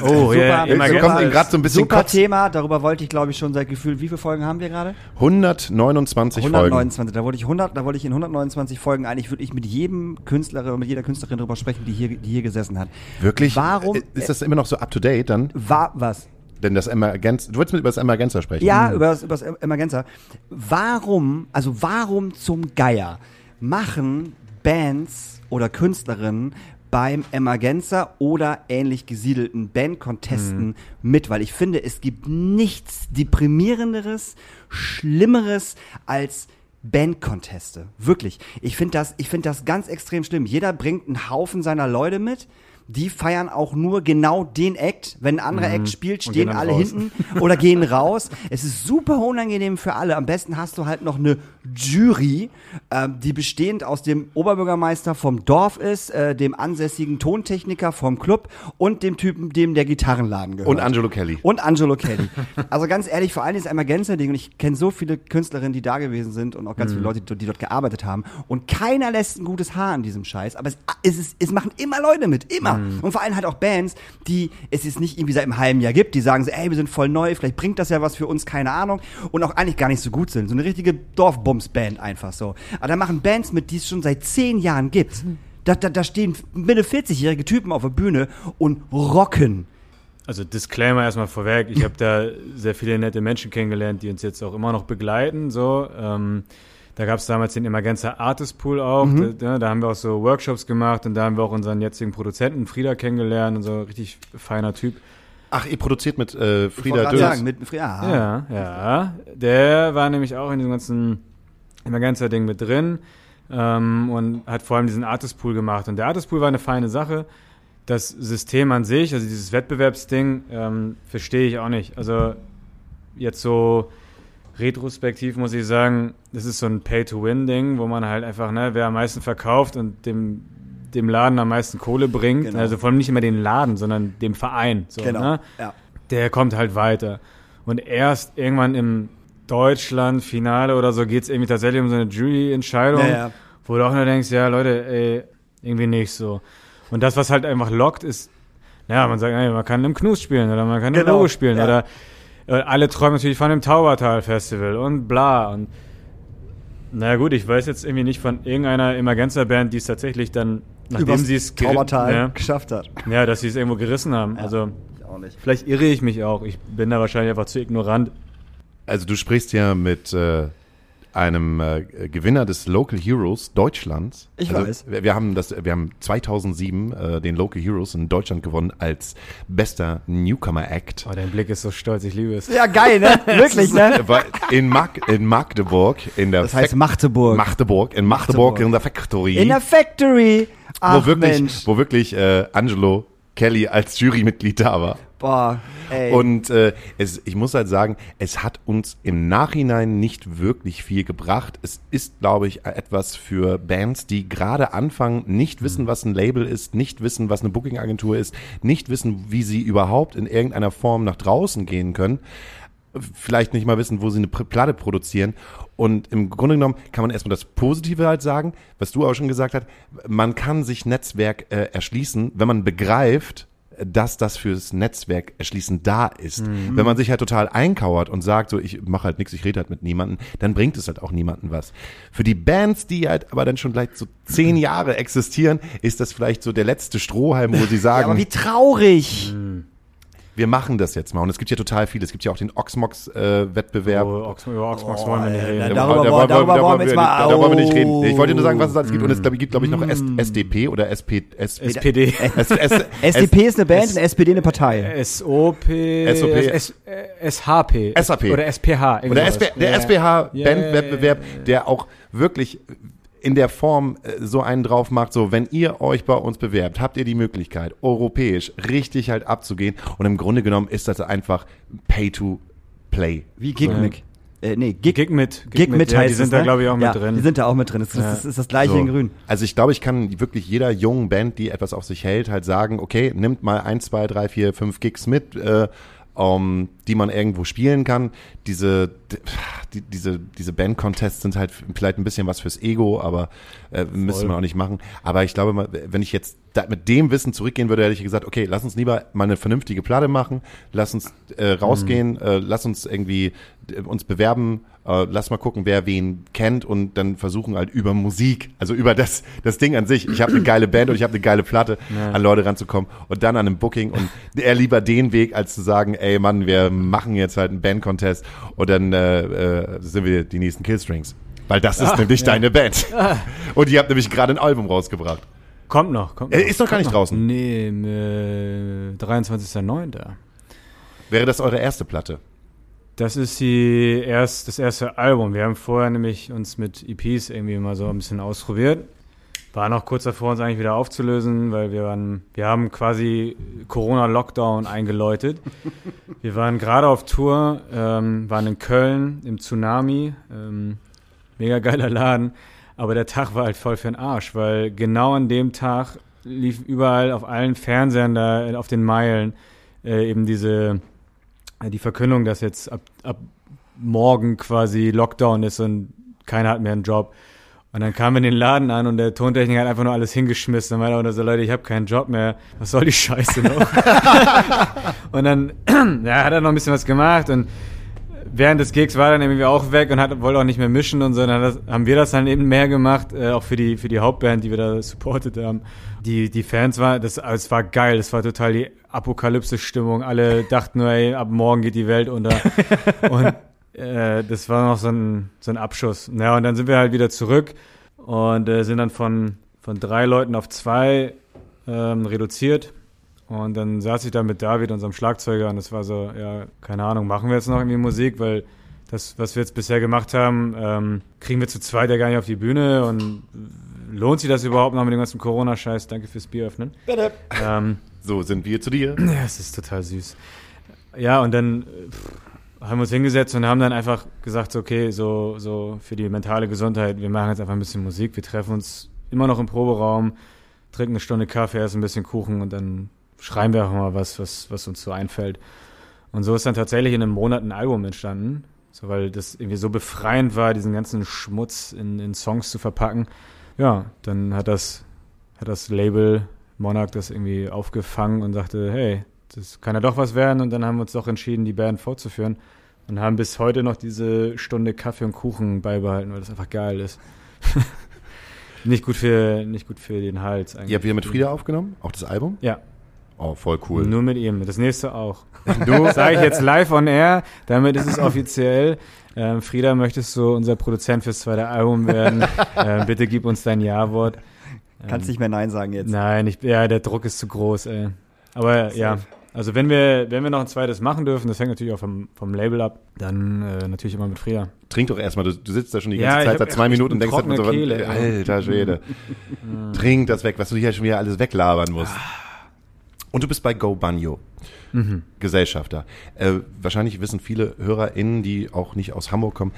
S6: Oh, ja, ja,
S4: Super,
S6: immer
S3: So kommt gerade so ein bisschen
S4: super. Thema, darüber wollte ich glaube ich schon seit Gefühl, wie viele Folgen haben wir gerade?
S3: 129 Folgen.
S4: 129, da wollte ich 100, da wollte ich in 129 Folgen eigentlich wirklich mit jedem Künstler oder mit jeder Künstlerin drüber sprechen, die hier, die hier gesessen hat.
S3: Wirklich?
S4: Warum?
S3: Äh, Ist das immer noch so up to date dann?
S4: War was?
S3: Denn das Emergenz. Du wolltest mit über das Emergenzer sprechen.
S4: Ja, über das, über das Emergenza. Warum, also warum zum Geier machen Bands oder Künstlerinnen beim Emergenza oder ähnlich gesiedelten Bandcontesten mit? Weil ich finde, es gibt nichts deprimierenderes, schlimmeres als Bandconteste. Wirklich. Ich finde das, ich finde das ganz extrem schlimm. Jeder bringt einen Haufen seiner Leute mit. Die feiern auch nur genau den Act. Wenn ein anderer Act spielt, stehen alle
S6: raus.
S4: hinten oder gehen raus. Es ist super unangenehm für alle. Am besten hast du halt noch eine Jury, ähm, die bestehend aus dem Oberbürgermeister vom Dorf ist, äh, dem ansässigen Tontechniker vom Club und dem Typen, dem der Gitarrenladen gehört.
S3: Und Angelo Kelly.
S4: Und Angelo Kelly. Also ganz ehrlich, vor allem ist Emergenza-Ding und ich kenne so viele Künstlerinnen, die da gewesen sind und auch ganz viele Leute, die, die dort gearbeitet haben und keiner lässt ein gutes Haar an diesem Scheiß, aber es, es, es machen immer Leute mit, immer. Und vor allem halt auch Bands, die es jetzt nicht irgendwie seit einem halben Jahr gibt, die sagen so, ey, wir sind voll neu, vielleicht bringt das ja was für uns, keine Ahnung und auch eigentlich gar nicht so gut sind. So eine richtige Dorfbums-Band einfach so. Aber da machen Bands mit, die es schon seit zehn Jahren gibt. Da, da, da stehen Mitte 40-jährige Typen auf der Bühne und rocken.
S6: Also Disclaimer erstmal vorweg, ich habe da sehr viele nette Menschen kennengelernt, die uns jetzt auch immer noch begleiten. So, ähm, da gab es damals den Emergenza Artist Pool auch. Da, da haben wir auch so Workshops gemacht und da haben wir auch unseren jetzigen Produzenten Frieda kennengelernt und so ein richtig feiner Typ.
S3: Ach, ihr produziert mit äh, Frieda Dörs.
S4: sagen, mit, ja,
S6: Ja, ja. Der war nämlich auch in diesem ganzen Emergenza-Ding mit drin ähm, und hat vor allem diesen Artist Pool gemacht. Und der Artist Pool war eine feine Sache. Das System an sich, also dieses Wettbewerbsding, ähm, verstehe ich auch nicht. Also jetzt so retrospektiv muss ich sagen, das ist so ein Pay-to-Win-Ding, wo man halt einfach, ne, wer am meisten verkauft und dem, dem Laden am meisten Kohle bringt,
S4: Genau.
S6: also vor allem nicht immer den Laden, sondern dem Verein. So,
S4: Genau.
S6: Ne?
S4: Ja.
S6: der kommt halt weiter. Und erst irgendwann im Deutschland-Finale oder so geht es irgendwie tatsächlich um so eine Jury-Entscheidung,
S4: Ja, ja.
S6: wo du auch nur denkst, ja Leute, ey, irgendwie nicht so. Und das, was halt einfach lockt, ist, naja, man sagt, ey, man kann im Knus spielen oder man kann im
S4: Genau,
S6: Logo spielen oder alle träumen natürlich von dem Taubertal-Festival und bla und naja gut, ich weiß jetzt irgendwie nicht von irgendeiner Emergenza-Band, die es tatsächlich dann, nachdem
S4: Übers
S6: sie es
S4: Taubertal
S6: ja,
S4: geschafft hat.
S6: ja, dass sie es irgendwo gerissen haben. Also
S4: Ich auch nicht.
S6: Vielleicht irre ich mich auch. Ich bin da wahrscheinlich einfach zu ignorant.
S3: Also du sprichst ja mit äh, einem äh, Gewinner des Local Heroes Deutschlands.
S4: Ich
S3: also,
S4: weiß.
S3: Wir, wir haben das, wir haben 2007 äh, den Local Heroes in Deutschland gewonnen als bester Newcomer Act.
S6: Oh, dein Blick ist so stolz, ich liebe es.
S4: Ja, geil, ne? Wirklich, ne?
S3: In, Mag in Magdeburg in der
S4: Das heißt
S3: Fac-
S4: Magdeburg.
S3: Magdeburg in Magdeburg,
S4: Magdeburg.
S3: in der Factory,
S4: In der Factory. Ach,
S3: wo wirklich,
S4: Mensch.
S3: wo wirklich äh, Angelo Kelly als Jurymitglied da war.
S4: Boah, ey.
S3: Und äh, es, ich muss halt sagen, es hat uns im Nachhinein nicht wirklich viel gebracht. Es ist, glaube ich, etwas für Bands, die gerade anfangen, nicht wissen, was ein Label ist, nicht wissen, was eine Booking-Agentur ist, nicht wissen, wie sie überhaupt in irgendeiner Form nach draußen gehen können. Vielleicht nicht mal wissen, wo sie eine Platte produzieren. Und im Grunde genommen kann man erstmal das Positive halt sagen, was du auch schon gesagt hast. Man kann sich Netzwerk äh, erschließen, wenn man begreift, dass das fürs Netzwerk erschließen da ist. Wenn man sich halt total einkauert und sagt, so ich mache halt nichts, ich rede halt mit niemandem, dann bringt es halt auch niemandem was. Für die Bands, die halt aber dann schon vielleicht so zehn Jahre existieren, ist das vielleicht so der letzte Strohhalm, wo sie
S4: ja,
S3: sagen,
S4: aber wie traurig.
S3: Wir machen das jetzt mal. Und es gibt ja total viel. Es gibt ja auch den Oxmox-Wettbewerb.
S6: Oh, Ox über Oxmox wollen wir nicht reden.
S4: na,
S3: Da-
S4: darüber
S3: da-
S4: wollen-
S3: da-
S4: darüber
S3: da-
S4: wollen wir jetzt mal-
S3: Da wollen wir nicht reden. Ich wollte nur sagen, was es
S6: Mm.
S3: alles gibt. Und es glaub- gibt, glaube ich, noch S SDP oder SP. S
S6: SPD.
S4: SDP ist eine Band und SPD eine Partei.
S6: SOP.
S3: SOP.
S6: Äh, SHP.
S3: SAP.
S6: Oder SPH.
S3: Oder. SP, der. SPH-Bandwettbewerb, der auch wirklich in der Form äh, so einen drauf macht, so wenn ihr euch bei uns bewerbt, habt ihr die Möglichkeit, europäisch richtig halt abzugehen. Und im Grunde genommen ist das einfach Pay to Play.
S4: Wie Gigmic. Äh, nee, Gig,
S6: Gig mit.
S4: Gig mit
S6: ja,
S4: heißt
S6: Die sind
S4: es,
S6: da,
S4: ne?
S6: glaube ich, auch
S4: ja,
S6: mit drin.
S4: Die sind da auch mit drin. Das, das,
S6: Ja.
S4: das ist das gleiche
S3: So.
S4: in grün.
S3: Also ich glaube, ich kann wirklich jeder jungen Band, die etwas auf sich hält, halt sagen, okay, nimmt mal ein, zwei, drei, vier, fünf Gigs mit, äh, um, die man irgendwo spielen kann. Diese, die, diese, diese Band-Contests sind halt vielleicht ein bisschen was fürs Ego, aber äh, müsste man auch nicht machen. Aber ich glaube, wenn ich jetzt da mit dem Wissen zurückgehen würde, hätte ich gesagt, okay, lass uns lieber mal eine vernünftige Platte machen, lass uns äh, rausgehen,
S4: Mhm.
S3: äh, lass uns irgendwie äh, uns bewerben, äh, lass mal gucken, wer wen kennt und dann versuchen halt über Musik, also über das, das Ding an sich. Ich habe eine geile Band und ich habe eine geile Platte, an Leute ranzukommen und dann an einem Booking und eher lieber den Weg, als zu sagen, ey Mann, wir machen jetzt halt einen Band-Contest und dann äh, äh, sind wir die nächsten Killstrings. Weil das ist nämlich deine Band. Und ihr habt nämlich gerade ein Album rausgebracht.
S6: Kommt noch, kommt
S3: Äh,
S6: noch.
S3: ist noch gar nicht
S6: Kommt
S3: draußen.
S6: Nee, äh, 23.09.
S3: Wäre das eure erste Platte?
S6: Das ist die erst, das erste Album. Wir haben vorher nämlich uns mit EPs irgendwie mal so ein bisschen ausprobiert. War noch kurz davor, uns eigentlich wieder aufzulösen, weil wir waren, wir haben quasi Corona-Lockdown eingeläutet. wir waren gerade auf Tour, ähm, waren in Köln im Tsunami, ähm, mega geiler Laden, aber der Tag war halt voll für den Arsch, weil genau an dem Tag lief überall auf allen Fernsehern da auf den Meilen äh, eben diese äh, die Verkündung, dass jetzt ab, ab morgen quasi Lockdown ist und keiner hat mehr einen Job. Und dann kamen wir in den Laden an und der Tontechniker hat einfach nur alles hingeschmissen. Und meinte auch so, Leute, ich habe keinen Job mehr. Was soll die Scheiße noch? und dann ja, hat er noch ein bisschen was gemacht und während des Gigs war er dann irgendwie auch weg und hat, wollte auch nicht mehr mischen und so. Dann das, haben wir das dann eben mehr gemacht, äh, auch für die, für die Hauptband, die wir da supportet haben. Die, die Fans waren, das, also es war geil, es war total die Apokalypse-Stimmung. Alle dachten nur, ey, ab morgen geht die Welt unter. und äh, das war noch so ein, so ein Abschuss. Ja, und dann sind wir halt wieder zurück und äh, sind dann von, von drei Leuten auf zwei ähm, reduziert. Und dann saß ich da mit David, unserem Schlagzeuger, und es war so, ja, keine Ahnung, machen wir jetzt noch irgendwie Musik, weil das, was wir jetzt bisher gemacht haben, ähm, kriegen wir zu zweit ja gar nicht auf die Bühne und lohnt sich das überhaupt noch mit dem ganzen Corona-Scheiß? Danke fürs Bier öffnen. Bitte. Ähm,
S3: So sind wir zu dir.
S6: ja, es ist total süß. Ja, und dann pff, haben wir uns hingesetzt und haben dann einfach gesagt, so, okay, so, so für die mentale Gesundheit, wir machen jetzt einfach ein bisschen Musik, wir treffen uns immer noch im Proberaum, trinken eine Stunde Kaffee, essen ein bisschen Kuchen und dann schreiben wir einfach mal was, was, was uns so einfällt. Und so ist dann tatsächlich in einem Monat ein Album entstanden, so, weil das irgendwie so befreiend war, diesen ganzen Schmutz in, in Songs zu verpacken. Ja, dann hat das, hat das Label Monarch das irgendwie aufgefangen und sagte, hey, das kann ja doch was werden. Und dann haben wir uns doch entschieden, die Band fortzuführen und haben bis heute noch diese Stunde Kaffee und Kuchen beibehalten, weil das einfach geil ist. nicht gut für, nicht gut für den Hals eigentlich.
S3: Ihr habt wieder mit Frieda aufgenommen? Auch das Album?
S6: Ja,
S3: Oh, voll cool.
S6: nur mit ihm. Das nächste auch. Du, sage ich jetzt live on air, damit ist es offiziell. Ähm, Frieda, möchtest du unser Produzent fürs zweite Album werden? ähm, bitte gib uns dein Ja-Wort.
S4: Kannst nicht mehr Nein sagen jetzt.
S6: Nein, ich, ja, der Druck ist zu groß, ey. Aber ja, also wenn wir, wenn wir noch ein zweites machen dürfen, das hängt natürlich auch vom, vom Label ab, dann äh, natürlich immer mit Frieda.
S3: Trink doch erstmal, du, du sitzt da schon die
S6: Ja,
S3: ganze
S6: ich
S3: Zeit seit zwei Minuten und denkst halt so,
S6: Kehle,
S3: alter Schwede. Trink das weg, was du hier schon wieder alles weglabern musst. Und du bist bei Go Banjo,
S6: Mhm.
S3: Gesellschafter. Äh, wahrscheinlich wissen viele HörerInnen, die auch nicht aus Hamburg kommen,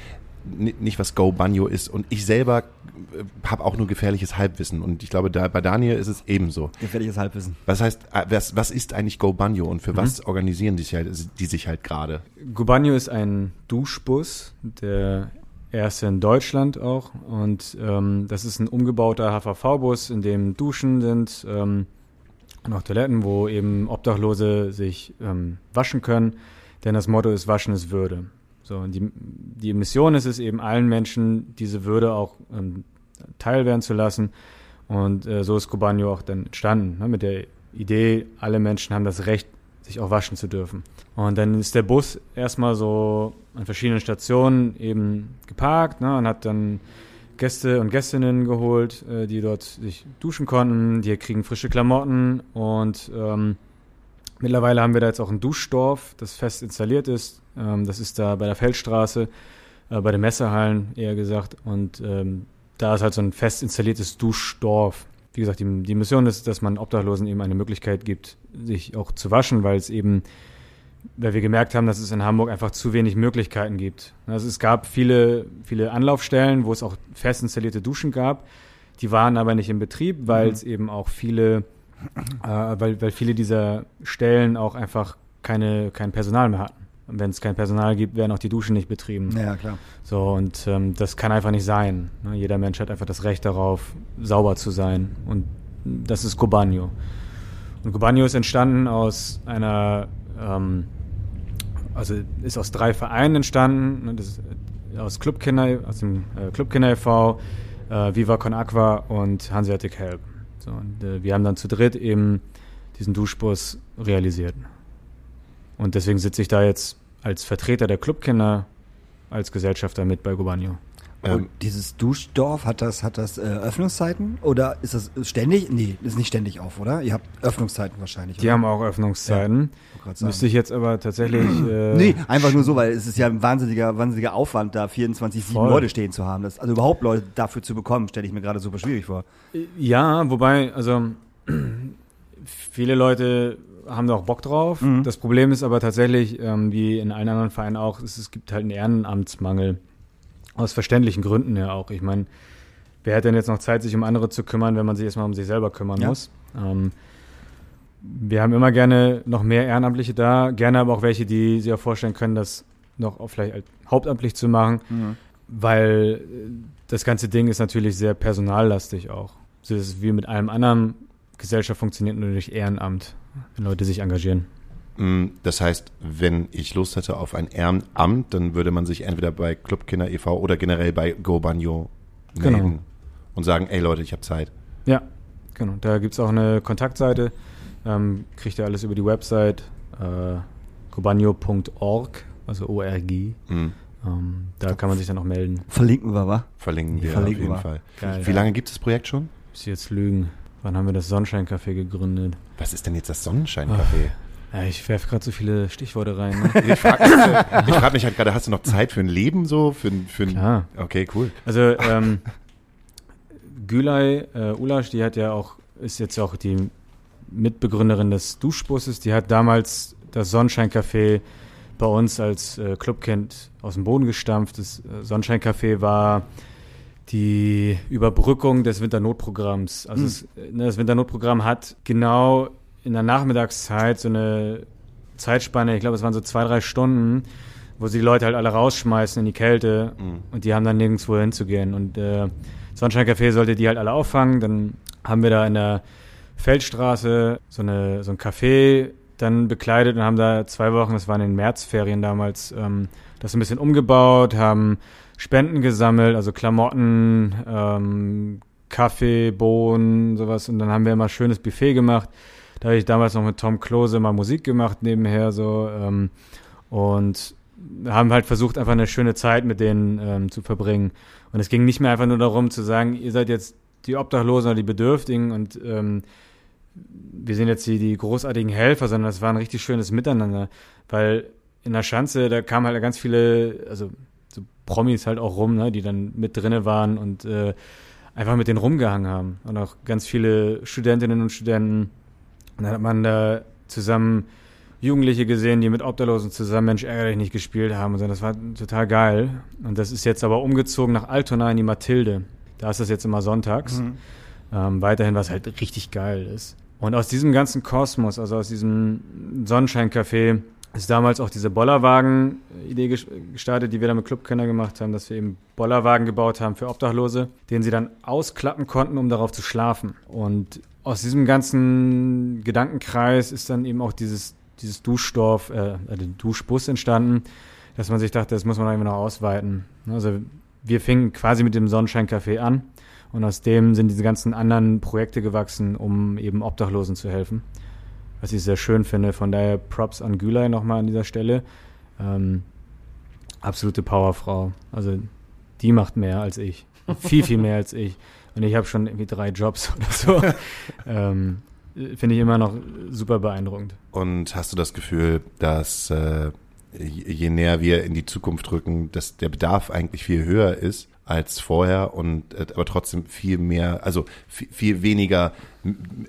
S3: ni- nicht, was Go Banjo ist. Und ich selber äh, habe auch nur gefährliches Halbwissen. Und ich glaube, da, bei Daniel ist es ebenso.
S4: Gefährliches Halbwissen.
S3: Was heißt, äh, was, was ist eigentlich Go Banjo und
S6: Mhm.
S3: für was organisieren die sich halt, die sich halt gerade?
S6: Gubanyo ist ein Duschbus, der erste in Deutschland auch. Und ähm, das ist ein umgebauter HVV-Bus, in dem Duschen sind ähm, und auch Toiletten, wo eben Obdachlose sich ähm, waschen können. Denn das Motto ist, Waschen ist Würde. So, und die, die Mission ist es eben, allen Menschen diese Würde auch ähm, teil werden zu lassen. Und äh, so ist Gubanyo auch dann entstanden, ne, mit der Idee, alle Menschen haben das Recht, sich auch waschen zu dürfen. Und dann ist der Bus erstmal so an verschiedenen Stationen eben geparkt ne, und hat dann Gäste und Gästinnen geholt, äh, die dort sich duschen konnten. Die kriegen frische Klamotten und ähm, mittlerweile haben wir da jetzt auch ein Duschdorf, das fest installiert ist. Ähm, das ist da bei der Feldstraße, äh, bei den Messehallen eher gesagt. Und ähm, da ist halt so ein fest installiertes Duschdorf. Wie gesagt, die, die Mission ist, dass man Obdachlosen eben eine Möglichkeit gibt, sich auch zu waschen, weil es eben, weil wir gemerkt haben, dass es in Hamburg einfach zu wenig Möglichkeiten gibt. Also es gab viele, viele Anlaufstellen, wo es auch fest installierte Duschen gab. Die waren aber nicht in Betrieb, weil es eben auch viele, äh, weil, weil viele dieser Stellen auch einfach keine, kein Personal mehr hatten. Und wenn es kein Personal gibt, werden auch die Duschen nicht betrieben.
S4: Ja, klar.
S6: So, und ähm, das kann einfach nicht sein. Ne? Jeder Mensch hat einfach das Recht darauf, sauber zu sein und das ist Gobagno. Und Gobagno ist entstanden aus einer, ähm, also ist aus drei Vereinen entstanden. ne, Das ist äh, aus Clubkinder, aus dem äh, Clubkinder e.V., äh, Viva Con Aqua und Hanseatic Help. So, und, äh, wir haben dann zu dritt eben diesen Duschbus realisiert. Und deswegen sitze ich da jetzt als Vertreter der Clubkinder als Gesellschafter mit bei Gobagno.
S3: Ähm,
S4: Und dieses Duschdorf, hat das, hat das äh, Öffnungszeiten? Oder ist das ständig? Nee, ist nicht ständig auf, oder? Ihr habt Öffnungszeiten wahrscheinlich.
S6: Die
S4: oder?
S6: haben auch Öffnungszeiten. Müsste ich jetzt aber tatsächlich. Äh,
S4: Nee, einfach nur so, weil es ist ja ein wahnsinniger, wahnsinniger Aufwand, da 24, 7
S6: Voll.
S4: Leute stehen zu haben. Das, also überhaupt Leute dafür zu bekommen, stelle ich mir gerade super schwierig vor.
S6: Ja, wobei, also viele Leute haben da auch Bock drauf.
S4: Mhm.
S6: Das Problem ist aber tatsächlich, ähm, wie in allen anderen Vereinen auch, es, es gibt halt einen Ehrenamtsmangel. Aus verständlichen Gründen ja auch. Ich meine, wer hat denn jetzt noch Zeit, sich um andere zu kümmern, wenn man sich erstmal um sich selber kümmern
S4: Ja.
S6: muss? Ähm, wir haben immer gerne noch mehr Ehrenamtliche da, gerne aber auch welche, die sich auch vorstellen können, das noch auch vielleicht als hauptamtlich zu machen, weil äh, das ganze Ding ist natürlich sehr personallastig auch. So ist es wie mit allem anderen. Gesellschaft funktioniert nur durch Ehrenamt, wenn Leute sich engagieren.
S3: Mm, Das heißt, wenn ich Lust hätte auf ein Ehrenamt, dann würde man sich entweder bei Clubkinder e.V. oder generell bei Go Banjo melden
S6: Genau.
S3: und sagen, ey Leute, ich habe Zeit.
S6: Ja, genau. Da gibt es auch eine Kontaktseite. Ähm, kriegt ihr alles über die Website äh, cobanio.org, also ORG.
S3: Mm,
S6: Ähm, da kann man sich dann auch melden.
S4: Verlinken wir, wa?
S3: Verlinken wir
S4: Verlinken
S3: auf jeden
S4: wir.
S3: Fall.
S6: Geil.
S3: Wie lange gibt es das Projekt schon?
S6: Muss ich jetzt lügen. Wann haben wir das Sonnenschein-Café gegründet?
S3: Was ist denn jetzt das Sonnenschein-Café?
S6: Ja, ich werfe gerade so viele Stichworte rein. Ne?
S3: Ich frage mich, ich frag mich halt gerade, hast du noch Zeit für ein Leben so? Für, ein- für ein,
S6: Klar.
S3: Okay, cool.
S6: Also ähm, Gülay äh, Ulasch, die hat ja auch, ist jetzt auch die Mitbegründerin des Duschbusses, die hat damals das Sonnenschein-Café bei uns als äh, Clubkind aus dem Boden gestampft. Das äh, Sonnenschein-Café war die Überbrückung des Winternotprogramms. Also es, äh, ne, das Winternotprogramm hat genau in der Nachmittagszeit so eine Zeitspanne, ich glaube, es waren so zwei, drei Stunden, wo sie die Leute halt alle rausschmeißen in die Kälte und die haben dann nirgendwo hinzugehen. Und äh, Sonnenschein Café sollte die halt alle auffangen. Dann haben wir da in der Feldstraße so, eine, so ein Café dann bekleidet und haben da zwei Wochen, das waren in den Märzferien damals, ähm, das ein bisschen umgebaut, haben Spenden gesammelt, also Klamotten, ähm, Kaffee, Bohnen, sowas. Und dann haben wir immer schönes Buffet gemacht. Da habe ich damals noch mit Tom Klose mal Musik gemacht nebenher so. Ähm, und haben halt versucht, einfach eine schöne Zeit mit denen ähm, zu verbringen. Und es ging nicht mehr einfach nur darum zu sagen, ihr seid jetzt die Obdachlosen oder die Bedürftigen und ähm, wir sind jetzt die, die großartigen Helfer, sondern es war ein richtig schönes Miteinander. Weil in der Schanze, da kamen halt ganz viele, also so Promis halt auch rum, ne, die dann mit drinne waren und äh, einfach mit denen rumgehangen haben. Und auch ganz viele Studentinnen und Studenten. Und dann hat man da zusammen Jugendliche gesehen, die mit Obdachlosen zusammen Mensch ärgere dich nicht gespielt haben und so. Das war total geil. Und das ist jetzt aber umgezogen nach Altona in die Mathilde. Da ist das jetzt immer sonntags. Ähm, weiterhin, was halt richtig geil ist. Und aus diesem ganzen Kosmos, also aus diesem Sonnenschein-Café, ist damals auch diese Bollerwagen-Idee ges- gestartet, die wir dann mit Clubkenner gemacht haben, dass wir eben Bollerwagen gebaut haben für Obdachlose, den sie dann ausklappen konnten, um darauf zu schlafen. Und aus diesem ganzen Gedankenkreis ist dann eben auch dieses, dieses Duschdorf, äh, äh, der Duschbus entstanden, dass man sich dachte, das muss man einfach noch ausweiten. Also wir fingen quasi mit dem Sonnenschein-Café an und aus dem sind diese ganzen anderen Projekte gewachsen, um eben Obdachlosen zu helfen. Was ich sehr schön finde. Von daher Props an Gülay nochmal an dieser Stelle. Ähm, absolute Powerfrau. Also die macht mehr als ich. Viel, viel mehr als ich. Und ich habe schon irgendwie drei Jobs oder so. ähm, finde ich immer noch super beeindruckend.
S3: Und hast du das Gefühl, dass äh, je je näher wir in die Zukunft rücken, dass der Bedarf eigentlich viel höher ist als vorher und äh, aber trotzdem viel mehr, also viel, viel weniger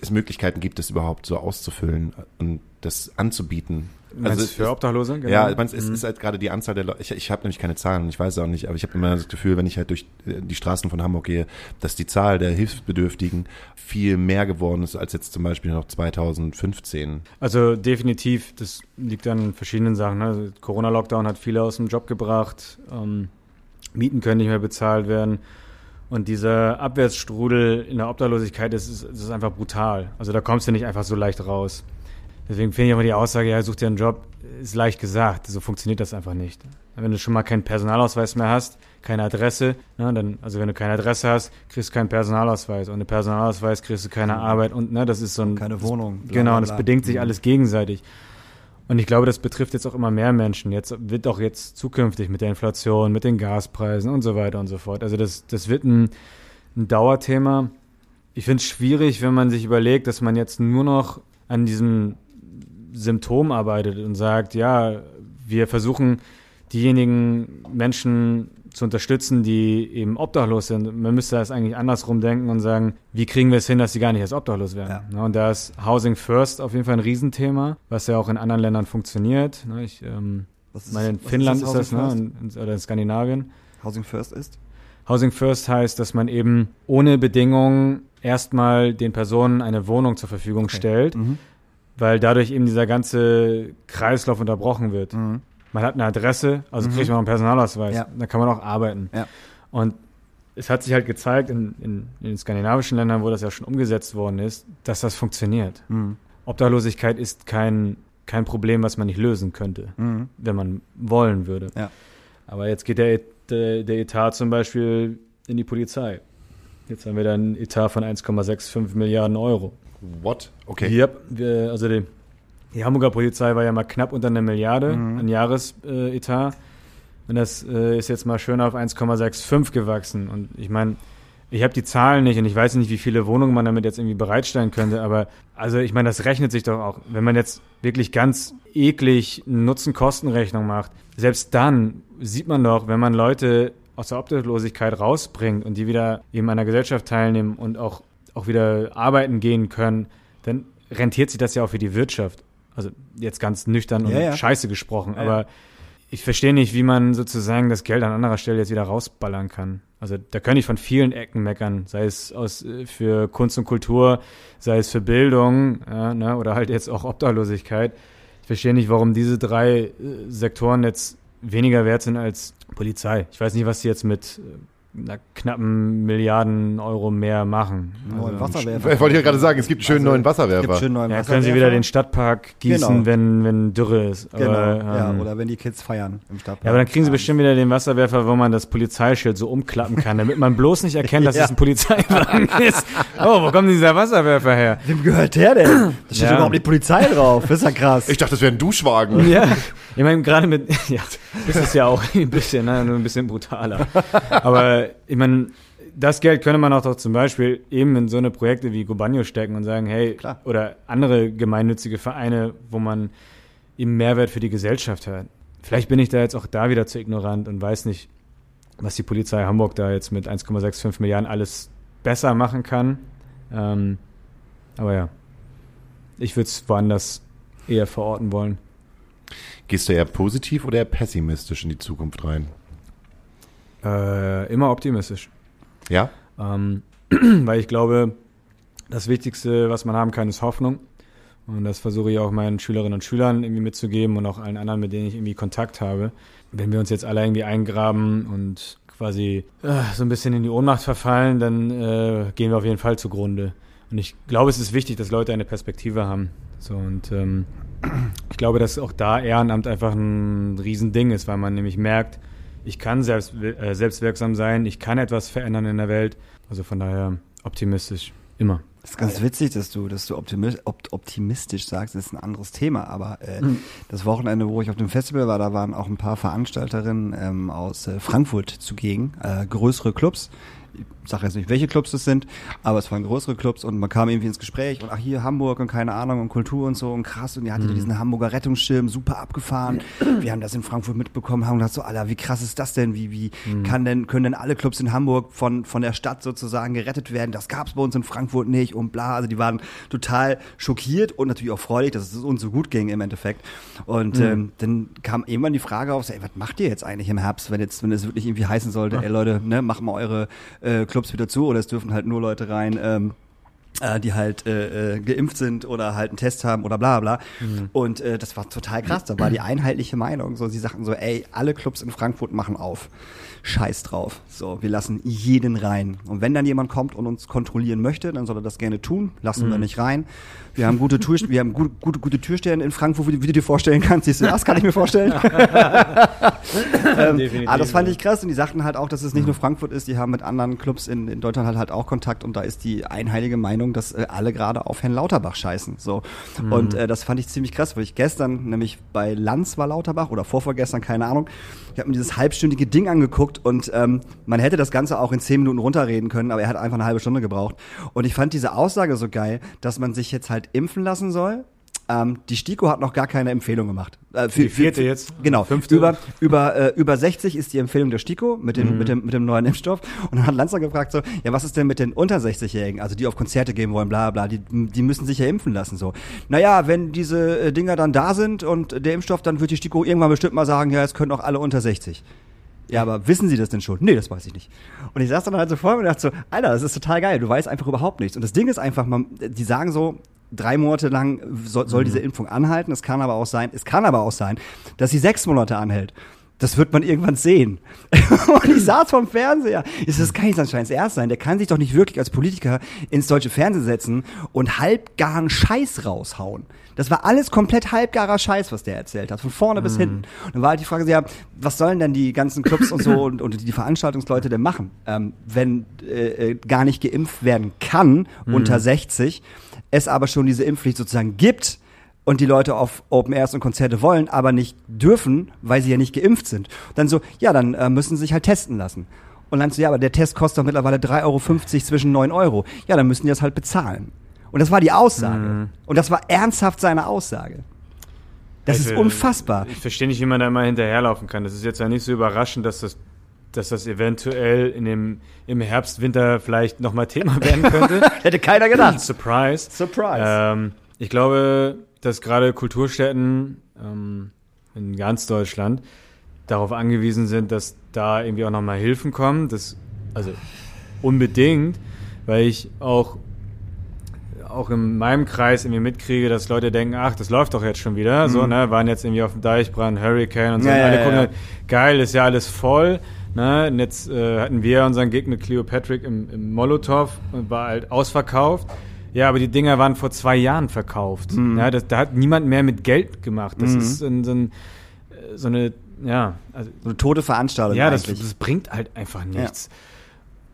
S3: es Möglichkeiten gibt, das überhaupt so auszufüllen und das anzubieten.
S6: Meinst
S3: es
S6: für Obdachlose? Genau.
S3: Ja, ich meine, es ist halt gerade die Anzahl der Leute. Ich, ich habe nämlich keine Zahlen und ich weiß es auch nicht, aber ich habe immer das Gefühl, wenn ich halt durch äh, die Straßen von Hamburg gehe, dass die Zahl der Hilfsbedürftigen viel mehr geworden ist als jetzt zum Beispiel noch 2015.
S6: Also definitiv, das liegt an verschiedenen Sachen. Ne? Also Corona-Lockdown hat viele aus dem Job gebracht. Ähm, Mieten können nicht mehr bezahlt werden. Und dieser Abwärtsstrudel in der Obdachlosigkeit ist, ist, ist einfach brutal. Also da kommst du nicht einfach so leicht raus. Deswegen finde ich immer die Aussage, ja, such dir einen Job, ist leicht gesagt. So funktioniert das einfach nicht. Wenn du schon mal keinen Personalausweis mehr hast, keine Adresse, ne, dann, also wenn du keine Adresse hast, kriegst du keinen Personalausweis. Ohne Personalausweis kriegst du keine Arbeit und ne, das ist so ein.
S4: Keine Wohnung.
S6: Genau,
S4: bla,
S6: und das bedingt sich
S4: Mhm.
S6: alles gegenseitig. Und ich glaube, das betrifft jetzt auch immer mehr Menschen. Jetzt wird auch jetzt zukünftig mit der Inflation, mit den Gaspreisen und so weiter und so fort. Also das, das wird ein, ein Dauerthema. Ich finde es schwierig, wenn man sich überlegt, dass man jetzt nur noch an diesem Symptom arbeitet und sagt, ja, wir versuchen diejenigen Menschen zu unterstützen, die eben obdachlos sind. Man müsste das eigentlich andersrum denken und sagen, wie kriegen wir es hin, dass sie gar nicht erst obdachlos werden? Ne, Und da ist Housing First auf jeden Fall ein Riesenthema, was ja auch in anderen Ländern funktioniert. Ne, Ich ähm,
S4: Was ist-
S6: meine, in
S4: was ist
S6: Finnland
S4: das
S6: ist das,
S4: Housing
S6: ne, und- oder in Skandinavien.
S4: Housing First ist?
S6: Housing First heißt, dass man eben ohne Bedingungen erstmal den Personen eine Wohnung zur Verfügung stellt,
S4: Mhm.
S6: weil dadurch eben dieser ganze Kreislauf unterbrochen wird.
S4: Mhm.
S6: Man hat eine Adresse, also
S4: Mhm.
S6: kriegt man auch einen Personalausweis.
S4: Ja.
S6: Da kann man auch arbeiten.
S4: Ja.
S6: Und es hat sich halt gezeigt in, in, in den skandinavischen Ländern, wo das ja schon umgesetzt worden ist, dass das funktioniert.
S4: Mhm.
S6: Obdachlosigkeit ist kein, kein Problem, was man nicht lösen könnte,
S4: Mhm.
S6: wenn man wollen würde.
S4: Ja.
S6: Aber jetzt geht der, der, der Etat zum Beispiel in die Polizei. Jetzt haben wir dann einen Etat von 1,65 Milliarden Euro.
S3: What? Okay.
S6: Yep, wir, also die, die Hamburger Polizei war ja mal knapp unter einer Milliarde
S4: Mhm.
S6: an Jahresetat. Etat. und das äh, ist jetzt mal schön auf 1,65 gewachsen. Und ich meine, ich habe die Zahlen nicht und ich weiß nicht, wie viele Wohnungen man damit jetzt irgendwie bereitstellen könnte, aber also ich meine, das rechnet sich doch auch. Wenn man jetzt wirklich ganz eklig Nutzen-Kosten-Rechnung macht, selbst dann sieht man doch, wenn man Leute aus der Obdachlosigkeit rausbringt und die wieder eben an der Gesellschaft teilnehmen und auch, auch wieder arbeiten gehen können, dann rentiert sich das ja auch für die Wirtschaft. Also jetzt ganz nüchtern und
S4: Ja, ja.
S6: scheiße gesprochen,
S4: Ja,
S6: aber ich verstehe nicht, wie man sozusagen das Geld an anderer Stelle jetzt wieder rausballern kann. Also da kann ich von vielen Ecken meckern, sei es aus, äh, für Kunst und Kultur, sei es für Bildung ja, ne, oder halt jetzt auch Obdachlosigkeit. Ich verstehe nicht, warum diese drei äh, Sektoren jetzt weniger wert sind als Polizei. Ich weiß nicht, was die jetzt mit äh, einer knappen Milliarden Euro mehr machen.
S4: Neuen
S6: Also,
S4: Wasserwerfer.
S3: Ich wollte ja gerade sagen, es gibt einen schönen
S4: Also,
S3: neuen
S4: Es gibt
S3: Wasserwerfer.
S4: schön neuen
S6: ja,
S4: Wasserwerfer.
S6: können sie wieder den Stadtpark gießen,
S4: Genau.
S6: wenn, wenn Dürre ist.
S4: Genau,
S6: Aber,
S4: ja,
S6: ähm,
S4: oder wenn die Kids feiern im Stadtpark.
S6: Ja, aber dann kriegen sie bestimmt wieder den Wasserwerfer, wo man das Polizeischild so umklappen kann, damit man bloß nicht erkennt, dass
S4: Ja.
S6: es ein Polizeiwagen ist. Oh, wo kommt dieser Wasserwerfer her?
S4: Wem gehört der denn? Da steht
S6: Ja.
S4: überhaupt die Polizei drauf. Das ist ja krass.
S3: Ich dachte, das wäre ein Duschwagen.
S6: Ja, ich meine, gerade mit, ja, das ist ja auch ein bisschen, ne, nur ein bisschen brutaler. Aber ich meine, das Geld könnte man auch doch zum Beispiel eben in so eine Projekte wie Gobanio stecken und sagen, hey,
S4: Klar.
S6: oder andere gemeinnützige Vereine, wo man eben Mehrwert für die Gesellschaft hat. Vielleicht bin ich da jetzt auch da wieder zu ignorant und weiß nicht, was die Polizei Hamburg da jetzt mit 1,65 Milliarden alles besser machen kann. Ähm, aber ja, ich würde es woanders eher verorten wollen.
S3: Gehst du eher positiv oder eher pessimistisch in die Zukunft rein?
S6: Äh, immer optimistisch.
S3: Ja?
S6: Ähm, weil ich glaube, das Wichtigste, was man haben kann, ist Hoffnung. Und das versuche ich auch meinen Schülerinnen und Schülern irgendwie mitzugeben und auch allen anderen, mit denen ich irgendwie Kontakt habe. Wenn wir uns jetzt alle irgendwie eingraben und quasi äh, so ein bisschen in die Ohnmacht verfallen, dann äh, gehen wir auf jeden Fall zugrunde. Und ich glaube, es ist wichtig, dass Leute eine Perspektive haben. So und ähm, ich glaube, dass auch da Ehrenamt einfach ein Riesending ist, weil man nämlich merkt, ich kann selbst, äh, selbstwirksam sein, ich kann etwas verändern in der Welt. Also von daher optimistisch, immer.
S4: Das ist ganz witzig, dass du, dass du optimi opt optimistisch sagst. Das ist ein anderes Thema. Aber äh,
S6: Mhm.
S4: das Wochenende, wo ich auf dem Festival war, da waren auch ein paar Veranstalterinnen ähm, aus äh, Frankfurt zugegen, äh, größere Clubs. Sage jetzt nicht, welche Clubs es sind, aber es waren größere Clubs und man kam irgendwie ins Gespräch und ach hier Hamburg und keine Ahnung und Kultur und so und krass und ihr hattet diesen Hamburger Rettungsschirm super abgefahren. Wir haben das in Frankfurt mitbekommen, haben gedacht so, Alter, wie krass ist das denn? Wie wie kann denn können denn alle Clubs in Hamburg von von der Stadt sozusagen gerettet werden? Das gab's bei uns in Frankfurt nicht und bla. Also die waren total schockiert und natürlich auch freudig, dass es uns so gut ging im Endeffekt. Und ähm, dann kam irgendwann die Frage auf, so, ey, was macht ihr jetzt eigentlich im Herbst, wenn jetzt wenn es wirklich irgendwie heißen sollte, ey Leute, ne, macht mal eure äh, Clubs wieder zu oder es dürfen halt nur Leute rein. Ähm, äh, die halt äh, äh, geimpft sind oder halt einen Test haben oder bla bla. Und äh, das war total krass. Da war die einheitliche Meinung. So, sie sagten so, ey, alle Clubs in Frankfurt machen auf. Scheiß drauf. So, wir lassen jeden rein. Und wenn dann jemand kommt und uns kontrollieren möchte, dann soll er das gerne tun. Lassen wir nicht rein. Wir haben gute Tür, wir haben gute, gute, gute Türstellen in Frankfurt, wie du, dir vorstellen kannst. Siehst du, das kann ich mir vorstellen. ähm, aber das fand ich krass und die sagten halt auch, dass es nicht nur Frankfurt ist, die haben mit anderen Clubs in, in Deutschland halt, halt auch Kontakt und da ist die einheilige Meinung, dass äh, alle gerade auf Herrn Lauterbach scheißen. So. Und äh, das fand ich ziemlich krass, weil ich gestern, nämlich bei Lanz war Lauterbach oder vorvorgestern, keine Ahnung, ich habe mir dieses halbstündige Ding angeguckt und ähm, man hätte das Ganze auch in zehn Minuten runterreden können, aber er hat einfach eine halbe Stunde gebraucht. Und ich fand diese Aussage so geil, dass man sich jetzt halt impfen lassen soll. Ähm, die STIKO hat noch gar keine Empfehlung gemacht. Äh, für,
S6: Die vierte jetzt?
S4: Genau.
S6: Fünfte?
S4: Über, über, äh, über 60 ist die Empfehlung der STIKO mit dem,
S6: Mhm.
S4: mit dem, mit dem neuen Impfstoff. Und dann hat Lanzer gefragt so, ja, was ist denn mit den unter 60-Jährigen, also die auf Konzerte gehen wollen, bla, bla, die, die müssen sich ja impfen lassen, so. Naja, wenn diese äh, Dinger dann da sind und der Impfstoff, dann wird die STIKO irgendwann bestimmt mal sagen, ja, es können auch alle unter 60. Ja, aber wissen Sie das denn schon? Nee, das weiß ich nicht. Und ich saß dann halt so vor mir und dachte so, Alter, das ist total geil, du weißt einfach überhaupt nichts. Und das Ding ist einfach, man, die sagen so, drei Monate lang soll, soll diese Impfung anhalten. Es kann aber auch sein, es kann aber auch sein, dass sie sechs Monate anhält. Das wird man irgendwann sehen. und ich saß vom Fernseher. Das kann nicht Scheiß erst sein. Der kann sich doch nicht wirklich als Politiker ins deutsche Fernsehen setzen und halbgaren Scheiß raushauen. Das war alles komplett halbgarer Scheiß, was der erzählt hat, von vorne bis hinten. Und dann war halt die Frage, ja, was sollen denn die ganzen Clubs und so und, und die Veranstaltungsleute denn machen, ähm, wenn äh, äh, gar nicht geimpft werden kann unter 60, es aber schon diese Impfpflicht sozusagen gibt und die Leute auf Open Airs und Konzerte wollen, aber nicht dürfen, weil sie ja nicht geimpft sind. Dann so, ja, dann äh, müssen sie sich halt testen lassen. Und dann so, ja, aber der Test kostet doch mittlerweile 3,50 Euro zwischen 9 Euro. Ja, dann müssen die das halt bezahlen. Und das war die Aussage. Und das war ernsthaft seine Aussage. Das
S6: Ich,
S4: ist unfassbar.
S6: Ich verstehe nicht, wie man da immer hinterherlaufen kann. Das ist jetzt ja nicht so überraschend, dass das, dass das eventuell in dem, im Herbst, Winter vielleicht nochmal Thema werden könnte.
S4: Hätte keiner gedacht.
S6: Surprise.
S4: Surprise.
S6: Ähm, ich glaube, dass gerade Kulturstätten ähm, in ganz Deutschland darauf angewiesen sind, dass da irgendwie auch nochmal Hilfen kommen. Das, also unbedingt, weil ich auch auch in meinem Kreis irgendwie mitkriege, dass Leute denken, ach, das läuft doch jetzt schon wieder. So, ne, waren jetzt irgendwie auf dem Deichbrand, Hurricane und so.
S4: Mhm. Ja,
S6: und alle
S4: ja,
S6: gucken
S4: ja.
S6: halt, geil, ist ja alles voll. Ne? Und jetzt äh, hatten wir unseren Gig mit Cleo Patrick im, im Molotow und war halt ausverkauft. Ja, aber die Dinger waren vor zwei Jahren verkauft.
S4: Mhm.
S6: Ja, das, da hat niemand mehr mit Geld gemacht. Das ist so, ein, so, ein, so eine, ja, also
S4: So eine tote Veranstaltung
S6: ja, das, das bringt halt einfach nichts.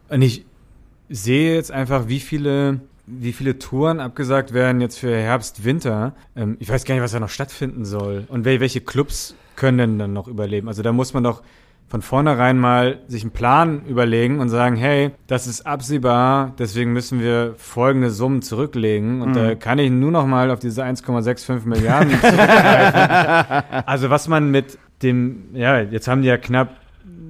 S6: Und ich sehe jetzt einfach, wie viele, wie viele Touren abgesagt werden jetzt für Herbst, Winter. Ähm, ich weiß gar nicht, was da noch stattfinden soll. Und wel welche Clubs können denn dann noch überleben? Also da muss man doch von vornherein mal sich einen Plan überlegen und sagen, hey, das ist absehbar, deswegen müssen wir folgende Summen zurücklegen. Und da kann ich nur noch mal auf diese 1,65 Milliarden zurückgreifen. also was man mit dem, ja, jetzt haben die ja knapp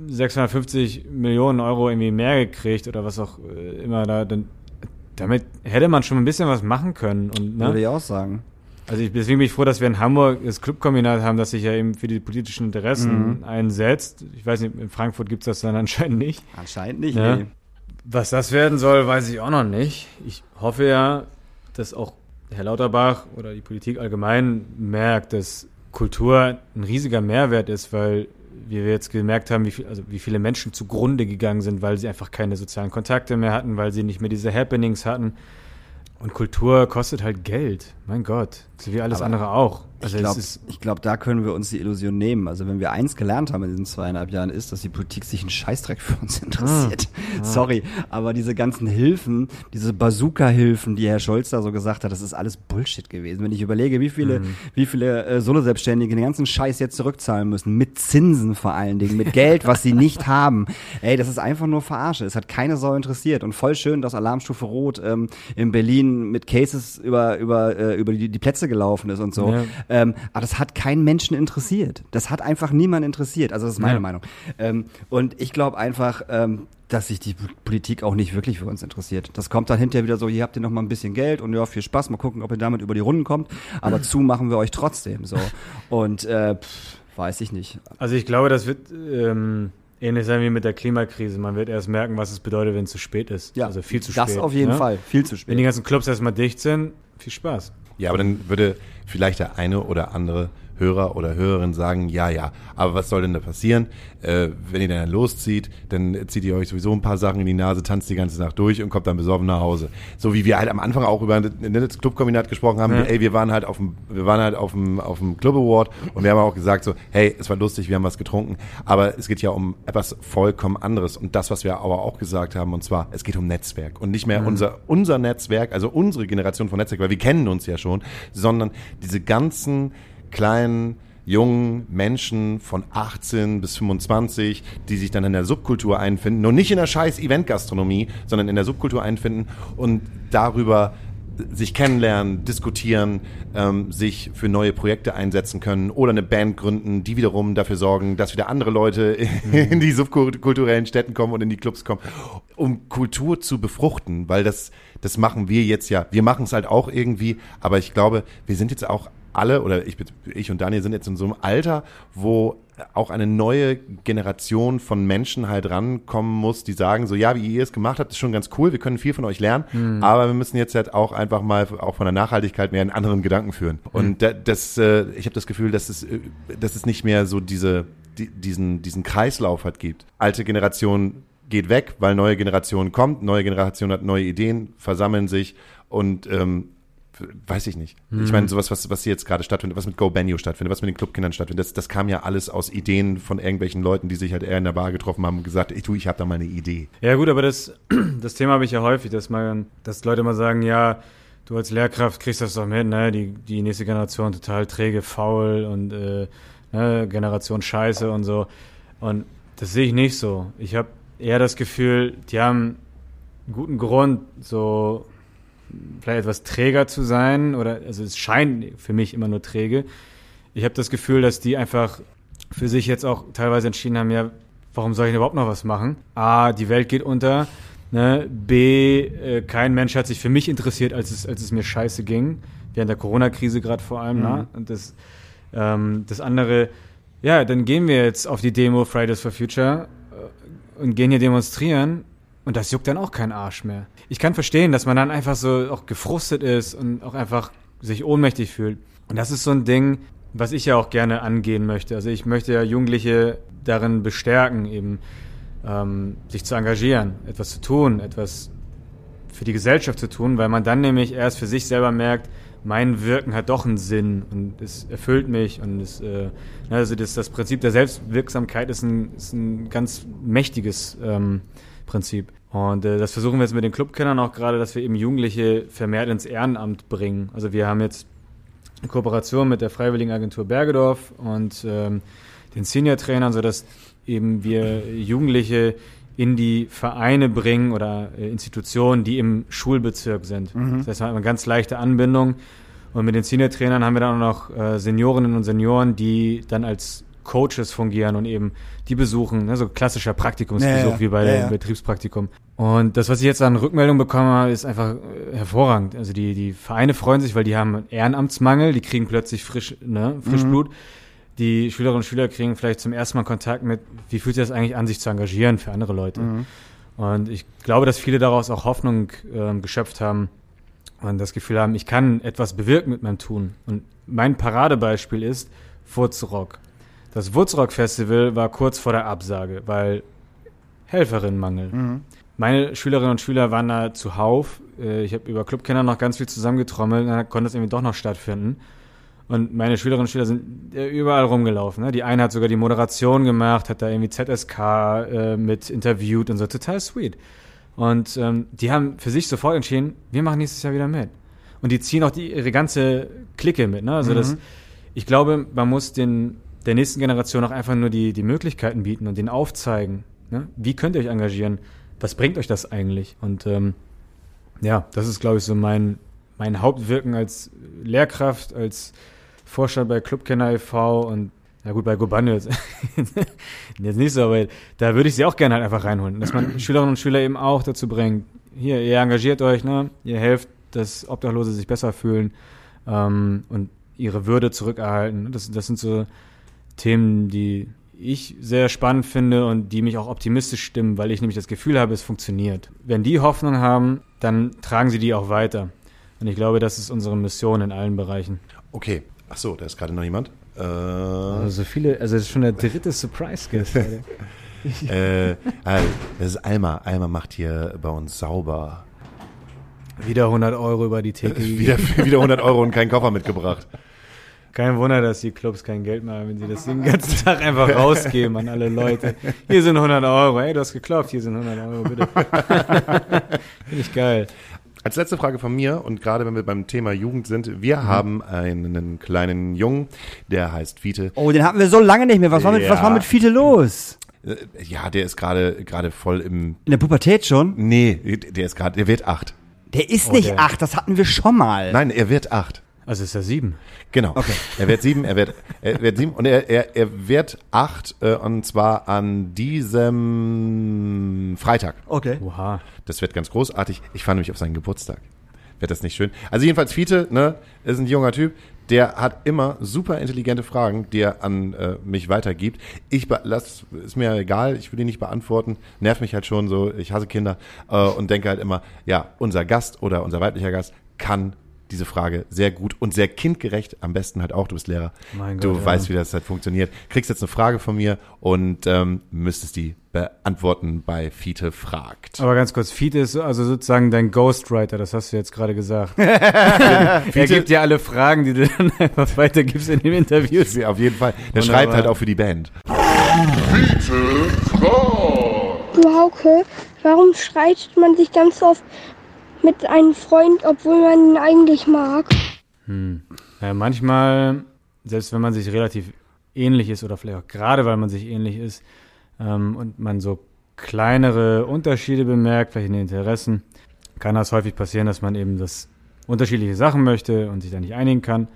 S6: 650 Millionen Euro irgendwie mehr gekriegt oder was auch äh, immer da, dann damit hätte man schon ein bisschen was machen können. Und,
S4: Würde
S6: ne?
S4: ich auch sagen.
S6: Also ich, deswegen bin ich froh, dass wir in Hamburg das Clubkombinat haben, das sich ja eben für die politischen Interessen
S4: Mhm.
S6: einsetzt. Ich weiß nicht, in Frankfurt gibt's das dann anscheinend nicht.
S4: Anscheinend nicht.
S6: Ja.
S4: nee.
S6: Was das werden soll, weiß ich auch noch nicht. Ich hoffe ja, dass auch Herr Lauterbach oder die Politik allgemein merkt, dass Kultur ein riesiger Mehrwert ist, weil wie wir jetzt gemerkt haben, wie, viel, also wie viele Menschen zugrunde gegangen sind, weil sie einfach keine sozialen Kontakte mehr hatten, weil sie nicht mehr diese Happenings hatten. Und Kultur kostet halt Geld. Mein Gott. So wie alles
S4: Aber
S6: andere auch. Also
S4: ich glaube, glaub, da können wir uns die Illusion nehmen. Also wenn wir eins gelernt haben in diesen zweieinhalb Jahren, ist, dass die Politik sich einen Scheißdreck für uns interessiert. Sorry, aber diese ganzen Hilfen, diese Bazooka-Hilfen, die Herr Scholz da so gesagt hat, das ist alles Bullshit gewesen. Wenn ich überlege, wie viele, wie viele äh, Solo-Selbstständige den ganzen Scheiß jetzt zurückzahlen müssen, mit Zinsen vor allen Dingen, mit Geld, was sie nicht haben. Ey, das ist einfach nur Verarsche. Es hat keine Sau interessiert. Und voll schön, dass Alarmstufe Rot ähm, in Berlin mit Cases über, über, äh, über die, die Plätze gelaufen ist und so.
S6: Ja.
S4: Ähm, aber das hat keinen Menschen interessiert. Das hat einfach niemand interessiert. Also das ist meine
S6: Ja.
S4: Meinung. Ähm, und ich glaube einfach, ähm, dass sich die Politik auch nicht wirklich für uns interessiert. Das kommt dann hinterher wieder so, hier habt ihr noch mal ein bisschen Geld und ja, viel Spaß, mal gucken, ob ihr damit über die Runden kommt. Aber zu machen wir euch trotzdem so. Und äh, pff, weiß ich nicht.
S6: Also ich glaube, das wird ähm, ähnlich sein wie mit der Klimakrise. Man wird erst merken, was es bedeutet, wenn es zu spät ist.
S4: Ja,
S6: also viel zu
S4: das
S6: spät.
S4: auf jeden
S6: ne?
S4: Fall. Viel zu
S6: Wenn
S4: spät.
S6: die ganzen Clubs erstmal dicht sind, viel Spaß.
S3: Ja, aber dann würde vielleicht der eine oder andere Hörer oder Hörerin sagen, ja, ja, aber was soll denn da passieren? Äh, wenn ihr dann loszieht, dann zieht ihr euch sowieso ein paar Sachen in die Nase, tanzt die ganze Nacht durch und kommt dann besoffen nach Hause. So wie wir halt am Anfang auch über das Clubkombinat gesprochen haben,
S6: Ja.
S3: ey, wir waren halt auf dem, wir waren halt auf dem, auf dem Club Award und wir haben auch gesagt so, hey, es war lustig, wir haben was getrunken, aber es geht ja um etwas vollkommen anderes und das, was wir aber auch gesagt haben, und zwar, es geht um Netzwerk und nicht mehr unser, unser Netzwerk, also unsere Generation von Netzwerk, weil wir kennen uns ja schon, sondern diese ganzen kleinen jungen Menschen von 18 bis 25, die sich dann in der Subkultur einfinden und nicht in der scheiß Eventgastronomie, sondern in der Subkultur einfinden und darüber sich kennenlernen, diskutieren, ähm, sich für neue Projekte einsetzen können oder eine Band gründen, die wiederum dafür sorgen, dass wieder andere Leute in die subkulturellen Städten kommen und in die Clubs kommen, um Kultur zu befruchten, weil das, das machen wir jetzt ja. Wir machen es halt auch irgendwie, aber ich glaube, wir sind jetzt auch alle, oder ich, ich und Daniel sind jetzt in so einem Alter, wo auch eine neue Generation von Menschen halt rankommen muss, die sagen so, ja, wie ihr es gemacht habt, ist schon ganz cool, wir können viel von euch lernen, aber wir müssen jetzt halt auch einfach mal auch von der Nachhaltigkeit mehr einen anderen Gedanken führen. Und da, das, äh, ich habe das Gefühl, dass es, äh, dass es nicht mehr so diese, die, diesen, diesen Kreislauf halt gibt. Alte Generation geht weg, weil neue Generation kommt, neue Generation hat neue Ideen, versammeln sich und ähm, weiß ich nicht. Ich meine, sowas, was, was hier jetzt gerade stattfindet, was mit Go Benio stattfindet, was mit den Clubkindern stattfindet, das, das kam ja alles aus Ideen von irgendwelchen Leuten, die sich halt eher in der Bar getroffen haben und gesagt, ich tu, ich habe da mal eine Idee.
S6: Ja gut, aber das, das Thema habe ich ja häufig, dass man, dass Leute mal sagen, ja, du als Lehrkraft kriegst das doch mit, ne? Die, die nächste Generation total träge, faul und äh, ne? Generation Scheiße und so. Und das sehe ich nicht so. Ich habe eher das Gefühl, die haben einen guten Grund, so vielleicht etwas träger zu sein oder also es scheint für mich immer nur träge. Ich habe das Gefühl, dass die einfach für sich jetzt auch teilweise entschieden haben, ja, warum soll ich denn überhaupt noch was machen? A, die Welt geht unter. Ne? B, äh, kein Mensch hat sich für mich interessiert, als es, als es mir scheiße ging. Während der Corona-Krise gerade vor allem. Ne? Und das, ähm, das andere, ja, dann gehen wir jetzt auf die Demo Fridays for Future äh, und gehen hier demonstrieren. Und das juckt dann auch keinen Arsch mehr. Ich kann verstehen, dass man dann einfach so auch gefrustet ist und auch einfach sich ohnmächtig fühlt. Und das ist so ein Ding, was ich ja auch gerne angehen möchte. Also ich möchte ja Jugendliche darin bestärken, eben ähm, sich zu engagieren, etwas zu tun, etwas für die Gesellschaft zu tun, weil man dann nämlich erst für sich selber merkt, mein Wirken hat doch einen Sinn und es erfüllt mich und es, äh, also das, das Prinzip der Selbstwirksamkeit ist ein, ist ein ganz mächtiges ähm, Prinzip. Und äh, das versuchen wir jetzt mit den Clubkindern auch gerade, dass wir eben Jugendliche vermehrt ins Ehrenamt bringen. Also wir haben jetzt eine Kooperation mit der Freiwilligen Agentur Bergedorf und ähm, den Senior-Trainern, sodass eben wir Jugendliche in die Vereine bringen oder äh, Institutionen, die im Schulbezirk sind. Das heißt, man hat eine ganz leichte Anbindung. Und mit den Senior-Trainern haben wir dann auch noch äh, Seniorinnen und Senioren, die dann als Coaches fungieren und eben die besuchen, ne, so klassischer Praktikumsbesuch
S4: Ja,
S6: wie bei
S4: Ja,
S6: dem
S4: ja.
S6: Betriebspraktikum. Und das, was ich jetzt an Rückmeldung bekommen habe, ist einfach äh, hervorragend. Also die, die Vereine freuen sich, weil die haben einen Ehrenamtsmangel, die kriegen plötzlich frisch, ne, Frischblut. Die Schülerinnen und Schüler kriegen vielleicht zum ersten Mal Kontakt mit, wie fühlt sich das eigentlich an, sich zu engagieren für andere Leute. Und ich glaube, dass viele daraus auch Hoffnung ähm, geschöpft haben und das Gefühl haben, ich kann etwas bewirken mit meinem Tun. Und mein Paradebeispiel ist Wurzrock. Das Wurzrock-Festival war kurz vor der Absage, weil Helferinnenmangel. Meine Schülerinnen und Schüler waren da zuhauf. Äh, Ich habe über Clubkenner noch ganz viel zusammengetrommelt, dann konnte es irgendwie doch noch stattfinden. Und meine Schülerinnen und Schüler sind äh, überall rumgelaufen. Ne? Die eine hat sogar die Moderation gemacht, hat da irgendwie ZSK äh, mit interviewt und so. Total sweet. Und ähm, die haben für sich sofort entschieden, wir machen nächstes Jahr wieder mit. Und die ziehen auch die, ihre ganze Clique mit. Ne? Also das, ich glaube, man muss den, der nächsten Generation auch einfach nur die, die Möglichkeiten bieten und denen aufzeigen. Ne? Wie könnt ihr euch engagieren? Was bringt euch das eigentlich? Und ähm, ja, das ist, glaube ich, so mein, mein Hauptwirken als Lehrkraft, als Vorstand bei Clubkenner e.V. und ja gut, bei Gobanio jetzt, jetzt nicht so, aber da würde ich sie auch gerne halt einfach reinholen. Dass man Schülerinnen und Schüler eben auch dazu bringt, hier, ihr engagiert euch, ne? ihr helft, dass Obdachlose sich besser fühlen ähm, und ihre Würde zurückerhalten. Das, das sind so Themen, die ich sehr spannend finde und die mich auch optimistisch stimmen, weil ich nämlich das Gefühl habe, es funktioniert. Wenn die Hoffnung haben, dann tragen sie die auch weiter. Und ich glaube, das ist unsere Mission in allen Bereichen.
S3: Okay. Ach so, da ist gerade noch jemand. Äh,
S6: Also so viele, also das ist schon der dritte Surprise-Guest.
S3: äh, äh, das ist Alma. Alma macht hier bei uns sauber.
S6: Wieder 100 Euro über die Theke.
S3: Wieder, wieder 100 Euro und keinen Koffer mitgebracht.
S6: Kein Wunder, dass die Clubs kein Geld mehr haben, wenn sie das den ganzen Tag einfach rausgeben an alle Leute. Hier sind 100 Euro. Hey, du hast geklopft, hier sind 100 Euro, bitte. Finde ich geil.
S3: Als letzte Frage von mir und gerade wenn wir beim Thema Jugend sind, wir
S6: Mhm.
S3: haben einen kleinen Jungen, der heißt Fiete.
S4: Oh, den hatten wir so lange nicht mehr. Was war mit, was
S3: Ja.
S4: war mit Fiete los?
S3: Äh, Ja, der ist gerade gerade voll im
S4: In der Pubertät schon?
S3: Nee, der ist gerade, der wird acht.
S4: Der ist
S6: Oh,
S4: nicht
S6: der-
S4: acht, das hatten wir schon mal.
S3: Nein, er wird acht.
S6: Also ist er sieben.
S3: Genau.
S4: Okay.
S3: Er wird sieben, er wird, er wird sieben und er, er, er wird acht äh, und zwar an diesem Freitag.
S4: Okay.
S6: Oha.
S3: Das wird ganz großartig. Ich fahre nämlich auf seinen Geburtstag. Wird das nicht schön? Also jedenfalls Fiete, ne, ist ein junger Typ, der hat immer super intelligente Fragen, die er an äh, mich weitergibt. Ich lass, ist mir egal, ich will die nicht beantworten. Nervt mich halt schon so, ich hasse Kinder äh, und denke halt immer, ja, unser Gast oder unser weiblicher Gast kann diese Frage sehr gut und sehr kindgerecht, am besten halt auch, du bist Lehrer.
S6: Mein
S3: du
S6: Gott, ja.
S3: weißt, wie das halt funktioniert. Kriegst jetzt eine Frage von mir und ähm, müsstest die beantworten bei Fiete fragt.
S6: Aber ganz kurz, Fiete ist also sozusagen dein Ghostwriter, das hast du jetzt gerade gesagt. er gibt dir alle Fragen, die du dann einfach weitergibst in den Interviews.
S3: Ja, auf jeden Fall. Der
S6: Wunderbar.
S3: schreibt halt auch für die Band.
S8: Du Hauke, warum streitet man sich ganz oft mit einem Freund, obwohl man ihn eigentlich mag?
S6: Ja, manchmal, selbst wenn man sich relativ ähnlich ist oder vielleicht auch gerade, weil man sich ähnlich ist ähm, und man so kleinere Unterschiede bemerkt, vielleicht in den Interessen, kann das häufig passieren, dass man eben das unterschiedliche Sachen möchte und sich da nicht einigen kann.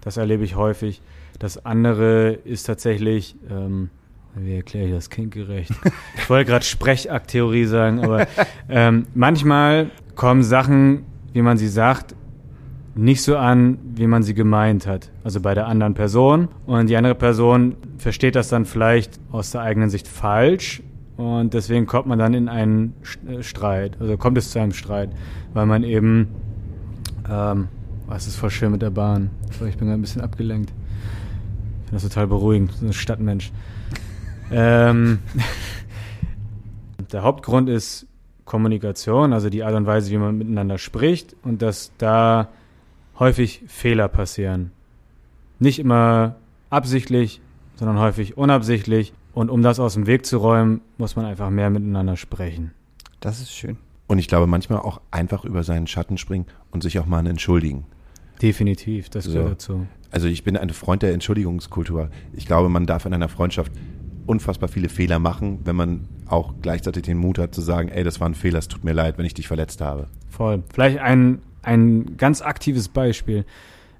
S6: Das erlebe ich häufig. Das andere ist tatsächlich, ähm, wie erkläre ich das kindgerecht? Ich wollte gerade Sprechakttheorie sagen, aber ähm, manchmal kommen Sachen, wie man sie sagt, nicht so an, wie man sie gemeint hat. Also bei der anderen Person. Und die andere Person versteht das dann vielleicht aus der eigenen Sicht falsch. Und deswegen kommt man dann in einen äh, Streit. Also kommt es zu einem Streit, weil man eben, ähm, oh, es ist voll schön mit der Bahn. Ich bin gerade ein bisschen abgelenkt. Ich finde das total beruhigend, so ein Stadtmensch. ähm, der Hauptgrund ist Kommunikation, also die Art und Weise, wie man miteinander spricht und dass da häufig Fehler passieren. Nicht immer absichtlich, sondern häufig unabsichtlich. Und um das aus dem Weg zu räumen, muss man einfach mehr miteinander sprechen.
S4: Das ist schön.
S3: Und ich glaube, manchmal auch einfach über seinen Schatten springen und sich auch mal entschuldigen.
S6: Definitiv, das
S3: So.
S6: gehört dazu.
S3: Also ich bin ein Freund der Entschuldigungskultur. Ich glaube, man darf in einer Freundschaft unfassbar viele Fehler machen, wenn man auch gleichzeitig den Mut hat zu sagen, ey, das war ein Fehler, es tut mir leid, wenn ich dich verletzt habe.
S6: Voll. Vielleicht ein, ein ganz aktives Beispiel.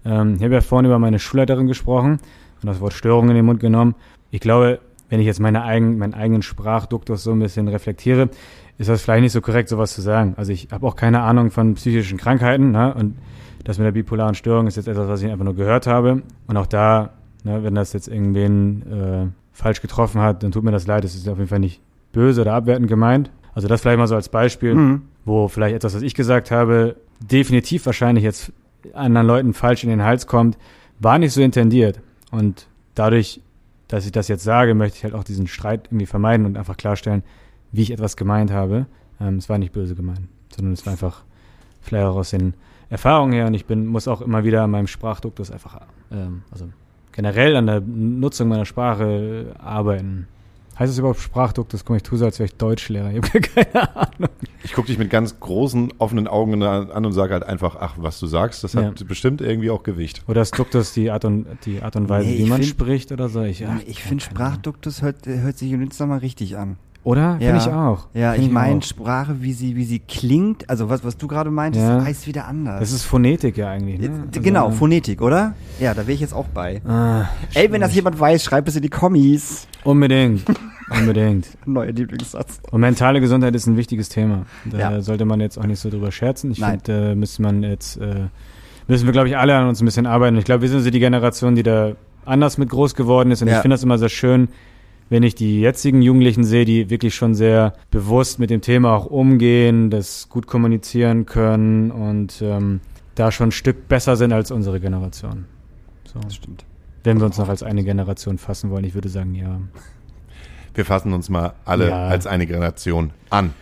S6: Ähm, ich habe ja vorhin über meine Schulleiterin gesprochen und das Wort Störung in den Mund genommen. Ich glaube, wenn ich jetzt meine eigen, meinen eigenen Sprachduktus so ein bisschen reflektiere, ist das vielleicht nicht so korrekt, sowas zu sagen. Also ich habe auch keine Ahnung von psychischen Krankheiten ne? und das mit der bipolaren Störung ist jetzt etwas, was ich einfach nur gehört habe. Und auch da, ne, wenn das jetzt irgendwen äh, falsch getroffen hat, dann tut mir das leid. Es ist auf jeden Fall nicht böse oder abwertend gemeint. Also das vielleicht mal so als Beispiel,
S4: Mhm.
S6: wo vielleicht etwas, was ich gesagt habe, definitiv wahrscheinlich jetzt anderen Leuten falsch in den Hals kommt, war nicht so intendiert. Und dadurch, dass ich das jetzt sage, möchte ich halt auch diesen Streit irgendwie vermeiden und einfach klarstellen, wie ich etwas gemeint habe. Ähm, es war nicht böse gemeint, sondern es war einfach vielleicht auch aus den Erfahrungen her und ich bin, muss auch immer wieder an meinem Sprachduktus einfach, ähm, also generell an der Nutzung meiner Sprache arbeiten. Heißt das überhaupt Sprachduktus? Komm, ich tue so, als wäre ich Deutschlehrer. Ich habe keine Ahnung.
S3: Ich gucke dich mit ganz großen, offenen Augen an und sage halt einfach, ach, was du sagst, das hat
S6: Ja.
S3: bestimmt irgendwie auch Gewicht.
S6: Oder ist Duktus die Art und, die Art und Weise,
S4: Nee,
S6: wie man
S4: find-
S6: spricht oder so? Ich, ach,
S4: ich finde. Sprachduktus hört, hört sich jetzt nochmal richtig an.
S6: Oder? Finde ich auch.
S4: Ja,
S6: Find
S4: ich meine
S6: auch.
S4: Sprache, wie sie, wie sie klingt, also was, was du gerade meintest,
S6: Ja.
S4: heißt wieder anders.
S6: Das ist Phonetik ja eigentlich. Ne? Also,
S4: genau, Phonetik, oder? Ja, da wäre ich jetzt auch bei.
S6: Ah,
S4: Ey, wenn das jemand weiß, schreibt es in die Kommis.
S6: unbedingt. unbedingt.
S4: Neuer Lieblingssatz.
S6: Und mentale Gesundheit ist ein wichtiges Thema. Da
S4: Ja.
S6: sollte man jetzt auch nicht so drüber scherzen. Ich finde, äh, müsste man jetzt, äh, müssen wir, glaube ich, alle an uns ein bisschen arbeiten. Ich glaube, wir sind so die Generation, die da anders mit groß geworden ist. Und
S4: Ja.
S6: ich finde das immer sehr schön, wenn ich die jetzigen Jugendlichen sehe, die wirklich schon sehr bewusst mit dem Thema auch umgehen, das gut kommunizieren können und ähm, da schon ein Stück besser sind als unsere Generation. So.
S4: Das stimmt.
S6: Wenn wir uns noch als eine Generation fassen wollen, ich würde sagen, ja.
S3: Wir fassen uns mal alle
S6: Ja.
S3: als eine Generation an.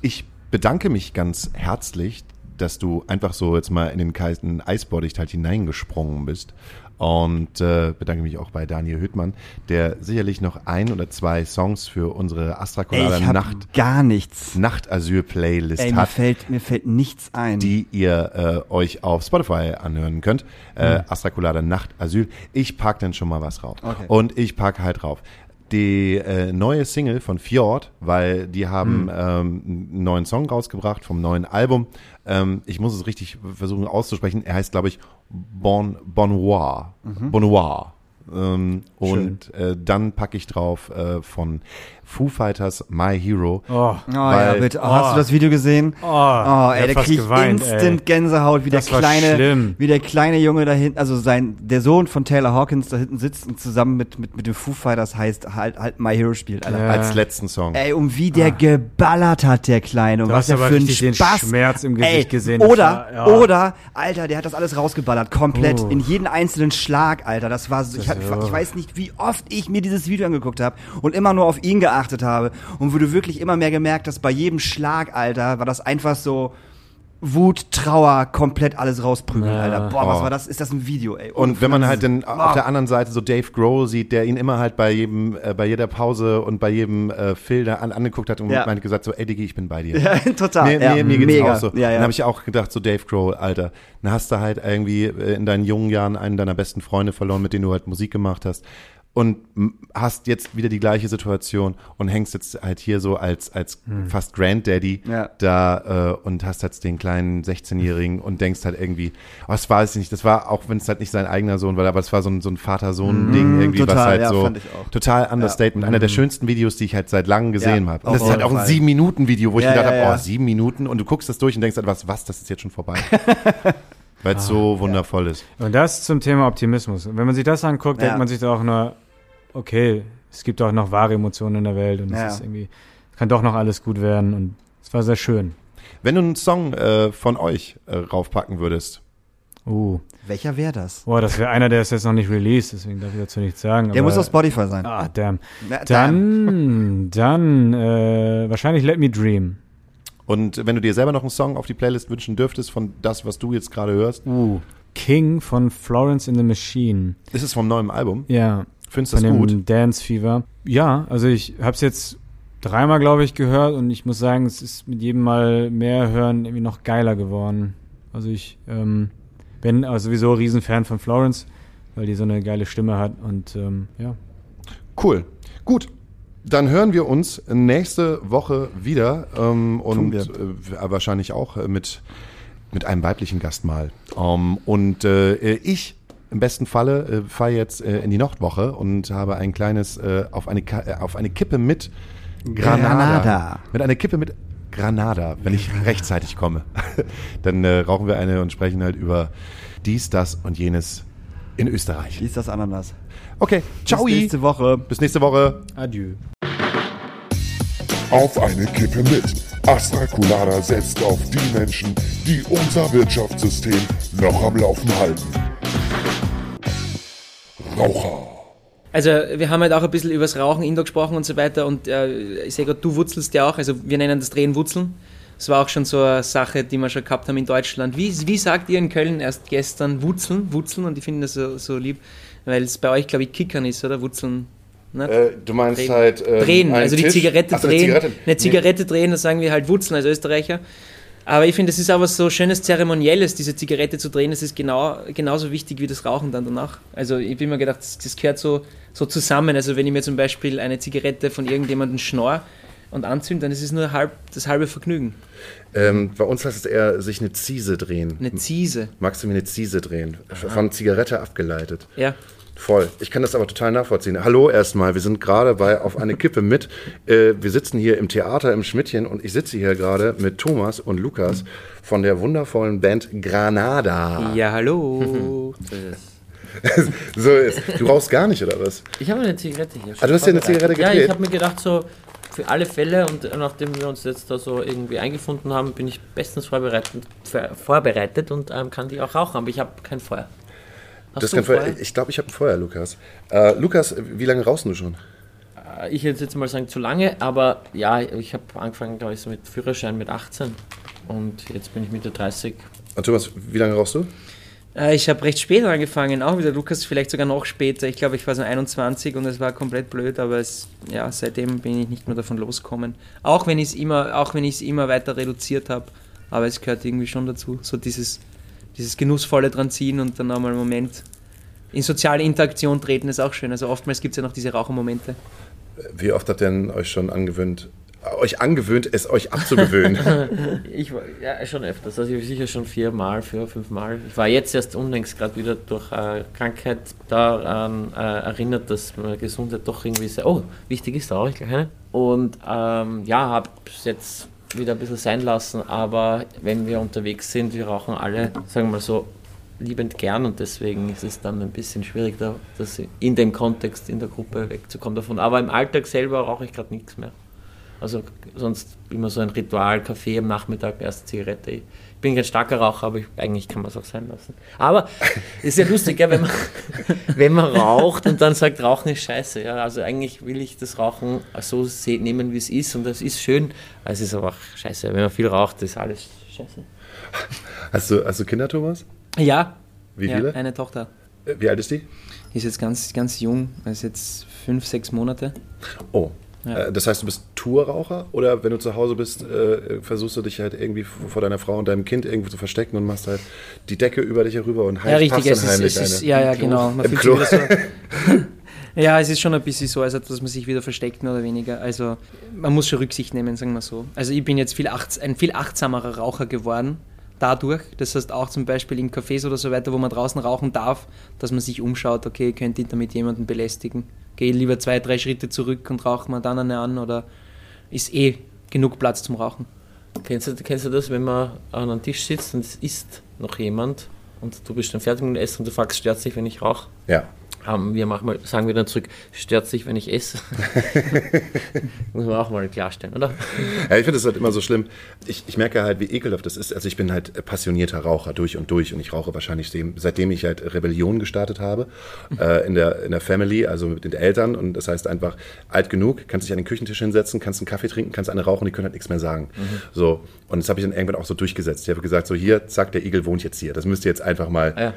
S3: Ich bedanke mich ganz herzlich, dass du einfach so jetzt mal in den kalten Eisbohrdicht halt hineingesprungen bist. Und äh, bedanke mich auch bei Daniel Hüttmann, der sicherlich noch ein oder zwei Songs für unsere
S4: ich hab
S3: Nacht,
S4: gar nichts.
S3: Nachtasyl-Playlist
S4: Ey, mir
S3: hat.
S4: fällt, mir fällt nichts ein.
S3: die ihr äh, euch auf Spotify anhören könnt. Äh, Astrakulada Nacht Asyl. Ich pack dann schon mal was drauf.
S4: Okay.
S3: Und ich pack halt drauf. Die äh, neue Single von Fjord, weil die haben ähm, einen neuen Song rausgebracht vom neuen Album. Ähm, ich muss es richtig versuchen auszusprechen. Er heißt, glaube ich, Bon Bonoir. Bonoir. Ähm, und äh, dann packe ich drauf äh, von Foo Fighters My Hero.
S6: Oh,
S4: Oh ja, bitte. Oh, hast du das Video gesehen?
S6: Oh,
S4: Oh, ey,
S6: ich hab
S4: da
S6: fast
S4: krieg ich
S6: geweint,
S4: instant
S6: ey.
S4: Gänsehaut, wie
S6: Das
S4: der kleine,
S6: schlimm.
S4: wie der kleine Junge da hinten, also sein, der Sohn von Taylor Hawkins da hinten sitzt und zusammen mit, mit, mit dem Foo Fighters heißt, halt, halt My Hero spielt, Alter.
S6: Ja.
S3: Als letzten Song.
S4: Ey, und wie der geballert hat, der Kleine. Und
S6: Du
S4: was er für einen
S6: richtig den
S4: Spaß.
S6: Schmerz im Gesicht
S4: Ey,
S6: gesehen.
S4: Oder,
S6: war- ja.
S4: oder, Alter, der hat das alles rausgeballert, komplett,
S6: Oh.
S4: in jeden einzelnen Schlag, Alter. Das war so, ich, hab,
S6: so.
S4: ich weiß nicht, wie oft ich mir dieses Video angeguckt habe und immer nur auf ihn geachtet habe. Und wo du wirklich immer mehr gemerkt hast, bei jedem Schlag, Alter, war das einfach so Wut, Trauer, komplett alles rausprügeln,
S6: Ja.
S4: Alter. Boah, was
S3: Oh.
S4: war das? Ist das ein Video, ey?
S3: Und wenn man halt dann auf
S4: Ah.
S3: der anderen Seite so Dave Grohl sieht, der ihn immer halt bei jedem, äh, bei jeder Pause und bei jedem äh, da an, angeguckt hat und
S4: Ja.
S3: meinte gesagt so, ey Diggi, ich bin bei dir.
S4: Ja, total.
S3: Mir,
S4: ja,
S3: mir, mir geht's
S4: mega.
S3: auch so.
S4: Ja, ja.
S3: Dann habe ich auch gedacht, so Dave Grohl, Alter, dann hast du halt irgendwie äh, in deinen jungen Jahren einen deiner besten Freunde verloren, mit denen du halt Musik gemacht hast. Und hast jetzt wieder die gleiche Situation und hängst jetzt halt hier so als, als fast Granddaddy
S4: Ja.
S3: da äh, und hast jetzt den kleinen 16-Jährigen und denkst halt irgendwie, oh, das war es nicht, das war, auch wenn es halt nicht sein eigener Sohn war, aber es war so ein, so ein Vater-Sohn-Ding irgendwie, was
S4: total,
S3: halt
S4: ja,
S3: so
S4: fand ich auch.
S3: total Understatement. Einer der schönsten Videos, die ich halt seit langem gesehen
S4: Ja,
S3: habe. Und das ist halt auch ein
S4: Fall.
S3: sieben Minuten Video, wo ich
S4: Ja,
S3: gedacht
S4: ja,
S3: habe,
S4: ja.
S3: oh, sieben Minuten und du guckst das durch und denkst halt, was, was, das ist jetzt schon vorbei. Weil es so wundervoll ist.
S6: Und das zum Thema Optimismus. Und wenn man sich das anguckt,
S4: Ja.
S6: denkt man sich da auch nur, okay, es gibt auch noch wahre Emotionen in der Welt und
S4: Ja.
S6: es ist irgendwie, kann doch noch alles gut werden und es war sehr schön.
S3: Wenn du einen Song äh, von euch äh, raufpacken würdest,
S6: Uh,
S4: Welcher wäre das?
S6: boah, das wäre einer, der ist jetzt noch nicht released, deswegen darf ich dazu nichts sagen.
S4: Der
S6: aber,
S4: muss auf Spotify sein.
S6: Ah, damn.
S4: Na,
S6: Dann, dann, äh, wahrscheinlich Let Me Dream.
S3: und wenn du dir selber noch einen Song auf die Playlist wünschen dürftest von das, was du jetzt gerade hörst,
S6: Uh, King von Florence in the Machine.
S3: ist es vom neuen Album?
S6: Ja,
S3: Findest du
S6: von
S3: das
S6: dem
S3: gut?
S6: Dance Fever. Ja, also ich habe es jetzt dreimal, glaube ich, gehört und ich muss sagen, es ist mit jedem Mal mehr hören irgendwie noch geiler geworden. Also ich ähm, bin also sowieso ein Riesenfan von Florence, weil die so eine geile Stimme hat und ähm, ja.
S3: Cool. Gut. Dann hören wir uns nächste Woche wieder ähm, und
S4: wir.
S3: äh, wahrscheinlich auch äh, mit, mit einem weiblichen Gast mal. Ähm, und äh, ich im besten Falle äh, fahre jetzt äh, in die Nordwoche und habe ein kleines äh, auf, eine, Ka- äh, auf eine Kippe mit Granada.
S4: Granada.
S3: Mit einer Kippe mit Granada, wenn ich rechtzeitig komme. Dann äh, rauchen wir eine und sprechen halt über dies, das und jenes in Österreich.
S4: Wie ist das Ananas?
S3: Okay, ciao.
S4: Bis nächste Woche.
S3: Bis nächste Woche.
S6: Adieu.
S9: Auf eine Kippe mit. Astra Colada setzt auf die Menschen, die unser Wirtschaftssystem noch am Laufen halten. Raucher.
S10: Also wir haben halt auch ein bisschen über das Rauchen Indo gesprochen und so weiter und äh, ich sehe gerade, du wurzelst ja auch, also wir nennen das Drehen Wurzeln. Das war auch schon so eine Sache, die wir schon gehabt haben in Deutschland. Wie, wie sagt ihr in Köln erst gestern Wurzeln? Wurzeln und ich finde das so, so lieb, weil es bei euch, glaube ich, Kickern ist, oder? Wurzeln. Nicht?
S3: du meinst
S10: Drehen.
S3: halt. ähm,
S10: drehen, also die
S3: Tisch?
S10: Zigarette
S3: Ach
S10: drehen.
S3: Zigarette.
S10: Eine Zigarette drehen, das sagen wir halt Wurzeln als Österreicher. Aber ich finde, es ist aber so schönes Zeremonielles, diese Zigarette zu drehen. Das ist genau, genauso wichtig wie das Rauchen dann danach. Also ich bin mir gedacht, das, das gehört so, so zusammen. Also wenn ich mir zum Beispiel eine Zigarette von irgendjemandem schnorr und anzünde, dann ist es nur halb, das halbe Vergnügen.
S3: Ähm, bei uns heißt es eher sich eine Ziese drehen.
S10: Eine Ziese.
S3: Magst du mir eine Ziese drehen? Von Zigarette abgeleitet.
S10: Ja.
S3: Voll. Ich kann das aber total nachvollziehen. Hallo erstmal, wir sind gerade bei auf eine Kippe mit. Äh, wir sitzen hier im Theater im Schmidtchen und ich sitze hier gerade mit Thomas und Lukas von der wundervollen Band Granada.
S10: Ja, hallo.
S3: so ist. Du rauchst gar nicht, oder was?
S11: Ich habe eine Zigarette hier.
S3: Ah, du hast dir eine Zigarette
S11: Ja,
S3: gedreht?
S11: ich habe mir gedacht, so für alle Fälle und nachdem wir uns jetzt da so irgendwie eingefunden haben, bin ich bestens vorbereitet, vorbereitet und ähm, kann die auch rauchen, aber ich habe kein Feuer. Hast
S3: Das
S11: du
S3: kann
S11: ein Feuer?
S3: Feuer? Ich glaube, ich habe ein Feuer, Lukas. Äh, Lukas, wie lange rauchst du schon?
S11: Äh, Ich würde jetzt mal sagen zu lange, aber ja, ich habe angefangen, glaube ich, so mit Führerschein mit 18 und jetzt bin ich Mitte 30.
S3: Und Thomas, wie lange rauchst du?
S10: Äh, ich habe recht spät angefangen, auch wieder Lukas, vielleicht sogar noch später. Ich glaube, ich war so 21 und es war komplett blöd, aber es, ja, seitdem bin ich nicht mehr davon losgekommen. Auch wenn ich es immer, auch wenn ich es immer weiter reduziert habe, aber es gehört irgendwie schon dazu. So dieses, dieses genussvolle dran ziehen und dann auch mal einen Moment in soziale Interaktion treten ist auch schön. Also oftmals gibt es ja noch diese Rauchermomente.
S3: Wie oft habt ihr denn euch schon angewöhnt, euch angewöhnt, es euch abzugewöhnen?
S11: Ich war ja schon öfters, also ich sicher schon viermal, vier, fünfmal. Ich war jetzt erst unlängst gerade wieder durch äh, Krankheit daran äh, erinnert, dass meine Gesundheit doch irgendwie sehr, oh, wichtig ist, auch ich gleich Und ähm, ja, habe es jetzt wieder ein bisschen sein lassen, aber wenn wir unterwegs sind, wir rauchen alle, sagen wir mal so, liebend gern und deswegen ist es dann ein bisschen schwierig, da, das in dem Kontext in der Gruppe wegzukommen davon. Aber im Alltag selber rauche ich gerade nichts mehr. Also sonst immer so ein Ritual, Kaffee am Nachmittag, erste Zigarette. Ich bin kein starker Raucher, aber ich, eigentlich kann man es auch sein lassen. Aber ist ja lustig, ja, wenn, man, wenn man raucht und dann sagt, Rauchen ist scheiße. Ja, also eigentlich will ich das Rauchen so nehmen, wie es ist und das ist schön. Es ist aber auch scheiße. Wenn man viel raucht, ist alles scheiße.
S3: Hast du, hast du Kinder, Thomas?
S10: Ja.
S3: Wie
S10: ja,
S3: viele?
S10: Eine Tochter.
S3: Wie alt ist die?
S10: Die ist jetzt ganz, ganz jung, ist jetzt fünf, sechs Monate.
S3: Oh.
S10: Ja.
S3: Äh, Das heißt, du bist Tourraucher oder wenn du zu Hause bist, äh, versuchst du dich halt irgendwie vor deiner Frau und deinem Kind irgendwo zu verstecken und machst halt die Decke über dich herüber und
S10: Ja,
S3: heimlich
S10: richtig, es ist, es ist, ja, ja, genau. Man
S3: Im Klo.
S10: so, ja, es ist schon ein bisschen so, als dass man sich wieder versteckt, mehr oder weniger. Also, man muss schon Rücksicht nehmen, sagen wir so. Also, ich bin jetzt viel achts ein viel achtsamerer Raucher geworden, dadurch. Das heißt, auch zum Beispiel in Cafés oder so weiter, wo man draußen rauchen darf, dass man sich umschaut, okay, könnte ich damit jemanden belästigen? Gehe lieber zwei, drei Schritte zurück und rauche mal dann eine an oder ist eh genug Platz zum Rauchen.
S11: Kennst du, kennst du das, wenn man an einem Tisch sitzt und es isst noch jemand und du bist dann fertig mit dem Essen und du fragst, stört sich, wenn ich rauche?
S3: Ja.
S11: Ähm, wir manchmal sagen wir dann zurück, stört sich, wenn ich esse? Muss man auch mal klarstellen, oder?
S3: Ja, ich finde es halt immer so schlimm. Ich, ich merke halt, wie ekelhaft das ist. Also ich bin halt passionierter Raucher durch und durch und ich rauche wahrscheinlich dem, seitdem ich halt Rebellion gestartet habe äh, in, der, in der Family, also mit den Eltern. Und das heißt einfach alt genug, kannst dich an den Küchentisch hinsetzen, kannst einen Kaffee trinken, kannst eine rauchen, die können halt nichts mehr sagen. So und das habe ich dann irgendwann auch so durchgesetzt. Ich habe gesagt, so hier, zack, der Igel wohnt jetzt hier. Das müsst ihr jetzt einfach mal.
S11: Ja.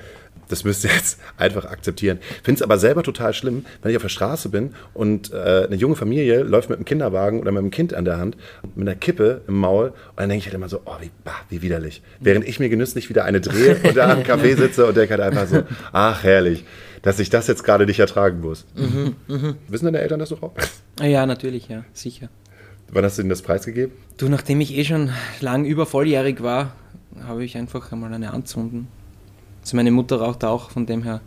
S3: Das müsst ihr jetzt einfach akzeptieren. Finde es aber selber total schlimm, wenn ich auf der Straße bin und äh, eine junge Familie läuft mit einem Kinderwagen oder mit einem Kind an der Hand, mit einer Kippe im Maul und dann denke ich halt immer so, oh, wie, bah, wie widerlich. Während ich mir genüsslich wieder eine drehe und da am Café sitze und denke halt einfach so, ach herrlich, dass ich das jetzt gerade nicht ertragen muss. Wissen deine Eltern, dass du rauchst?
S10: Ja, natürlich, ja, sicher.
S3: Wann hast du ihnen das preisgegeben?
S10: Du, nachdem ich eh schon lang über volljährig war, habe ich einfach einmal eine anzünden. Also meine Mutter raucht auch, von dem her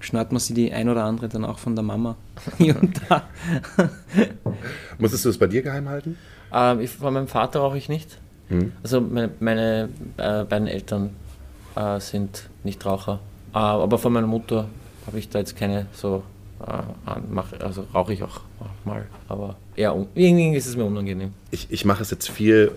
S10: schnallt man sie die ein oder andere dann auch von der Mama hier und da.
S3: Musstest du das bei dir geheim halten?
S11: Ähm, ich, von meinem Vater rauche ich nicht.
S3: Hm.
S11: Also meine, meine äh, beiden Eltern äh, sind nicht Raucher. Äh, aber von meiner Mutter habe ich da jetzt keine so äh, mach, also rauche ich auch mal. Aber ja, un, irgendwie ist es mir unangenehm.
S3: ich, ich mache es jetzt viel,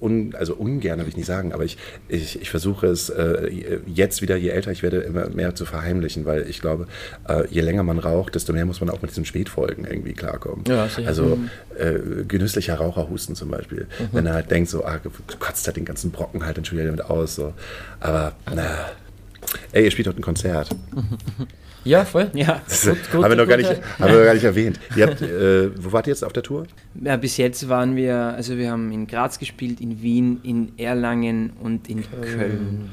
S3: un, also ungern will ich nicht sagen, aber ich, ich, ich versuche es äh, jetzt wieder, je älter ich werde, immer mehr zu verheimlichen, weil ich glaube, äh, je länger man raucht, desto mehr muss man auch mit diesen Spätfolgen irgendwie klarkommen.
S11: Ja, sicher.
S3: also
S11: Mhm.
S3: äh, genüsslicher Raucherhusten zum Beispiel. Wenn er halt denkt, so, ah, kotzt halt den ganzen Brocken halt dann schon wieder damit aus. So. Aber na. Ey, ihr spielt heute ein Konzert.
S11: Ja, voll.
S10: Ja,
S3: Das
S11: Gut, gut,
S3: haben, wir noch gar nicht, haben wir gar nicht erwähnt. Ihr habt, äh, wo wart ihr jetzt auf der Tour?
S10: ja, bis jetzt waren wir, also wir haben in Graz gespielt, in Wien, in Erlangen und in Köln.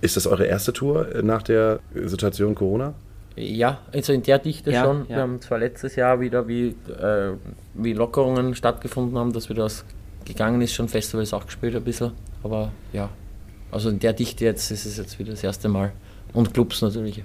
S3: Ist das eure erste Tour äh, nach der Situation Corona?
S11: Ja, also in der Dichte
S10: Ja,
S11: schon.
S10: ja.
S11: Wir haben zwar letztes Jahr wieder, wie, äh, wie Lockerungen stattgefunden haben, dass wieder was gegangen ist, schon Festivals auch gespielt ein bisschen. Aber ja, also in der Dichte jetzt ist es jetzt wieder das erste Mal. Und Clubs natürlich.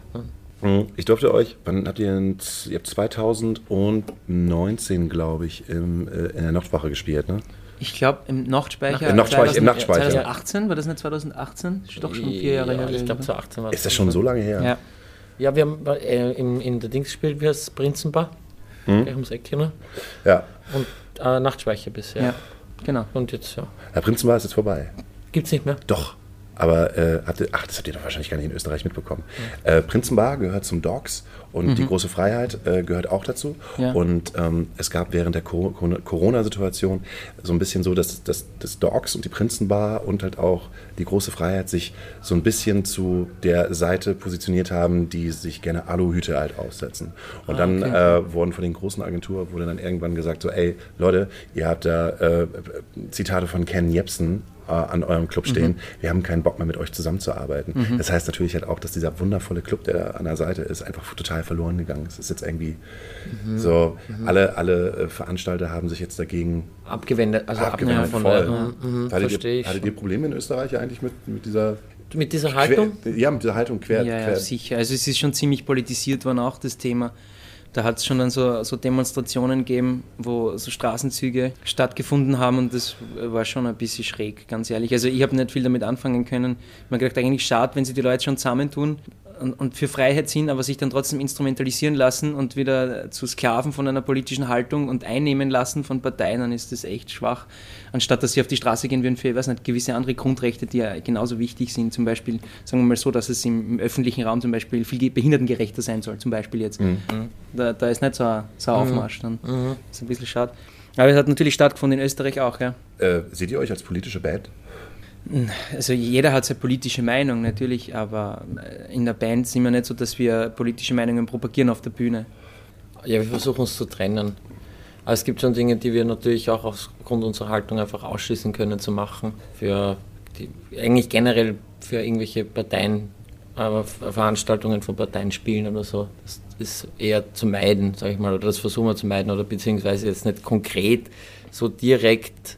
S3: Ich durfte euch, wann habt ihr, denn, ihr habt 2019, glaube ich, im, äh, in der Nachtwache gespielt, ne?
S10: Ich glaube im Nachtspeicher.
S3: Im Nachtspeicher, im Nachtspeicher.
S10: 2018, war das nicht 2018? Ist doch schon vier Jahre
S11: ja,
S10: her.
S11: Ich glaube, 2018 war
S3: Ist das schon so lange her?
S10: Ja.
S11: Ja, wir haben äh, in, in der Dings gespielt, wie heißt es? Prinzenbar.
S3: Mhm.
S11: Gleich ums Eck hier. ne?
S3: Ja.
S11: Und äh, Nachtspeicher bisher.
S10: Ja, genau.
S11: Und jetzt, ja.
S3: Herr Prinzenbar ist jetzt vorbei.
S11: Gibt's nicht mehr?
S3: Doch. Aber äh, ihr, ach, das habt ihr doch wahrscheinlich gar nicht in Österreich mitbekommen. Äh, Prinzenbar gehört zum Dogs und
S10: Mhm.
S3: die große Freiheit äh, gehört auch dazu.
S10: Ja.
S3: Und ähm, es gab während der Co- Co- Corona-Situation so ein bisschen so, dass, dass das Dogs und die Prinzenbar und halt auch die große Freiheit sich so ein bisschen zu der Seite positioniert haben, die sich gerne Aluhüte halt aufsetzen. Und
S10: Ah,
S3: dann
S10: okay.
S3: äh, wurden von den großen Agenturen wurde dann irgendwann gesagt so, ey Leute, ihr habt da äh, Zitate von Ken Jebsen äh, an eurem Club stehen.
S10: Mhm.
S3: Wir haben keinen Bock mehr mit euch zusammenzuarbeiten.
S10: Mhm.
S3: Das heißt natürlich halt auch, dass dieser wundervolle Club, der da an der Seite ist, einfach total verloren gegangen ist. Es ist jetzt irgendwie
S11: Mhm.
S3: so,
S11: Mhm.
S3: alle, alle äh, Veranstalter haben sich jetzt dagegen
S11: Abgewendet, also
S3: abgewendet
S11: von
S3: voll.
S11: der- Mhm,
S3: hattet,
S11: verstehe
S3: ihr, hattet ihr Probleme in Österreich eigentlich mit, mit dieser
S11: Mit dieser Haltung?
S3: Quer, ja, mit dieser Haltung quer.
S10: Ja, ja,
S3: quer.
S10: sicher. Also es ist schon ziemlich politisiert worden auch das Thema. Da hat es schon dann so, so Demonstrationen gegeben, wo so Straßenzüge stattgefunden haben und das war schon ein bisschen schräg, ganz ehrlich. Also ich habe nicht viel damit anfangen können. Man gedacht, eigentlich schade, wenn sich die Leute schon zusammentun und, und für Freiheit sind, aber sich dann trotzdem instrumentalisieren lassen und wieder zu Sklaven von einer politischen Haltung und einnehmen lassen von Parteien, dann ist das echt schwach. Anstatt dass sie auf die Straße gehen würden für, ich weiß nicht, gewisse andere Grundrechte, die ja genauso wichtig sind. Zum Beispiel, sagen wir mal so, dass es im, im öffentlichen Raum zum Beispiel viel behindertengerechter sein soll, zum Beispiel jetzt.
S3: Mhm.
S10: Da, da ist nicht so ein, so ein
S11: Mhm.
S10: Aufmarsch dann.
S11: Mhm.
S10: Das ist ein bisschen schade. Aber es hat natürlich stattgefunden in Österreich auch, ja.
S3: Äh, seht ihr euch als politische Band?
S10: Also jeder hat seine politische Meinung natürlich, aber äh, in der Band sind wir nicht so, dass wir politische Meinungen propagieren auf der Bühne.
S11: Ja, wir versuchen uns zu trennen. Aber es gibt schon Dinge, die wir natürlich auch aufgrund unserer Haltung einfach ausschließen können zu machen. Für die, eigentlich generell für irgendwelche Parteien, aber Veranstaltungen von Parteien spielen oder so. Das ist eher zu meiden, sage ich mal, oder das versuchen wir zu meiden, oder beziehungsweise jetzt nicht konkret so direkt.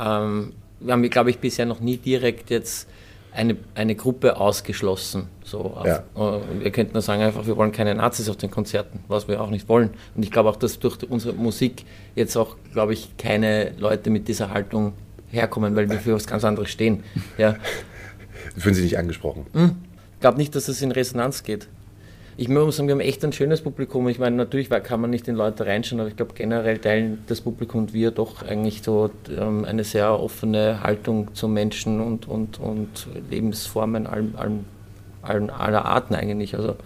S11: Ähm, wir haben, glaube ich, bisher noch nie direkt jetzt eine, eine Gruppe ausgeschlossen. So
S3: Ja.
S11: äh, Wir könnten nur sagen, einfach, wir wollen keine Nazis auf den Konzerten, was wir auch nicht wollen. Und ich glaube auch, dass durch unsere Musik jetzt auch, glaube ich, keine Leute mit dieser Haltung herkommen, weil wir für was ganz anderes stehen. Ja.
S3: Fühlen Sie sich angesprochen?
S11: Hm. Ich glaube nicht, dass es in Resonanz geht. Ich muss sagen, wir haben echt ein schönes Publikum. Ich meine, natürlich kann man nicht in Leute reinschauen, aber ich glaube, generell teilen das Publikum und wir doch eigentlich so ähm, eine sehr offene Haltung zu Menschen und, und, und Lebensformen allen, allen, allen, aller Arten eigentlich. Also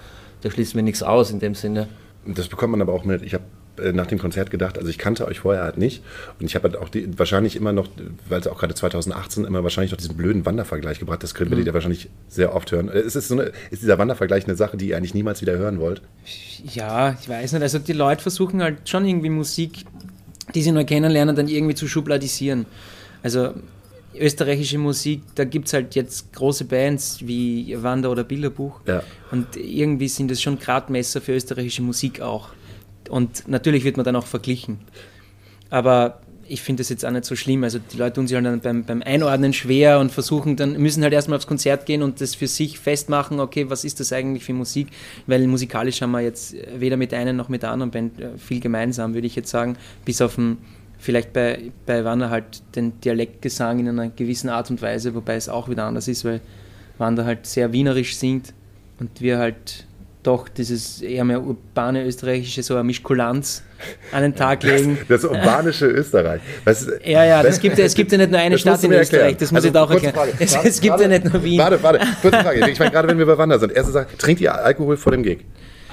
S11: da schließen wir nichts aus in dem Sinne.
S3: Das bekommt man aber auch mit. Ich habe nach dem Konzert gedacht, also ich kannte euch vorher halt nicht und ich habe halt auch die, wahrscheinlich immer noch, weil es auch gerade 2018 immer wahrscheinlich noch diesen blöden Wandervergleich gebracht, das
S10: Mhm.
S3: ihr wahrscheinlich sehr oft hören. Äh, Ist, es so eine, ist dieser Wandervergleich eine Sache, die ihr eigentlich niemals wieder hören wollt?
S10: Ja, ich weiß nicht. Also die Leute versuchen halt schon irgendwie Musik, die sie neu kennenlernen, dann irgendwie zu schubladisieren. Also österreichische Musik, da gibt es halt jetzt große Bands wie Wander oder Bilderbuch.
S3: Ja.
S10: Und irgendwie sind das schon Gradmesser für österreichische Musik auch. Und natürlich wird man dann auch verglichen. Aber ich finde das jetzt auch nicht so schlimm. Also die Leute tun sich halt dann beim, beim Einordnen schwer und versuchen dann, müssen halt erstmal aufs Konzert gehen und das für sich festmachen, okay, was ist das eigentlich für Musik? Weil musikalisch haben wir jetzt weder mit der einen noch mit der anderen Band äh, viel gemeinsam, würde ich jetzt sagen, bis auf ein, vielleicht bei, bei Wander halt den Dialektgesang in einer gewissen Art und Weise, wobei es auch wieder anders ist, weil Wander halt sehr wienerisch singt und wir halt doch dieses eher mehr urbane österreichische, so eine Mischkulanz an den Tag legen.
S3: Das, urbanische Österreich. Was,
S10: Ja, ja, das gibt, es gibt ja nicht nur eine Stadt in Österreich,
S3: erklären.
S10: das muss
S3: Also,
S10: ich da auch erklären.
S3: Frage.
S10: Es,
S3: Gerade-
S10: es gibt ja nicht nur Wien.
S3: Warte, warte, kurze Frage. Ich meine, gerade wenn wir bei Wander sind, erste Sache, trinkt ihr Alkohol vor dem Gig?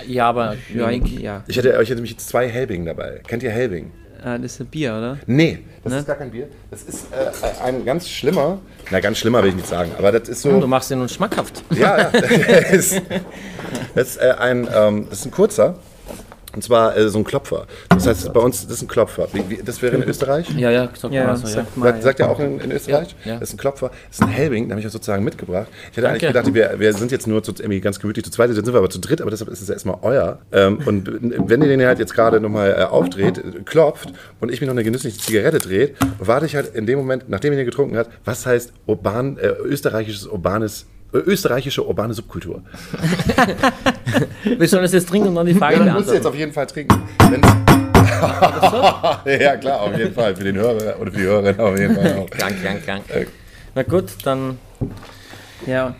S11: Ja, aber
S10: Ja, ich- ja.
S3: Ich hätte, ich hätte mich jetzt zwei Helbing dabei. Kennt ihr Helbing?
S10: Ah, das ist ein Bier, oder?
S3: Nee, das
S10: Ne?
S3: ist gar kein Bier. Das ist äh, ein ganz schlimmer, na ganz schlimmer will ich nicht sagen, aber das ist
S11: Hm,
S3: so.
S11: du machst ihn nun schmackhaft.
S3: Ja, ja. Das ist, das ist, äh, ein, ähm, das ist ein kurzer. Und zwar äh, so ein Klopfer. Das heißt, bei uns, das ist ein Klopfer. Wie, wie, das wäre in Österreich?
S11: Ja, ja, sagt
S10: Ja,
S11: so, ja.
S10: sagt.
S3: Sagt, ihr auch in, in Österreich?
S11: Ja, ja.
S3: Das ist ein Klopfer. Das ist ein Helbing, den habe ich ja sozusagen mitgebracht. Ich hätte eigentlich
S11: Danke.
S3: gedacht, wir, wir sind jetzt nur zu, irgendwie ganz gemütlich zu zweit, jetzt sind wir aber zu dritt, aber deshalb ist es erstmal euer. Ähm, und wenn ihr den halt jetzt gerade nochmal äh, aufdreht, klopft und ich mir noch eine genüssliche Zigarette dreht, warte ich halt in dem Moment, nachdem ihr den getrunken habt, was heißt urban, äh, österreichisches urbanes österreichische urbane Subkultur.
S11: Wir sollen das jetzt trinken und dann die Frage
S3: beantworten. ja, beantworten. Du jetzt auf jeden Fall trinken. ja, klar, auf jeden Fall. Für den Hörer oder für die Hörerin auf jeden Fall auch.
S11: krank, krank, krank.
S3: Äh.
S11: Na gut, dann.
S10: Ja.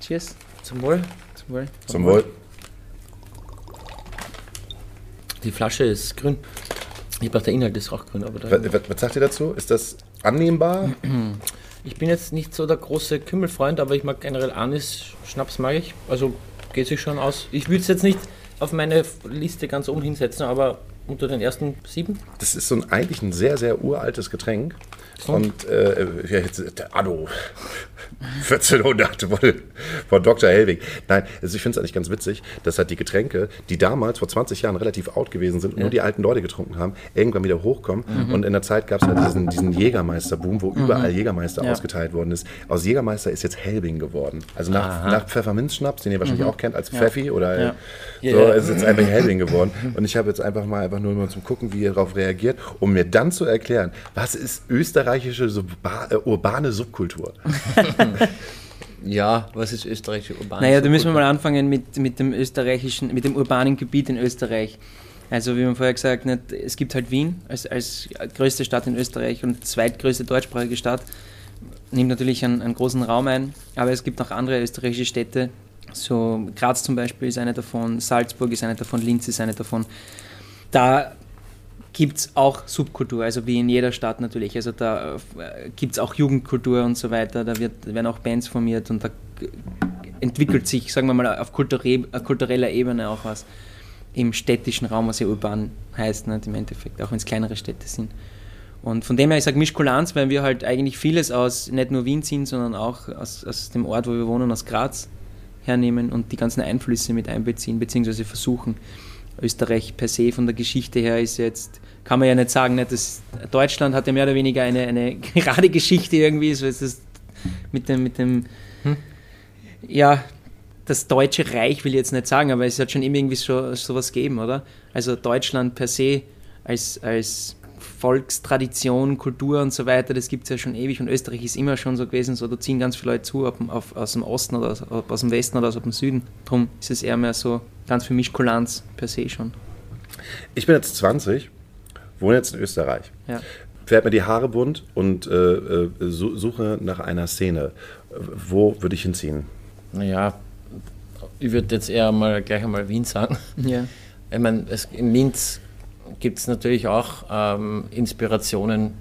S10: Cheers.
S11: Zum Wohl.
S10: Zum Wohl.
S3: Zum Wohl.
S11: Die Flasche ist grün. Ich glaube, der Inhalt ist auch grün. Aber
S3: was, was sagt ihr dazu? Ist das annehmbar?
S11: ich bin jetzt nicht so der große Kümmelfreund, aber ich mag generell Anis. Schnaps mag ich. Also geht sich schon aus. Ich würde es jetzt nicht auf meine Liste ganz oben hinsetzen, aber unter den ersten sieben.
S3: Das ist so ein, eigentlich ein sehr, sehr uraltes Getränk. Und äh, ja, jetzt, der Anno 1400 von, von Dr. Helwig. Nein, also ich finde es eigentlich ganz witzig, dass halt die Getränke, die damals vor 20 Jahren relativ out gewesen sind und nur die alten Leute getrunken haben, irgendwann wieder hochkommen. Und in der Zeit gab es halt diesen, diesen Jägermeister-Boom, wo überall Jägermeister
S10: Ja.
S3: ausgeteilt worden ist. Aus Jägermeister ist jetzt Helbing geworden. Also nach, nach Pfefferminzschnaps, den ihr wahrscheinlich auch kennt als Pfeffi oder
S10: Ja.
S3: so,
S11: Ja.
S3: ist jetzt einfach Helbing geworden. Und ich habe jetzt einfach mal einfach nur mal zum Gucken, wie ihr darauf reagiert, um mir dann zu erklären, was ist österreichische äh, urbane Subkultur?
S11: Ja, was ist österreichische Urban?
S10: Naja, da müssen wir mal anfangen mit, mit dem österreichischen, mit dem urbanen Gebiet in Österreich. Also wie man vorher gesagt hat, es gibt halt Wien als, als größte Stadt in Österreich und zweitgrößte deutschsprachige Stadt. Nimmt natürlich einen, einen großen Raum ein, aber es gibt noch andere österreichische Städte. So Graz zum Beispiel ist eine davon, Salzburg ist eine davon, Linz ist eine davon. Da gibt es auch Subkultur, also wie in jeder Stadt natürlich. Also da äh, gibt es auch Jugendkultur und so weiter, da wird, werden auch Bands formiert und da entwickelt sich, sagen wir mal, auf äh, kultureller Ebene auch was im städtischen Raum, was ja urban heißt, nicht, im Endeffekt, auch wenn es kleinere Städte sind. Und von dem her, ich sage Mischkulanz, weil wir halt eigentlich vieles aus nicht nur Wien ziehen, sondern auch aus, aus dem Ort, wo wir wohnen, aus Graz hernehmen und die ganzen Einflüsse mit einbeziehen, beziehungsweise versuchen. Österreich per se von der Geschichte her ist jetzt, kann man ja nicht sagen, nicht, dass Deutschland hat ja mehr oder weniger eine, eine gerade Geschichte irgendwie, so ist es mit dem, mit dem ja, das Deutsche Reich will ich jetzt nicht sagen, aber es hat schon immer irgendwie so, sowas gegeben, oder? Also Deutschland per se als, als Volkstradition, Kultur und so weiter, das gibt es ja schon ewig und Österreich ist immer schon so gewesen, so da ziehen ganz viele Leute zu, ob, auf, aus dem Osten oder aus, ob aus dem Westen oder aus dem Süden. Darum ist es eher mehr so ganz für mich Kulanz per se schon.
S3: Ich bin jetzt 20, wohne jetzt in Österreich.
S10: Ja.
S3: Färbe mir die Haare bunt und äh, äh, su- suche nach einer Szene. Wo würde ich hinziehen?
S11: Naja, ich würde jetzt eher mal gleich einmal Wien sagen.
S10: Ja.
S11: Ich meine, in Linz gibt es natürlich auch ähm, Inspirationen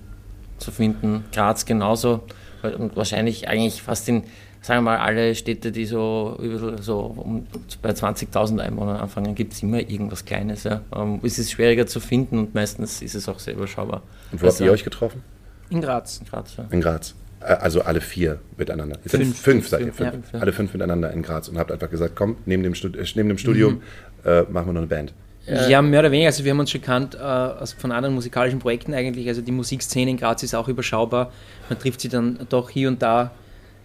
S11: zu finden, Graz genauso und wahrscheinlich eigentlich fast in, sagen wir mal, alle Städte, die so, so um, bei 20.000 Einwohnern anfangen, gibt es immer irgendwas Kleines. Ja. Ähm, es ist schwieriger zu finden und meistens ist es auch sehr überschaubar.
S3: Und wo habt ihr euch getroffen?
S10: In Graz.
S11: Graz, ja.
S3: In Graz. Also alle vier miteinander. Seid
S10: Fünf.
S3: Fünf seid ihr,
S11: Fünf,
S3: fünf.
S11: ja.
S3: Alle fünf miteinander in Graz und habt einfach gesagt, komm, neben dem, Stud äh, neben dem Studium äh, machen wir noch eine Band.
S10: Ja, mehr oder weniger. Also wir haben uns schon kannt äh, aus, von anderen musikalischen Projekten eigentlich. Also die Musikszene in Graz ist auch überschaubar. Man trifft sie dann doch hier und da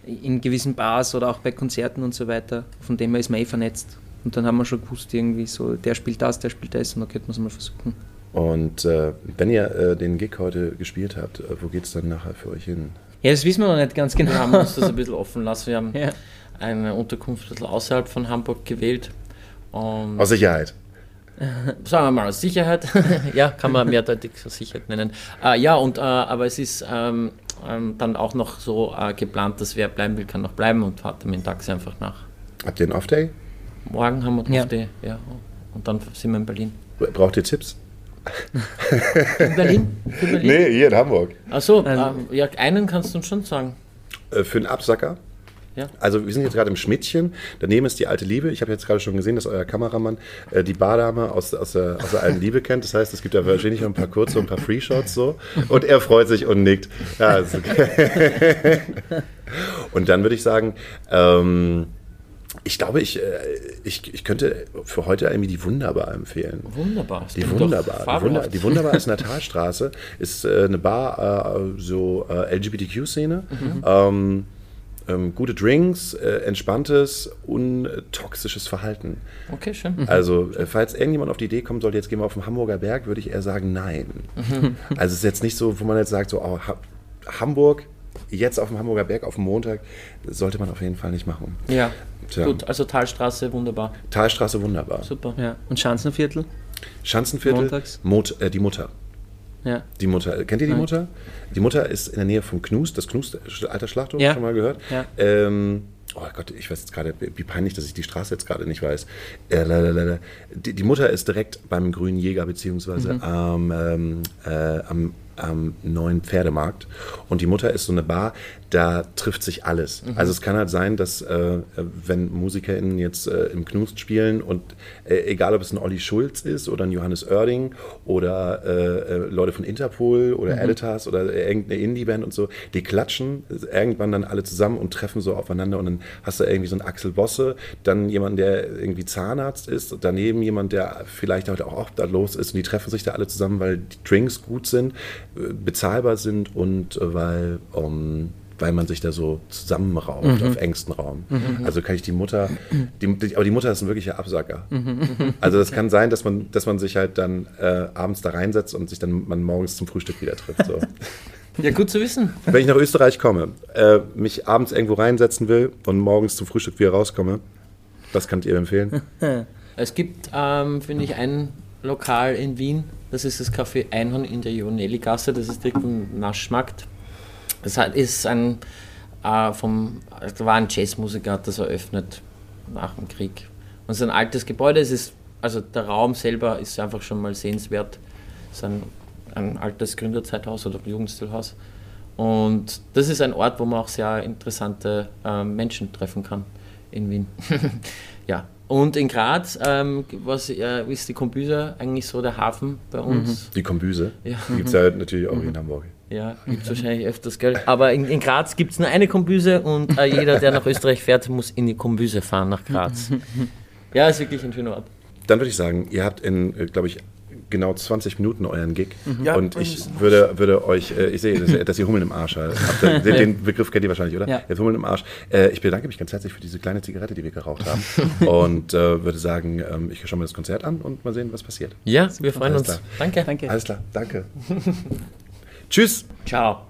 S10: in gewissen Bars oder auch bei Konzerten und so weiter. Von dem her ist man eh vernetzt. Und dann haben wir schon gewusst, irgendwie so, der spielt das, der spielt das und da könnte man es mal versuchen.
S3: Und äh, wenn ihr äh, den Gig heute gespielt habt, äh, wo geht es dann nachher für euch hin?
S10: Ja, das wissen wir noch nicht ganz genau.
S11: Wir haben uns das ein bisschen offen lassen. Wir haben
S10: Ja.
S11: eine Unterkunft ein bisschen außerhalb von Hamburg gewählt. Und
S3: Aus Sicherheit.
S11: sagen wir mal aus Sicherheit. ja, kann man mehrdeutig aus Sicherheit nennen. Äh, ja, und, äh, aber es ist ähm, ähm, dann auch noch so äh, geplant, dass wer bleiben will, kann noch bleiben und fahrt mit dem Taxi einfach nach.
S3: Habt ihr einen Off-Day?
S11: Morgen haben wir
S10: Ja.
S11: ja. die, ja. Und dann sind wir in Berlin.
S3: Braucht ihr Tipps?
S11: In Berlin? Für Berlin?
S3: Nee, hier in Hamburg.
S11: Achso,
S10: Also-
S11: ähm, ja, einen kannst du uns schon sagen.
S3: Äh, für einen Absacker?
S11: Ja.
S3: Also wir sind jetzt gerade im Schmidtchen, daneben ist die alte Liebe. Ich habe jetzt gerade schon gesehen, dass euer Kameramann äh, die Bardame aus, aus, der, aus der alten Liebe kennt. Das heißt, es gibt da wahrscheinlich noch ein paar kurze und ein paar Free-Shots so. Und er freut sich und nickt. Ja, ist okay. und dann würde ich sagen, ähm, ich glaube, ich, äh, ich, ich könnte für heute irgendwie die Wunderbar empfehlen.
S11: Wunderbar.
S3: Die Wunderbar. Die, Wunder, die Wunderbar ist in der Talstraße, ist äh, eine Bar, äh, so äh, LGBTQ-Szene.
S11: Mhm.
S3: Ähm, ähm, gute Drinks, äh, entspanntes, untoxisches Verhalten.
S11: Okay, schön.
S3: Also, äh, falls irgendjemand auf die Idee kommen sollte, jetzt gehen wir auf den Hamburger Berg, würde ich eher sagen, nein.
S11: Mhm.
S3: Also, es ist jetzt nicht so, wo man jetzt sagt, so, oh, ha Hamburg, jetzt auf dem Hamburger Berg, auf dem Montag, sollte man auf jeden Fall nicht machen.
S11: Ja,
S3: Tja.
S11: gut. Also Talstraße, wunderbar.
S3: Talstraße, wunderbar.
S11: Super.
S10: Ja. Und Schanzenviertel?
S3: Schanzenviertel,
S10: Montags?
S3: Mot äh, die Mutter.
S10: Ja.
S3: Die Mutter, kennt ihr die
S10: Nein.
S3: Mutter? Die Mutter ist in der Nähe vom Knust, das Knust, alter Schlachthof,
S10: Ja.
S3: schon mal gehört.
S10: Ja.
S3: Ähm, oh Gott, ich weiß jetzt gerade, wie peinlich, dass ich die Straße jetzt gerade nicht weiß. Äh, die, die Mutter ist direkt beim Grünen Jäger, beziehungsweise
S10: Mhm.
S3: am, ähm, äh, am, am neuen Pferdemarkt. Und die Mutter ist so eine Bar, da trifft sich alles.
S10: Mhm.
S3: Also es kann halt sein, dass äh, wenn MusikerInnen jetzt äh, im Knust spielen und äh, egal ob es ein Olli Schulz ist oder ein Johannes Oerding oder äh, äh, Leute von Interpol oder
S10: Mhm.
S3: Editas oder irgendeine Indie-Band und so, die klatschen irgendwann dann alle zusammen und treffen so aufeinander und dann hast du irgendwie so einen Axel Bosse, dann jemand, der irgendwie Zahnarzt ist, daneben jemand, der vielleicht heute auch obdachlos ist und die treffen sich da alle zusammen, weil die Drinks gut sind, bezahlbar sind und äh, weil ähm, weil man sich da so zusammenraubt
S10: Mhm.
S3: auf engstem Raum.
S10: Mhm.
S3: Also kann ich die Mutter, die, die, aber die Mutter ist ein wirklicher Absacker.
S10: Mhm.
S3: Also das kann sein, dass man, dass man sich halt dann äh, abends da reinsetzt und sich dann man morgens zum Frühstück wieder trifft. So.
S10: Ja, gut zu wissen.
S3: Wenn ich nach Österreich komme, äh, mich abends irgendwo reinsetzen will und morgens zum Frühstück wieder rauskomme, was könnt ihr empfehlen?
S11: Es gibt, ähm, finde ich, ein Lokal in Wien, das ist das Café Einhorn in der Ionelli-Gasse, das ist direkt am Naschmarkt. Das ist ein, äh, vom, da war ein Jazzmusiker, hat das eröffnet nach dem Krieg. Und es ist ein altes Gebäude, es ist, also der Raum selber ist einfach schon mal sehenswert. Es ist ein, ein altes Gründerzeithaus oder Jugendstilhaus. Und das ist ein Ort, wo man auch sehr interessante ähm, Menschen treffen kann in Wien. ja. Und in Graz, ähm, was äh, ist die Kombüse eigentlich so der Hafen bei uns?
S3: Die Kombüse.
S11: Ja.
S3: Die gibt es ja natürlich auch in Hamburg.
S11: Ja, gibt es wahrscheinlich öfters, gell? Aber in, in Graz gibt es nur eine Kombüse und äh, jeder, der nach Österreich fährt, muss in die Kombüse fahren, nach Graz. Ja, ist wirklich ein schöner Ort.
S3: Dann würde ich sagen, ihr habt in, äh, glaube ich, genau 20 Minuten euren Gig.
S11: Mhm. Ja,
S3: und ich würde, würde euch, äh, ich sehe, dass, dass ihr Hummeln im Arsch habt. Den, den Begriff kennt ihr wahrscheinlich, oder?
S10: Ja.
S3: Jetzt Hummeln im Arsch. Äh, ich bedanke mich ganz herzlich für diese kleine Zigarette, die wir geraucht haben. und äh, würde sagen, ähm, ich schaue mir das Konzert an und mal sehen, was passiert.
S11: Ja, wir freuen
S3: Alles
S11: uns.
S3: Klar.
S11: Danke.
S10: Danke.
S3: Alles klar, danke. Tschüss.
S11: Ciao.